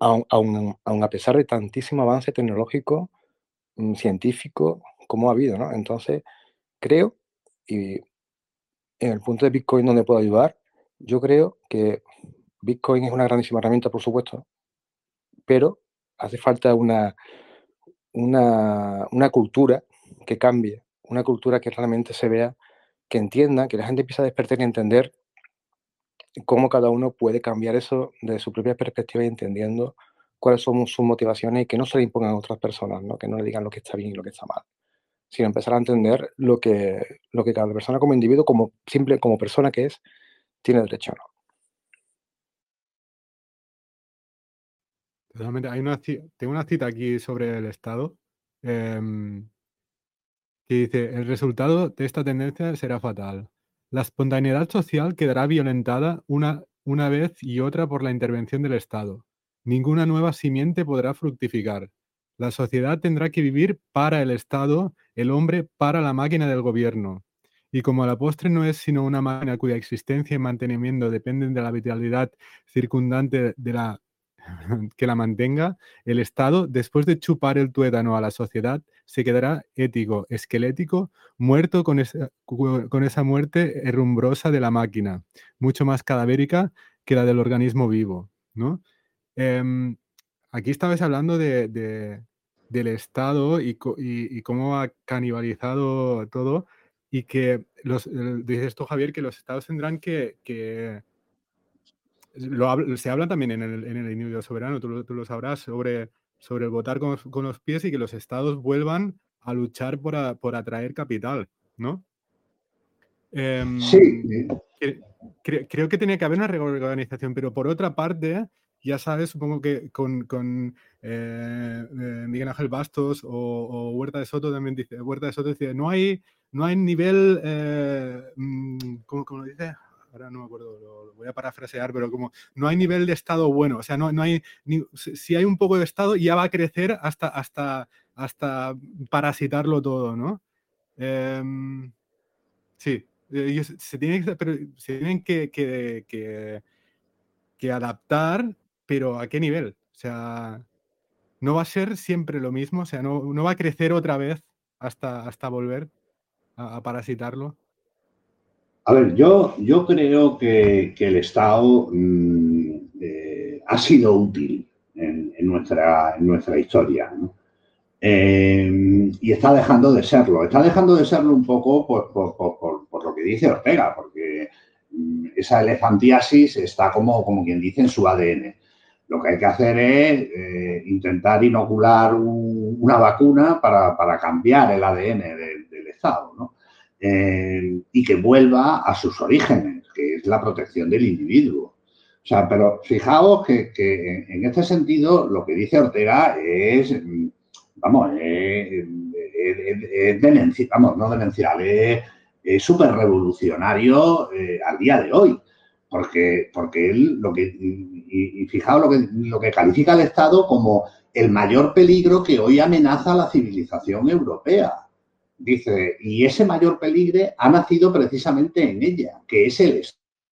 aun, a pesar de tantísimo avance tecnológico, mm, científico, como ha habido, ¿no? Entonces, creo, y en el punto de Bitcoin donde puedo ayudar, yo creo que Bitcoin es una grandísima herramienta, por supuesto, pero hace falta una, una, una cultura que cambie, una cultura que realmente se vea, que entienda, que la gente empiece a despertar y entender cómo cada uno puede cambiar eso de su propia perspectiva y entendiendo cuáles son sus motivaciones y que no se le impongan a otras personas, ¿no? que no le digan lo que está bien y lo que está mal, sino empezar a entender lo que, lo que cada persona como individuo, como simple, como persona que es, tiene derecho ¿no? Hay una, tengo una cita aquí sobre el Estado em, que dice, el resultado de esta tendencia será fatal. La espontaneidad social quedará violentada una, una vez y otra por la intervención del Estado. Ninguna nueva simiente podrá fructificar. La sociedad tendrá que vivir para el Estado, el hombre para la máquina del gobierno. Y como la postre no es sino una máquina cuya existencia y mantenimiento dependen de la vitalidad circundante de la que la mantenga, el Estado, después de chupar el tuétano a la sociedad, se quedará ético, esquelético, muerto con esa, con esa muerte herrumbrosa de la máquina, mucho más cadavérica que la del organismo vivo. ¿no? Em, aquí estabais hablando de, del Estado y, cómo ha canibalizado todo y que los, dices tú, Javier, que los Estados tendrán que se habla también en el, en el individuo soberano, tú, lo sabrás, sobre, sobre el votar con, los pies y que los estados vuelvan a luchar por, por atraer capital, ¿no? Em, sí. creo que tenía que haber una reorganización, pero por otra parte, ya sabes, supongo que con, con eh, eh, Miguel Ángel Bastos o, Huerta de Soto también dice, Huerta de Soto dice, no hay, no hay nivel, eh, mm, ¿cómo, ¿cómo, lo dice? No me acuerdo, lo, voy a parafrasear, pero como no hay nivel de estado bueno, o sea, no, no hay, si hay un poco de estado ya va a crecer hasta, hasta, hasta parasitarlo todo, ¿no? Em, sí, ellos se tienen, que, adaptar, pero ¿a qué nivel? O sea, no va a ser siempre lo mismo, o sea, no, no va a crecer otra vez hasta, hasta volver a parasitarlo. A ver, yo, yo creo que, el Estado mm, eh, ha sido útil en, nuestra, nuestra historia. Eh, y está dejando de serlo. Está dejando de serlo un poco por, lo que dice Ortega, porque mm, esa elefantiasis está como, como quien dice en su ADN. Lo que hay que hacer es eh, intentar inocular una vacuna para, cambiar el ADN del Estado. ¿no? Eh, y que vuelva a sus orígenes, que es la protección del individuo. O sea, pero fijaos que, en este sentido lo que dice Ortega es, vamos, es, demencial, vamos, no demencial, es súper revolucionario eh, al día de hoy. Porque, porque él lo que, y, fijaos lo que, lo que califica al Estado como el mayor peligro que hoy amenaza a la civilización europea. Dice, y ese mayor peligro ha nacido precisamente en ella, que es el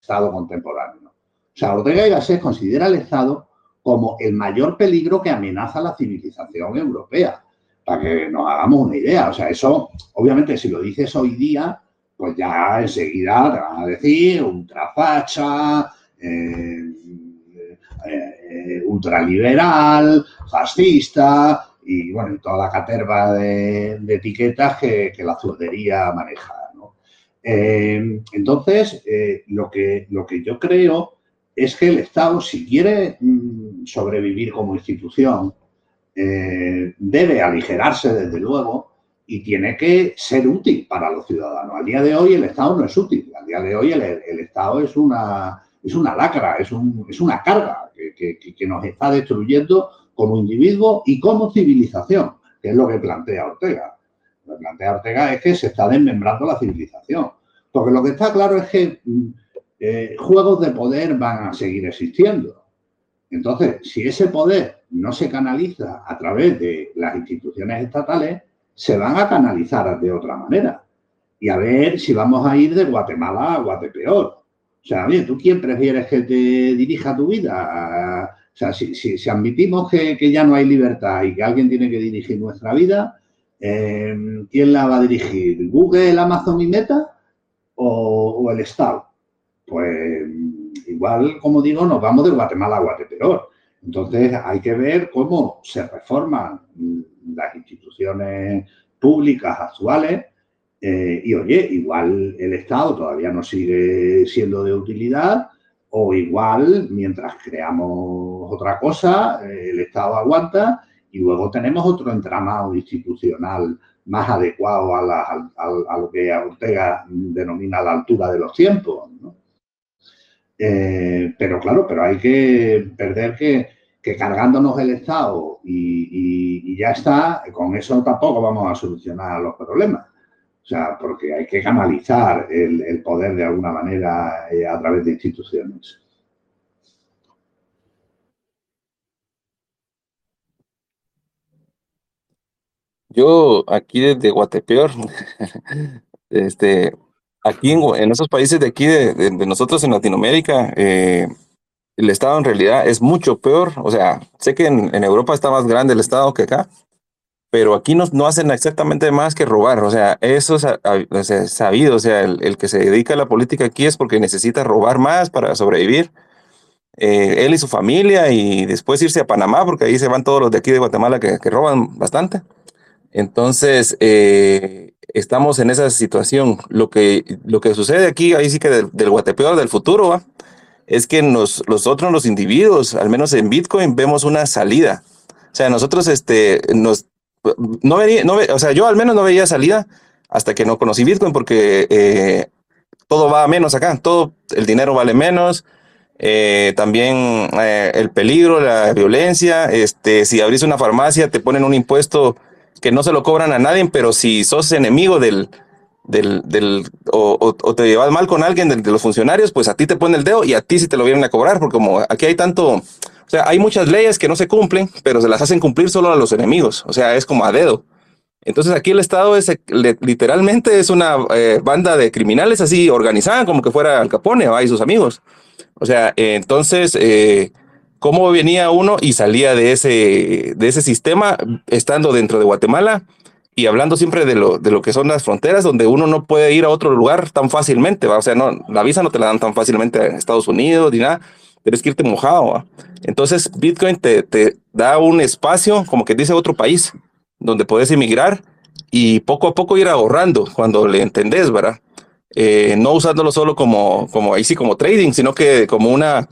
Estado contemporáneo. O sea, Ortega y Gasset considera al Estado como el mayor peligro que amenaza la civilización europea. Para que nos hagamos una idea. O sea, eso, obviamente, si lo dices hoy día, pues ya enseguida te van a decir ultrafacha, eh, eh, eh ultraliberal, fascista, y bueno, toda la caterva de, etiquetas que, la zurdería maneja. Eh, entonces, eh, lo, que, lo que yo creo es que el Estado, si quiere mm, sobrevivir como institución, eh, debe aligerarse desde luego y tiene que ser útil para los ciudadanos. Al día de hoy el Estado no es útil, al día de hoy el, Estado es una, es una lacra, es, un, es una carga que, que, nos está destruyendo como individuo y como civilización, que es lo que plantea Ortega. Lo que plantea Ortega es que se está desmembrando la civilización. Porque lo que está claro es que mm, eh, juegos de poder van a seguir existiendo. Entonces, si ese poder no se canaliza a través de las instituciones estatales, se van a canalizar de otra manera. Y a ver si vamos a ir de Guatemala a Guatepeor. O sea, oye, ¿tú quién prefieres que te dirija tu vida? O sea, si, admitimos que, ya no hay libertad y que alguien tiene que dirigir nuestra vida, eh, ¿quién la va a dirigir? ¿Google, Amazon y Meta o, el Estado? Pues igual, como digo, nos vamos de Guatemala a Guatepeor. Entonces hay que ver cómo se reforman las instituciones públicas actuales eh, y oye, igual el Estado todavía no sigue siendo de utilidad o igual mientras creamos otra cosa, eh, el Estado aguanta y luego tenemos otro entramado institucional más adecuado a, lo que Ortega denomina la altura de los tiempos. Eh, pero claro, pero hay que perder que, cargándonos el Estado y ya está, con eso tampoco vamos a solucionar los problemas. O sea, porque hay que canalizar el, poder de alguna manera eh, a través de instituciones. Yo aquí desde Guatepeor, este, aquí en, esos países de aquí, de, nosotros en Latinoamérica, eh, el Estado en realidad es mucho peor. O sea, sé que en, Europa está más grande el Estado que acá, pero aquí no, no hacen exactamente más que robar. O sea, eso es sabido. O sea, el, que se dedica a la política aquí es porque necesita robar más para sobrevivir. Eh, él y su familia y después irse a Panamá, porque ahí se van todos los de aquí de Guatemala que, roban bastante. Entonces, eh, estamos en esa situación. Lo que, lo que sucede aquí, ahí sí que del, del Guatepeor del futuro, es que nos, nosotros los individuos, al menos en Bitcoin, vemos una salida. O sea, nosotros este, nos no veía, no o sea, yo al menos no veía salida hasta que no conocí Bitcoin porque eh, todo va menos acá, todo el dinero vale menos, eh, también eh, el peligro, la violencia, este, si abrís una farmacia te ponen un impuesto que no se lo cobran a nadie, pero si sos enemigo del, del, del o, te llevas mal con alguien de, de, los funcionarios, pues a ti te ponen el dedo y a ti sí te lo vienen a cobrar, porque como aquí hay tanto o sea, hay muchas leyes que no se cumplen, pero se las hacen cumplir solo a los enemigos. O sea, es como a dedo. Entonces aquí el Estado es literalmente es una eh, banda de criminales así organizada, como que fuera Al Capone y sus amigos. O sea, entonces, eh, ¿cómo venía uno y salía de ese, de ese sistema estando dentro de Guatemala y hablando siempre de lo, de lo que son las fronteras, donde uno no puede ir a otro lugar tan fácilmente? ¿va? O sea, no, la visa no te la dan tan fácilmente a Estados Unidos ni nada tienes que irte mojado. Entonces, Bitcoin te, da un espacio, como que dice otro país, donde puedes emigrar y poco a poco ir ahorrando cuando le entendés, ¿verdad? Eh, no usándolo solo como, como ahí sí, como trading, sino que como una,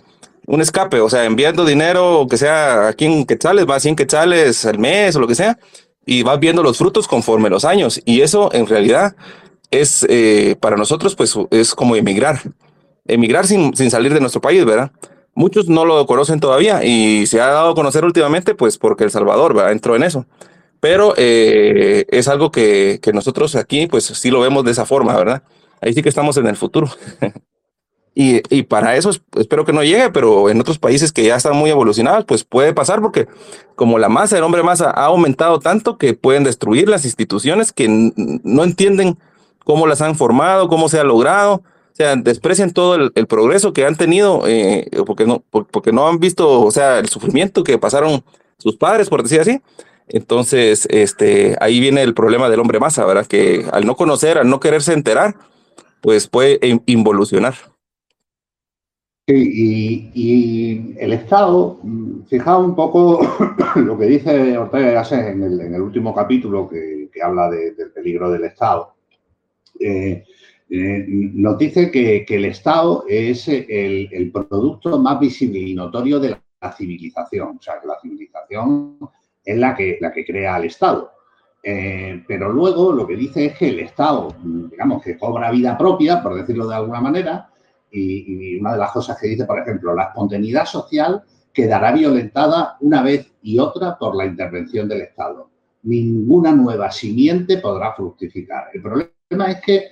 un escape, o sea, enviando dinero, que sea aquí en quetzales, va a 100 quetzales al mes o lo que sea, y vas viendo los frutos conforme los años. Y eso en realidad es eh, para nosotros, pues es como emigrar, emigrar sin, sin salir de nuestro país, ¿verdad? Muchos no lo conocen todavía y se ha dado a conocer últimamente, pues porque El Salvador entró en eso. Pero eh, es algo que, que, nosotros aquí, pues sí lo vemos de esa forma, ¿verdad? Ahí sí que estamos en el futuro. y, y, para eso espero que no llegue, pero en otros países que ya están muy evolucionados, pues puede pasar porque como la masa, el hombre masa ha aumentado tanto que pueden destruir las instituciones que no entienden cómo las han formado, cómo se ha logrado o sea, desprecian todo el, progreso que han tenido eh, porque, no, porque no han visto, o sea, el sufrimiento que pasaron sus padres, por decir así. Entonces, este, ahí viene el problema del hombre masa, ¿verdad? Que al no conocer, al no quererse enterar, pues puede involucionar. Sí, y, el Estado, fijaos un poco lo que dice Ortega en el, en el último capítulo que, habla del peligro del Estado. Eh, eh, nos dice que, el Estado es el, producto más visible y notorio de la civilización. O sea, que la civilización es la que, la que crea al Estado. Eh, pero luego lo que dice es que el Estado, digamos, que cobra vida propia, por decirlo de alguna manera, y, y una de las cosas que dice, por ejemplo, la espontaneidad social quedará violentada una vez y otra por la intervención del Estado. ninguna nueva simiente podrá fructificar. El problema es que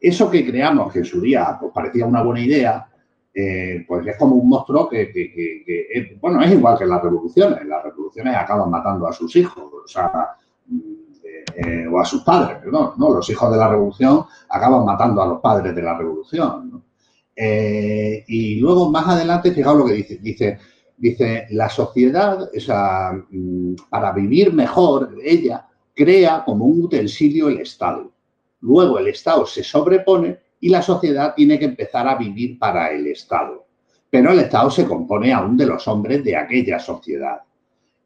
eso que creamos que en su día pues, parecía una buena idea, eh, pues es como un monstruo que, bueno, es igual que las revoluciones. Las revoluciones acaban matando a sus hijos, mm, eh, o a sus padres, perdón, ¿no? Los hijos de la revolución acaban matando a los padres de la revolución, eh, y luego más adelante, fijaos lo que dice, dice, dice, la sociedad, mm, para vivir mejor, ella crea como un utensilio el Estado. Luego el Estado se sobrepone y la sociedad tiene que empezar a vivir para el Estado. Pero el Estado se compone aún de los hombres de aquella sociedad.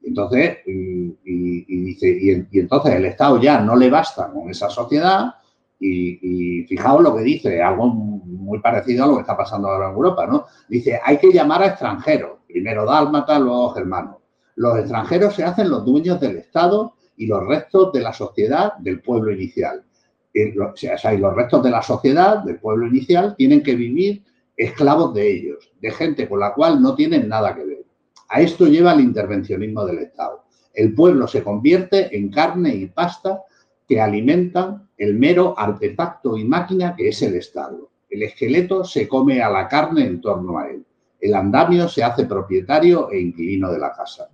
Entonces, y, dice, y, entonces el Estado ya no le basta con esa sociedad y, fijaos lo que dice, algo muy parecido a lo que está pasando ahora en Europa, ¿no? Dice, hay que llamar a extranjeros, primero dálmata, luego germanos. Los extranjeros se hacen los dueños del Estado y los restos de la sociedad del pueblo inicial. O sea, los restos de la sociedad, del pueblo inicial, tienen que vivir esclavos de ellos, de gente con la cual no tienen nada que ver. A esto lleva el intervencionismo del Estado. El pueblo se convierte en carne y pasta que alimentan el mero artefacto y máquina que es el Estado. El esqueleto se come a la carne en torno a él. El andamio se hace propietario e inquilino de la casa.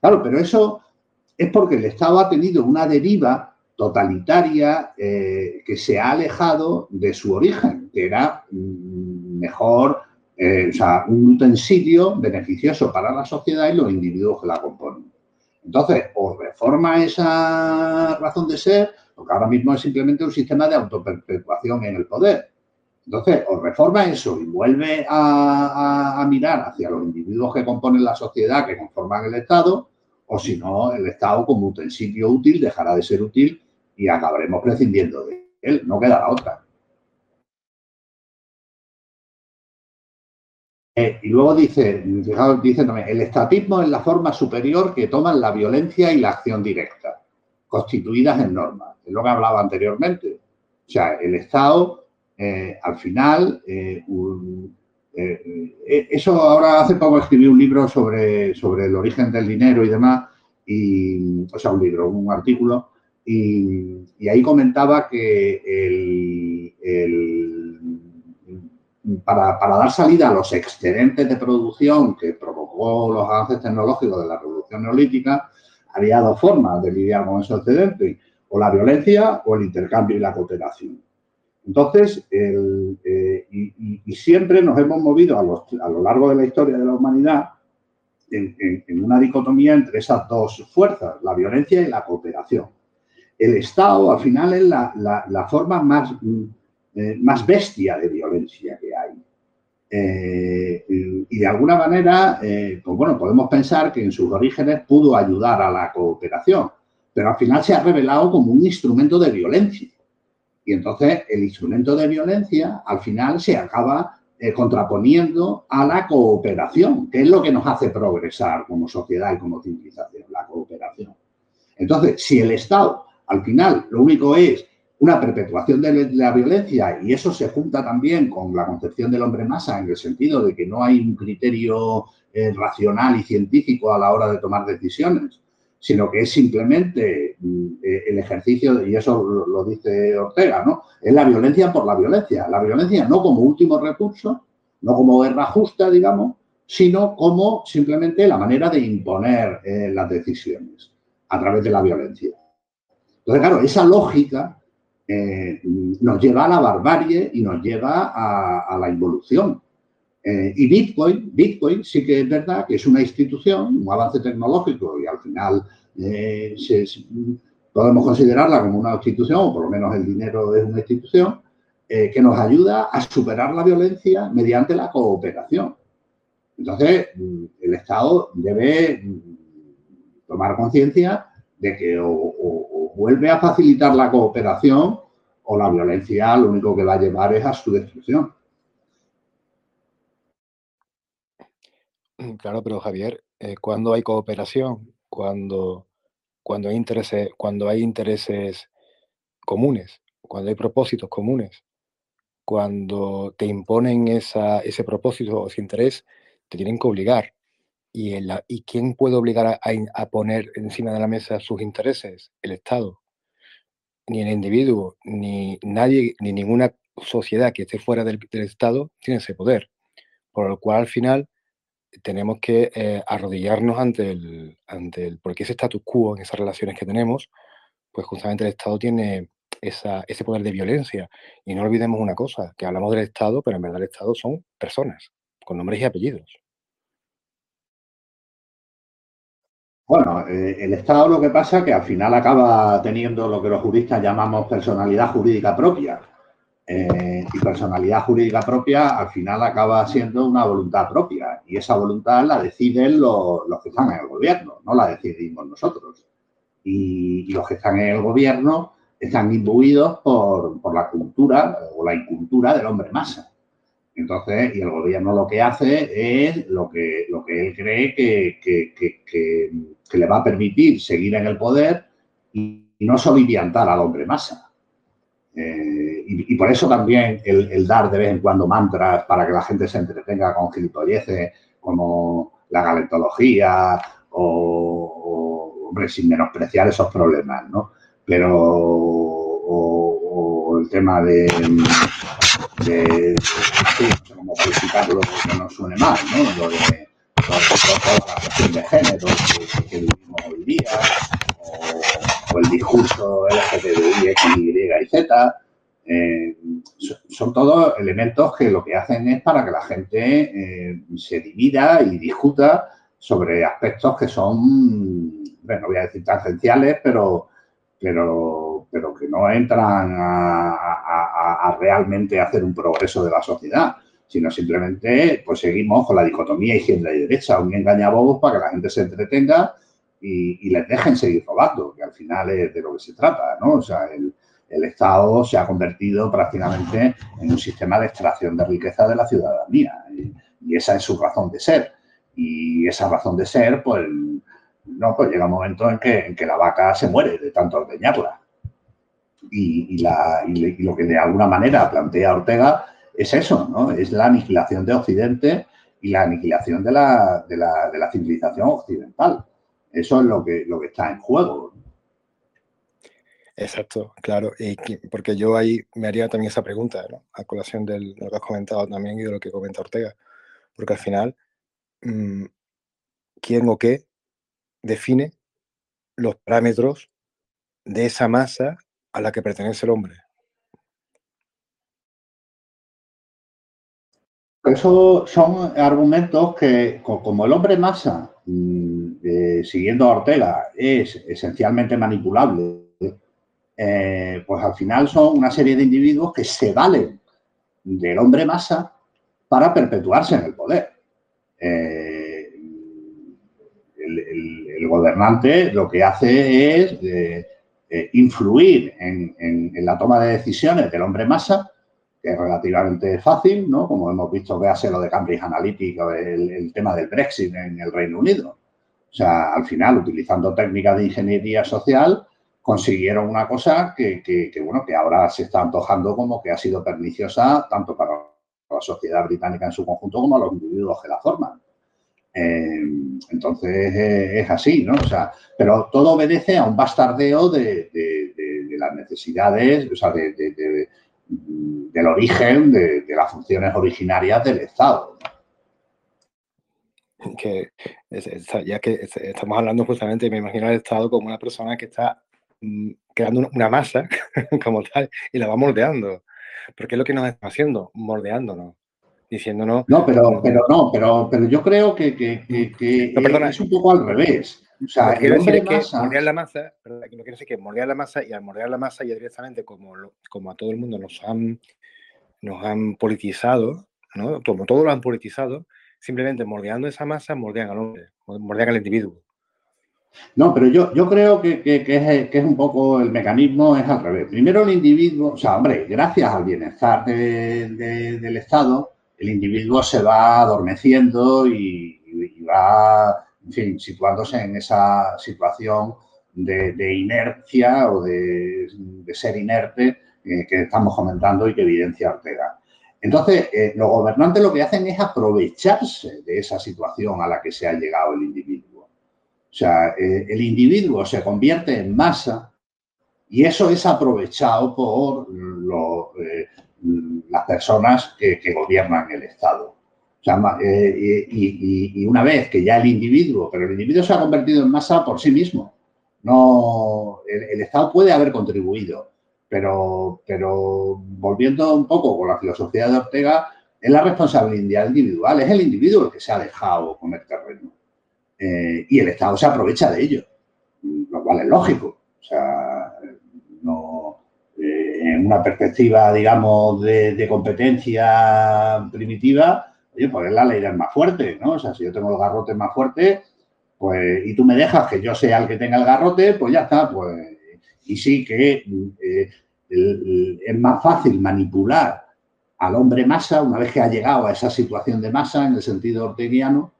Claro, pero eso es porque el Estado ha tenido una deriva totalitaria eh, que se ha alejado de su origen, que era mm, mejor, eh, o sea, un utensilio beneficioso para la sociedad y los individuos que la componen. Entonces, o reforma esa razón de ser, porque ahora mismo es simplemente un sistema de autoperpetuación en el poder. Entonces, o reforma eso y vuelve a, a mirar hacia los individuos que componen la sociedad, que conforman el Estado, o si no, el Estado como utensilio útil dejará de ser útil y acabaremos prescindiendo de él. No queda la otra. Eh, y luego dice, dice también, el estatismo es la forma superior que toman la violencia y la acción directa, constituidas en normas. Es lo que hablaba anteriormente. O sea, el Estado, eh, al final, eh, eso ahora hace poco escribí un libro sobre, sobre el origen del dinero y demás, y, o sea, un libro, un artículo, y, ahí comentaba que para, dar salida a los excedentes de producción que provocó los avances tecnológicos de la revolución neolítica, había dos formas de lidiar con esos excedentes, o la violencia o el intercambio y la cooperación. Entonces, eh, y, siempre nos hemos movido a, lo largo de la historia de la humanidad en una dicotomía entre esas dos fuerzas, la violencia y la cooperación el Estado al final es la, forma más, mm, eh, más bestia de violencia que hay. Eh, y de alguna manera, eh, pues bueno, podemos pensar que en sus orígenes pudo ayudar a la cooperación, pero al final se ha revelado como un instrumento de violencia. Y entonces el instrumento de violencia al final se acaba contraponiendo a la cooperación, que es lo que nos hace progresar como sociedad y como civilización, la cooperación. Entonces, si el Estado al final, lo único es una perpetuación de la violencia y eso se junta también con la concepción del hombre masa en el sentido de que no hay un criterio eh, racional y científico a la hora de tomar decisiones, sino que es simplemente mm, eh, el ejercicio, y eso lo, dice Ortega, ¿no? Es la violencia por la violencia. La violencia no como último recurso, no como guerra justa, digamos, sino como simplemente la manera de imponer eh, las decisiones a través de la violencia. Entonces, claro, esa lógica eh, nos lleva a la barbarie y nos lleva a, la involución. Eh, y Bitcoin, Bitcoin sí que es verdad que es una institución, un avance tecnológico y al final eh, podemos considerarla como una institución, o por lo menos el dinero es una institución, que nos ayuda a superar la violencia mediante la cooperación. Entonces, el Estado debe tomar conciencia de que o, vuelve a facilitar la cooperación o la violencia lo único que va a llevar es a su destrucción. Claro, pero Javier, eh, cuando hay cooperación, cuando, cuando, hay intereses, cuando hay intereses comunes, cuando hay propósitos comunes, cuando te imponen esa, ese propósito o ese interés, te tienen que obligar. ¿Y, ¿Y quién puede obligar a, poner encima de la mesa sus intereses? El Estado. Ni el individuo, ni nadie, ni ninguna sociedad que esté fuera del, Estado tiene ese poder. Por lo cual, al final, tenemos que eh, arrodillarnos ante el, ante el, porque ese status quo en esas relaciones que tenemos, pues justamente el Estado tiene ese poder de violencia. Y no olvidemos una cosa, que hablamos del Estado, pero en verdad el Estado son personas, con nombres y apellidos. Bueno, eh, el Estado lo que pasa es que al final acaba teniendo lo que los juristas llamamos personalidad jurídica propia. Eh, y personalidad jurídica propia al final acaba siendo una voluntad propia. Y esa voluntad la deciden los, que están en el gobierno, no la decidimos nosotros. Y, los que están en el gobierno están imbuidos por, por la cultura o la incultura del hombre masa. Entonces, y el gobierno lo que hace es lo que, lo que él cree que, que, le va a permitir seguir en el poder y, no soliviantar al hombre masa. Eh, y, por eso también el, dar de vez en cuando mantras para que la gente se entretenga con gilipolleces como la galentología o, hombre, sin menospreciar esos problemas, ¿no? Pero, o el tema de de, no sé cómo calificarlo que no suene mal, ¿no? Lo de, la cuestión de género que, vivimos hoy día, o, el discurso LGTBI, X, Y Z. Eh, son todos elementos que lo que hacen es para que la gente eh, se divida y discuta sobre aspectos que son, bueno, no voy a decir tangenciales, pero, pero, pero que no entran a, realmente hacer un progreso de la sociedad, sino simplemente pues seguimos con la dicotomía izquierda y derecha, un engañabobos para que la gente se entretenga y, les dejen seguir robando, que al final es de lo que se trata, ¿no? O sea, el, Estado se ha convertido prácticamente en un sistema de extracción de riqueza de la ciudadanía y, y esa es su razón de ser. Y esa razón de ser, pues no, pues llega un momento en que, en que la vaca se muere de tanto ordeñarla. Y, la, y, lo que de alguna manera plantea Ortega es eso, ¿no? Es la aniquilación de Occidente y la aniquilación de la, de la, de la civilización occidental. Eso es lo que, lo que está en juego. Exacto, claro. Y porque yo ahí me haría también esa pregunta, ¿no? A colación de lo que has comentado también y de lo que comenta Ortega. Porque al final, mm, ¿quién o qué define los parámetros de esa masa a la que pertenece el hombre. Esos son argumentos que, como el hombre masa, mm, eh, siguiendo a Ortega, es esencialmente manipulable, eh, pues al final son una serie de individuos que se valen del hombre masa para perpetuarse en el poder. Eh, el gobernante lo que hace es influir en, la toma de decisiones del hombre masa, que es relativamente fácil, ¿no? Como hemos visto que lo de Cambridge Analytica, el, tema del Brexit en el Reino Unido. O sea, al final, utilizando técnicas de ingeniería social, consiguieron una cosa que, bueno, que ahora se está antojando como que ha sido perniciosa tanto para la sociedad británica en su conjunto como a los individuos que la forman. Eh, entonces eh, es así, ¿no? O sea, pero todo obedece a un bastardeo de, las necesidades, o sea, del origen de, las funciones originarias del Estado. Que, ya que estamos hablando justamente, me imagino al Estado como una persona que está mm, creando una masa como tal y la va moldeando. Porque es lo que nos está haciendo, moldeándonos diciéndonos. No, pero, pero no, pero, pero yo creo que, que, que, es un poco al revés. O sea, el hombre masa... mordear la masa, lo que quiero decir que mordear la masa y al mordear la masa ya directamente como, como a todo el mundo nos han, nos han politizado, ¿no? Como todo lo han politizado, simplemente mordeando esa masa mordean al hombre, mordean al individuo. No, pero yo, yo creo que, que, es, que, es, un poco el mecanismo, es al revés. Primero el individuo, o sea, hombre, gracias al bienestar del Estado, el individuo se va adormeciendo y, va, en fin, situándose en esa situación de, inercia o de, ser inerte eh, que estamos comentando y que evidencia Ortega. Entonces, eh, los gobernantes lo que hacen es aprovecharse de esa situación a la que se ha llegado el individuo. O sea, eh, el individuo se convierte en masa y eso es aprovechado por las personas que, gobiernan el Estado. O sea, y, una vez que ya el individuo, pero el individuo se ha convertido en masa por sí mismo. No, el Estado puede haber contribuido, pero, pero volviendo un poco con la filosofía de Ortega, es la responsabilidad individual, es el individuo el que se ha dejado comer terreno. Eh, y el Estado se aprovecha de ello, lo cual es lógico. O sea, no, eh, en una perspectiva, digamos, de, competencia primitiva, oye, pues es la ley del más fuerte, ¿no? O sea, si yo tengo el garrote más fuerte, pues, y tú me dejas que yo sea el que tenga el garrote, pues ya está, pues y sí que eh, es más fácil manipular al hombre masa una vez que ha llegado a esa situación de masa en el sentido orteguiano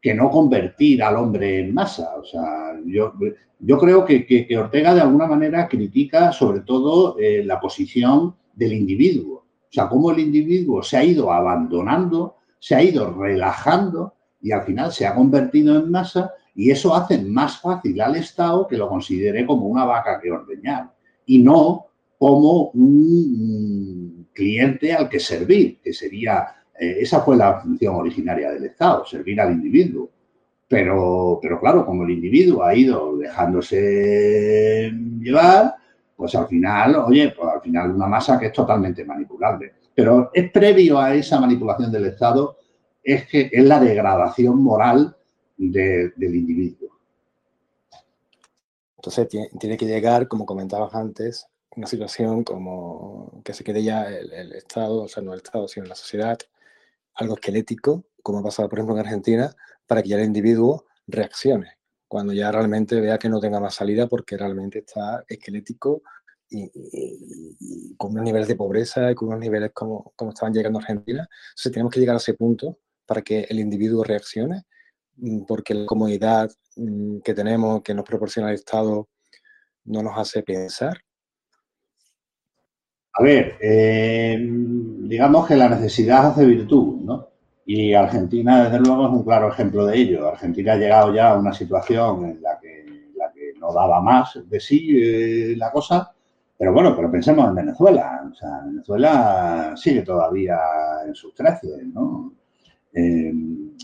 que no convertir al hombre en masa. O sea, yo, yo creo que, Ortega de alguna manera critica sobre todo eh, la posición del individuo. O sea, cómo el individuo se ha ido abandonando, se ha ido relajando y al final se ha convertido en masa y eso hace más fácil al Estado que lo considere como una vaca que ordeñar y no como un cliente al que servir, que sería, eh, esa fue la función originaria del Estado, servir al individuo. Pero, pero claro, como el individuo ha ido dejándose llevar, pues al final, oye, pues al final una masa que es totalmente manipulable. Pero es previo a esa manipulación del Estado, es que es la degradación moral del individuo. Entonces tiene, que llegar, como comentabas antes, una situación como que se quede ya el, Estado, o sea, no el Estado, sino la sociedad, algo esquelético, como ha pasado, por ejemplo, en Argentina, para que ya el individuo reaccione, cuando ya realmente vea que no tenga más salida porque realmente está esquelético y, con unos niveles de pobreza y con unos niveles como, como estaban llegando a Argentina. Entonces tenemos que llegar a ese punto para que el individuo reaccione Mm, porque la comodidad mm, que tenemos, que nos proporciona el Estado, no nos hace pensar? A ver, eh, digamos que la necesidad hace virtud, ¿no? Y Argentina, desde luego, es un claro ejemplo de ello. Argentina ha llegado ya a una situación en la que, la que no daba más de sí eh, la cosa, pero bueno, pero pensemos en Venezuela. O sea, Venezuela sigue todavía en sus trece, ¿no? Eh,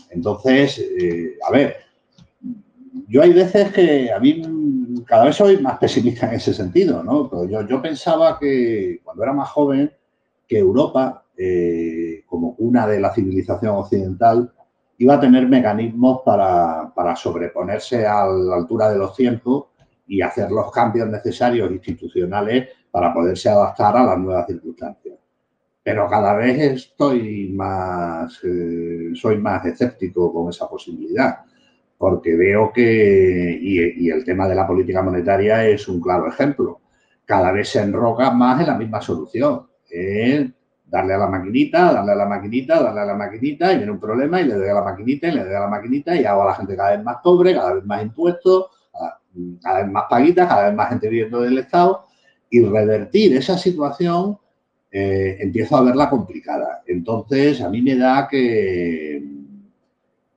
entonces, a ver, yo hay veces que a mí cada vez soy más pesimista en ese sentido, ¿no? Pero yo, pensaba que cuando era más joven, que Europa, eh, como una de la civilización occidental, iba a tener mecanismos para, para, sobreponerse a la altura de los tiempos y hacer los cambios necesarios institucionales para poderse adaptar a las nuevas circunstancias. Pero cada vez estoy más, eh, soy más escéptico con esa posibilidad, porque veo que, y, el tema de la política monetaria es un claro ejemplo, cada vez se enroca más en la misma solución, darle a la maquinita, darle a la maquinita, darle a la maquinita, y viene un problema y le doy a la maquinita y le doy a la maquinita y hago a la gente cada vez más pobre, cada vez más impuestos, cada vez más paguitas, cada vez más gente viviendo del Estado, y revertir esa situación eh, empiezo a verla complicada. Entonces, a mí me da que,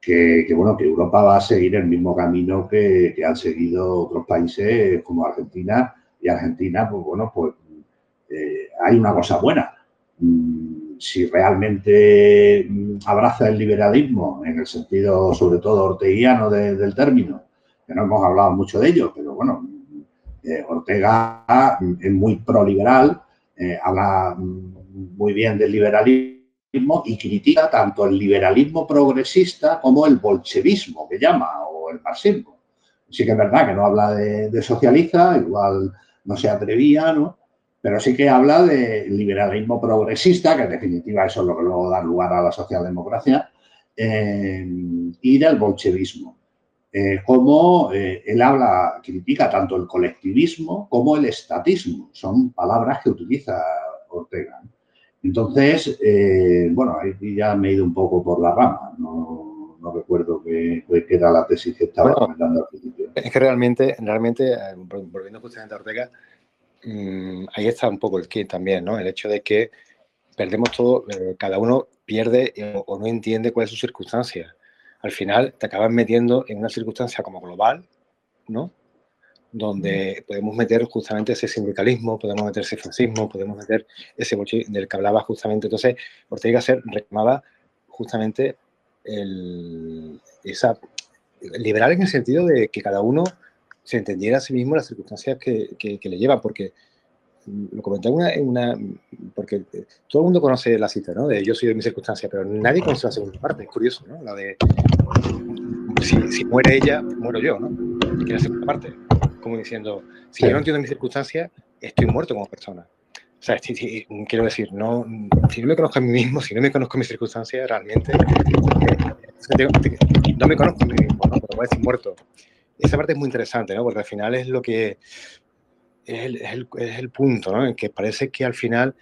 que, bueno, que Europa va a seguir el mismo camino que, han seguido otros países como Argentina. Y Argentina, pues bueno, pues eh, hay una cosa buena. Mm, si realmente mm, abraza el liberalismo, en el sentido sobre todo orteguiano del término, que no hemos hablado mucho de ello, pero bueno, eh, Ortega es muy proliberal, eh, habla muy bien del liberalismo y critica tanto el liberalismo progresista como el bolchevismo, que llama, o el marxismo. Sí que es verdad que no habla de, socialista, igual no se atrevía, ¿no? Pero sí que habla de liberalismo progresista, que en definitiva eso es lo que luego da lugar a la socialdemocracia, eh, y del bolchevismo. Eh, como él habla, critica tanto el colectivismo como el estatismo. Son palabras que utiliza Ortega. Entonces, eh, bueno, ahí ya me he ido un poco por la rama. No, recuerdo qué, era la tesis que estaba comentando al principio. Es que realmente, realmente eh, volviendo justamente a Ortega, mm, ahí está un poco el kit también, ¿no? El hecho de que perdemos todo, eh, cada uno pierde o, no entiende cuál es su circunstancia. Al final te acabas metiendo en una circunstancia como global, ¿no? Donde podemos meter justamente ese sindicalismo, podemos meter ese fascismo, podemos meter ese del que hablaba justamente. Entonces, Ortega se reclamaba justamente el, esa, liberal en el sentido de que cada uno se entendiera a sí mismo las circunstancias que, que, le llevan, porque lo comenté en una, porque todo el mundo conoce la cita, ¿no? De yo soy de mi circunstancia, pero nadie conoce la segunda parte, es curioso, ¿no? La de si, muere ella, muero yo, ¿no? Que la segunda parte, como diciendo, si yo no entiendo mi circunstancia, estoy muerto como persona. O sea, quiero decir, no, si no me conozco a mí mismo, si no me conozco mis circunstancias, realmente eh, no me conozco a mí mismo, ¿no? Pero voy a decir muerto. Esa parte es muy interesante, ¿no? Porque al final es lo que es el, es el, punto, ¿no? En que parece que al final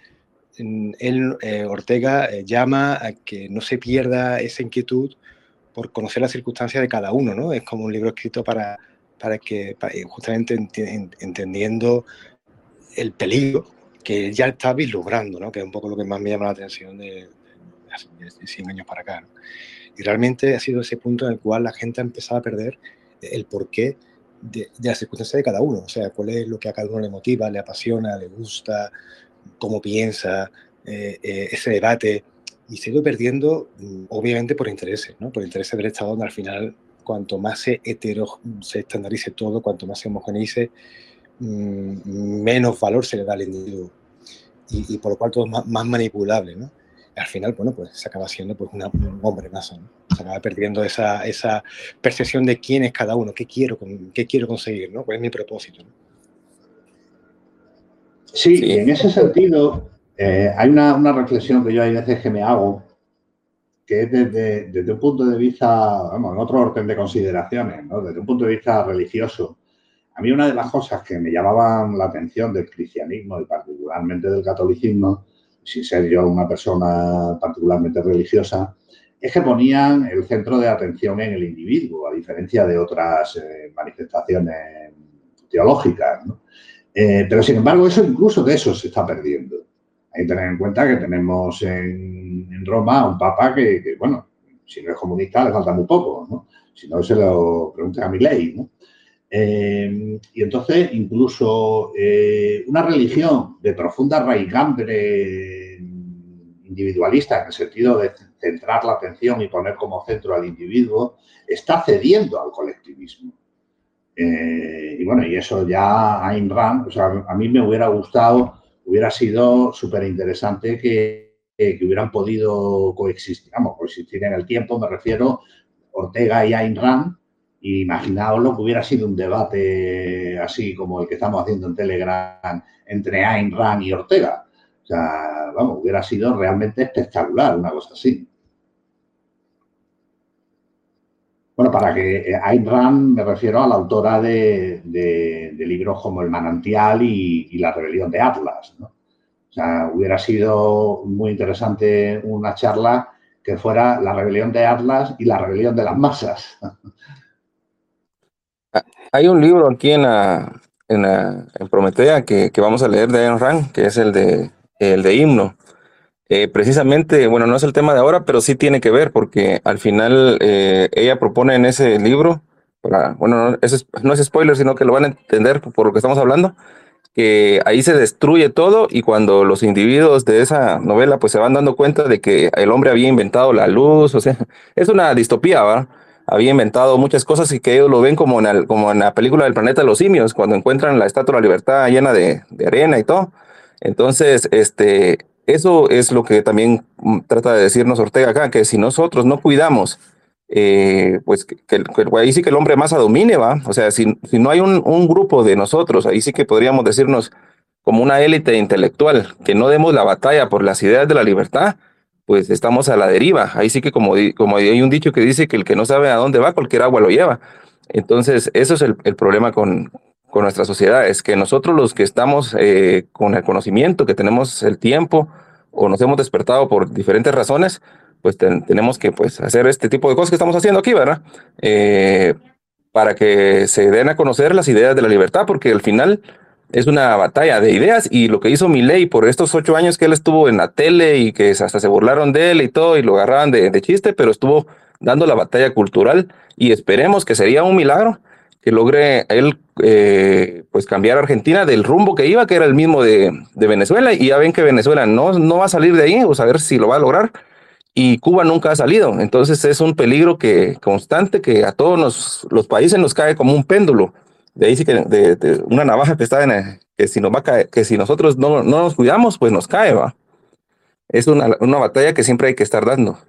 mm, él, eh, Ortega eh, llama a que no se pierda esa inquietud por conocer las circunstancias de cada uno, ¿no? Es como un libro escrito para, para que, justamente entendiendo el peligro que ya está vislumbrando, ¿no? que es un poco lo que más me llama la atención de, hace 100 años para acá. Y realmente ha sido ese punto en el cual la gente ha empezado a perder el porqué de, de las circunstancias de cada uno, o sea, cuál es lo que a cada uno le motiva, le apasiona, le gusta, cómo piensa, eh, eh, ese debate, y se ha perdiendo, mm, obviamente, por intereses, ¿no? por intereses del Estado, donde al final, cuanto más se, hetero, se estandarice todo, cuanto más se homogeneice, Mm, menos valor se le da al individuo y, por lo cual todo es más, manipulable, ¿no? Al final, bueno, pues se acaba siendo pues, un hombre más, ¿no? Se acaba perdiendo esa, esa, percepción de quién es cada uno, qué quiero, qué quiero conseguir, ¿no? ¿Cuál es mi propósito? Sí, y en ese sentido eh, hay una, una, reflexión que yo hay veces que me hago, que es desde, desde un punto de vista, vamos, en otro orden de consideraciones, ¿no? Desde un punto de vista religioso. A mí una de las cosas que me llamaban la atención del cristianismo y particularmente del catolicismo, sin ser yo una persona particularmente religiosa, es que ponían el centro de atención en el individuo, a diferencia de otras eh, manifestaciones teológicas. Eh, pero sin embargo, eso incluso de eso se está perdiendo. Hay que tener en cuenta que tenemos en, Roma un papa que, bueno, si no es comunista le falta muy poco, ¿no? Si no, se lo pregunta a mi ley, ¿no? Eh, y entonces, incluso eh, una religión de profunda raigambre individualista, en el sentido de centrar la atención y poner como centro al individuo, está cediendo al colectivismo. Eh, y bueno, y eso ya Ayn Rand, o sea, a mí me hubiera gustado, hubiera sido súper interesante que, que, hubieran podido coexistir, vamos, coexistir en el tiempo, me refiero Ortega y Ayn Rand, Imaginaos lo que hubiera sido un debate así como el que estamos haciendo en Telegram entre Ayn Rand y Ortega. O sea, vamos, hubiera sido realmente espectacular una cosa así. Bueno, para que eh, Ayn Rand me refiero a la autora de, libros como El manantial y, La rebelión de Atlas. ¿no? O sea, hubiera sido muy interesante una charla que fuera La rebelión de Atlas y La rebelión de las masas. Hay un libro aquí en, en, Prometea que, vamos a leer de Ayn Rand, que es el de, el de himno. Eh, precisamente, bueno, no es el tema de ahora, pero sí tiene que ver, porque al final eh, ella propone en ese libro, bueno, no es, no es spoiler, sino que lo van a entender por lo que estamos hablando, que ahí se destruye todo y cuando los individuos de esa novela pues se van dando cuenta de que el hombre había inventado la luz, o sea, es una distopía, ¿verdad? Había inventado muchas cosas y que ellos lo ven como en, como en la película del planeta de los simios, cuando encuentran la estatua de la libertad llena de, arena y todo. Entonces, este, eso es lo que también mm, trata de decirnos Ortega acá, que si nosotros no cuidamos, eh, pues que, ahí sí que el hombre masa domine, ¿va? O sea, si, si no hay un, un, grupo de nosotros, ahí sí que podríamos decirnos como una élite intelectual, que no demos la batalla por las ideas de la libertad, pues estamos a la deriva. Ahí sí que como, como hay un dicho que dice que el que no sabe a dónde va, cualquier agua lo lleva. Entonces, eso es el, problema con, con, nuestra sociedad, es que nosotros los que estamos eh, con el conocimiento, que tenemos el tiempo o nos hemos despertado por diferentes razones, pues tenemos que pues, hacer este tipo de cosas que estamos haciendo aquí, ¿verdad? Eh, para que se den a conocer las ideas de la libertad, porque al final es una batalla de ideas y lo que hizo Milei por estos ocho años que él estuvo en la tele y que hasta se burlaron de él y todo y lo agarraban de, de chiste, pero estuvo dando la batalla cultural y esperemos que sería un milagro que logre él eh, pues cambiar Argentina del rumbo que iba, que era el mismo de, de, Venezuela, y ya ven que Venezuela no, no va a salir de ahí, o a ver si lo va a lograr, y Cuba nunca ha salido, entonces es un peligro que constante que a todos los países nos cae como un péndulo, de ahí sí que de, una navaja que está en que si nos va a caer, que si nosotros no, no nos cuidamos, pues nos cae, va. Es una, una batalla que siempre hay que estar dando.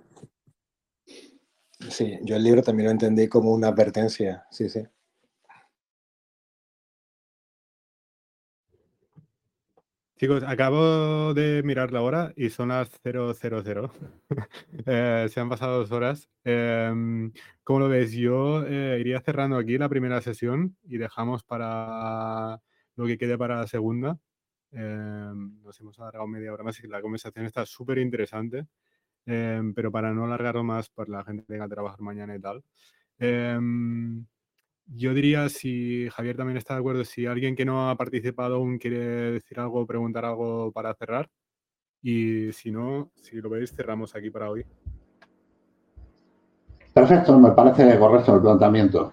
Sí, yo el libro también lo entendí como una advertencia, sí, sí. Chicos, acabo de mirar la hora y son las 000. eh, se han pasado dos horas. Eh, como lo ves, yo eh, iría cerrando aquí la primera sesión y dejamos para lo que quede para la segunda. Em, nos hemos alargado media hora más y la conversación está súper interesante, em, pero para no alargarlo más, por la gente que tenga que trabajar mañana y tal. Yo diría, si Javier también está de acuerdo, si alguien que no ha participado aún quiere decir algo preguntar algo para cerrar. Y si no, si lo veis, cerramos aquí para hoy. Perfecto, me parece correcto el planteamiento.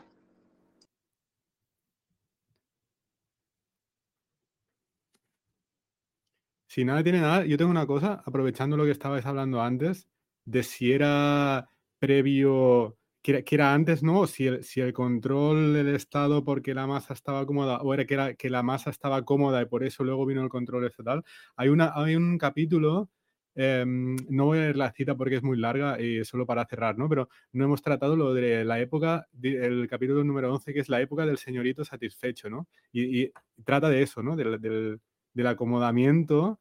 Si nada tiene nada, yo tengo una cosa, aprovechando lo que estabais hablando antes, de si era previo que era, antes, ¿no? Si el, si el control del Estado porque la masa estaba cómoda, o era que, era que la masa estaba cómoda y por eso luego vino el control estatal. Hay, una, hay un capítulo, em, no voy a leer la cita porque es muy larga y solo para cerrar, ¿no? Pero no hemos tratado lo de la época, el capítulo número 11, que es la época del señorito satisfecho, ¿no? Y, trata de eso, ¿no? Del, del, del acomodamiento.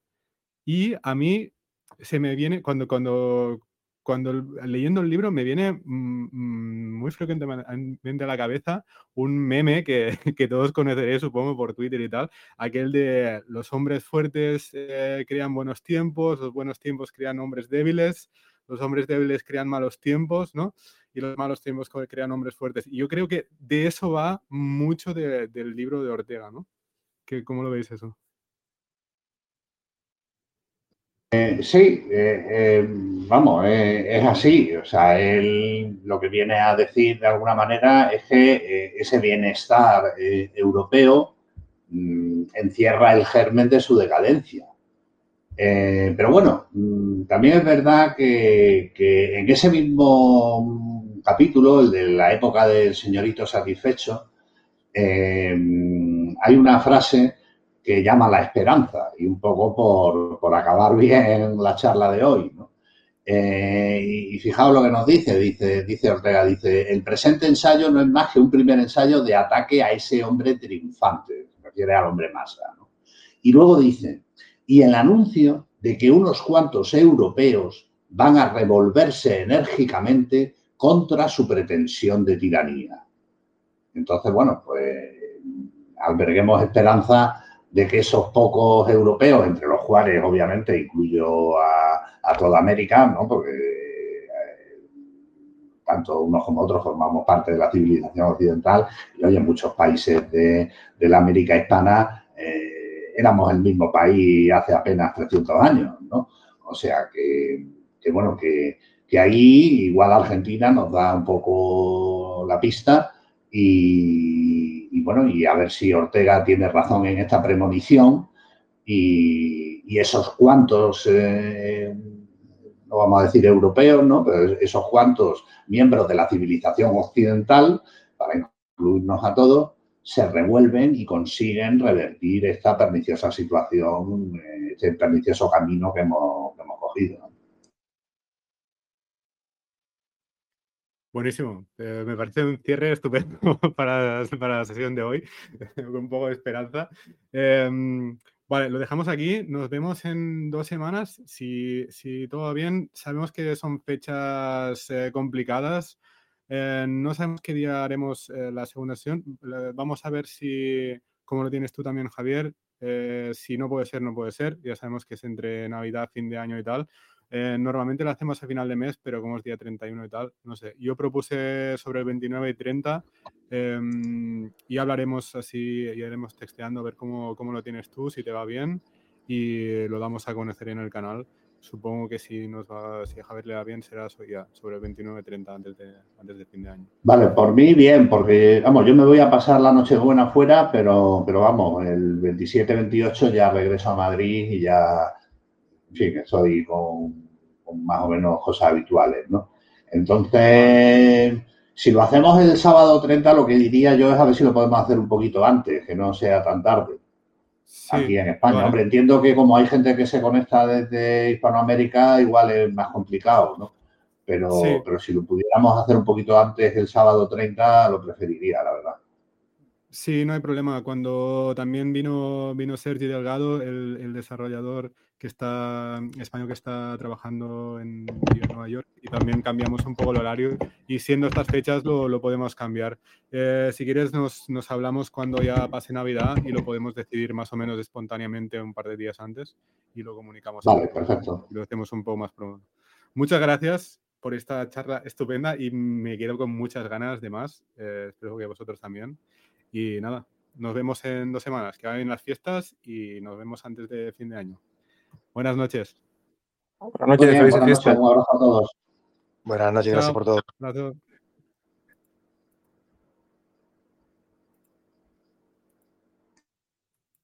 Y a mí se me viene, cuando, cuando, cuando leyendo el libro me viene mm, mm, muy frecuentemente a la cabeza un meme que, que, todos conoceréis, supongo, por Twitter y tal, aquel de los hombres fuertes eh, crean buenos tiempos, los buenos tiempos crean hombres débiles, los hombres débiles crean malos tiempos, ¿no? Y los malos tiempos crean hombres fuertes. Y yo creo que de eso va mucho del libro de Ortega, ¿no? ¿Cómo lo veis eso? Eh, sí, eh, eh, vamos, es así. O sea, él lo que viene a decir de alguna manera es que ese bienestar europeo mm, encierra el germen de su decadencia. pero bueno, mm, también es verdad que, que, en ese mismo capítulo, el de la época del señorito satisfecho, hay una frase que llama la esperanza y un poco por, por acabar bien la charla de hoy. Eh, y, fijaos lo que nos dice, dice, dice Ortega, dice, el presente ensayo no es más que un primer ensayo de ataque a ese hombre triunfante, se refiere al hombre masa. ¿no? Y luego dice, y el anuncio de que unos cuantos europeos van a revolverse enérgicamente contra su pretensión de tiranía. Entonces, bueno, pues alberguemos esperanza de que esos pocos europeos, entre los cuales obviamente incluyo a, toda América, ¿no? porque eh, tanto unos como otros formamos parte de la civilización occidental y hoy en muchos países de, la América hispana eh, éramos el mismo país hace apenas 300 años, ¿no? O sea que, bueno, que, que ahí igual Argentina nos da un poco la pista y, y bueno, y a ver si Ortega tiene razón en esta premonición y, esos cuantos, eh, no vamos a decir europeos, ¿no? Pero esos cuantos miembros de la civilización occidental, para incluirnos a todos, se revuelven y consiguen revertir esta perniciosa situación, este pernicioso camino que hemos, que hemos cogido. Buenísimo. Eh, me parece un cierre estupendo para, para, la sesión de hoy, con un poco de esperanza. Em, vale, lo dejamos aquí. Nos vemos en dos semanas. Si, si todo va bien, sabemos que son fechas eh, complicadas. Eh, no sabemos qué día haremos la segunda sesión. vamos a ver si, como lo tienes tú también, Javier, si no puede ser, no puede ser. Ya sabemos que es entre Navidad, fin de año y tal. Eh, normalmente lo hacemos a final de mes, pero como es día 31 y tal, no sé. Yo propuse sobre el 29 y 30 em, y hablaremos así, y iremos texteando a ver cómo, cómo lo tienes tú, si te va bien y lo damos a conocer en el canal supongo que si nos va, si a Javier le va bien, será sobre el 29-30 antes de, antes de fin de año. Vale, por mí bien, porque vamos, yo me voy a pasar la noche buena fuera, pero, pero vamos, el 27-28 ya regreso a Madrid y ya, en fin, con, con más o menos cosas habituales, ¿no? Entonces, si lo hacemos el sábado 30, lo que diría yo es a ver si lo podemos hacer un poquito antes, que no sea tan tarde aquí en España. Hombre, entiendo que como hay gente que se conecta desde Hispanoamérica, igual es más complicado, ¿no? Pero, pero si lo pudiéramos hacer un poquito antes el sábado 30, lo preferiría, la verdad. Sí, no hay problema. Cuando también vino, vino Sergi Delgado, el, desarrollador que está español que está trabajando en, Nueva York, y también cambiamos un poco el horario. Y siendo estas fechas lo, podemos cambiar. Eh, si quieres, nos, nos, hablamos cuando ya pase Navidad y lo podemos decidir más o menos espontáneamente un par de días antes y lo comunicamos. Vale, perfecto. Y lo hacemos un poco más pronto. Muchas gracias por esta charla estupenda y me quedo con muchas ganas de más. Eh, espero que vosotros también. Y nada, nos vemos en dos semanas, que vayan las fiestas y nos vemos antes de fin de año. Buenas noches. Buenas noches, felices fiestas. Un abrazo a todos. Buenas noches, gracias por todo.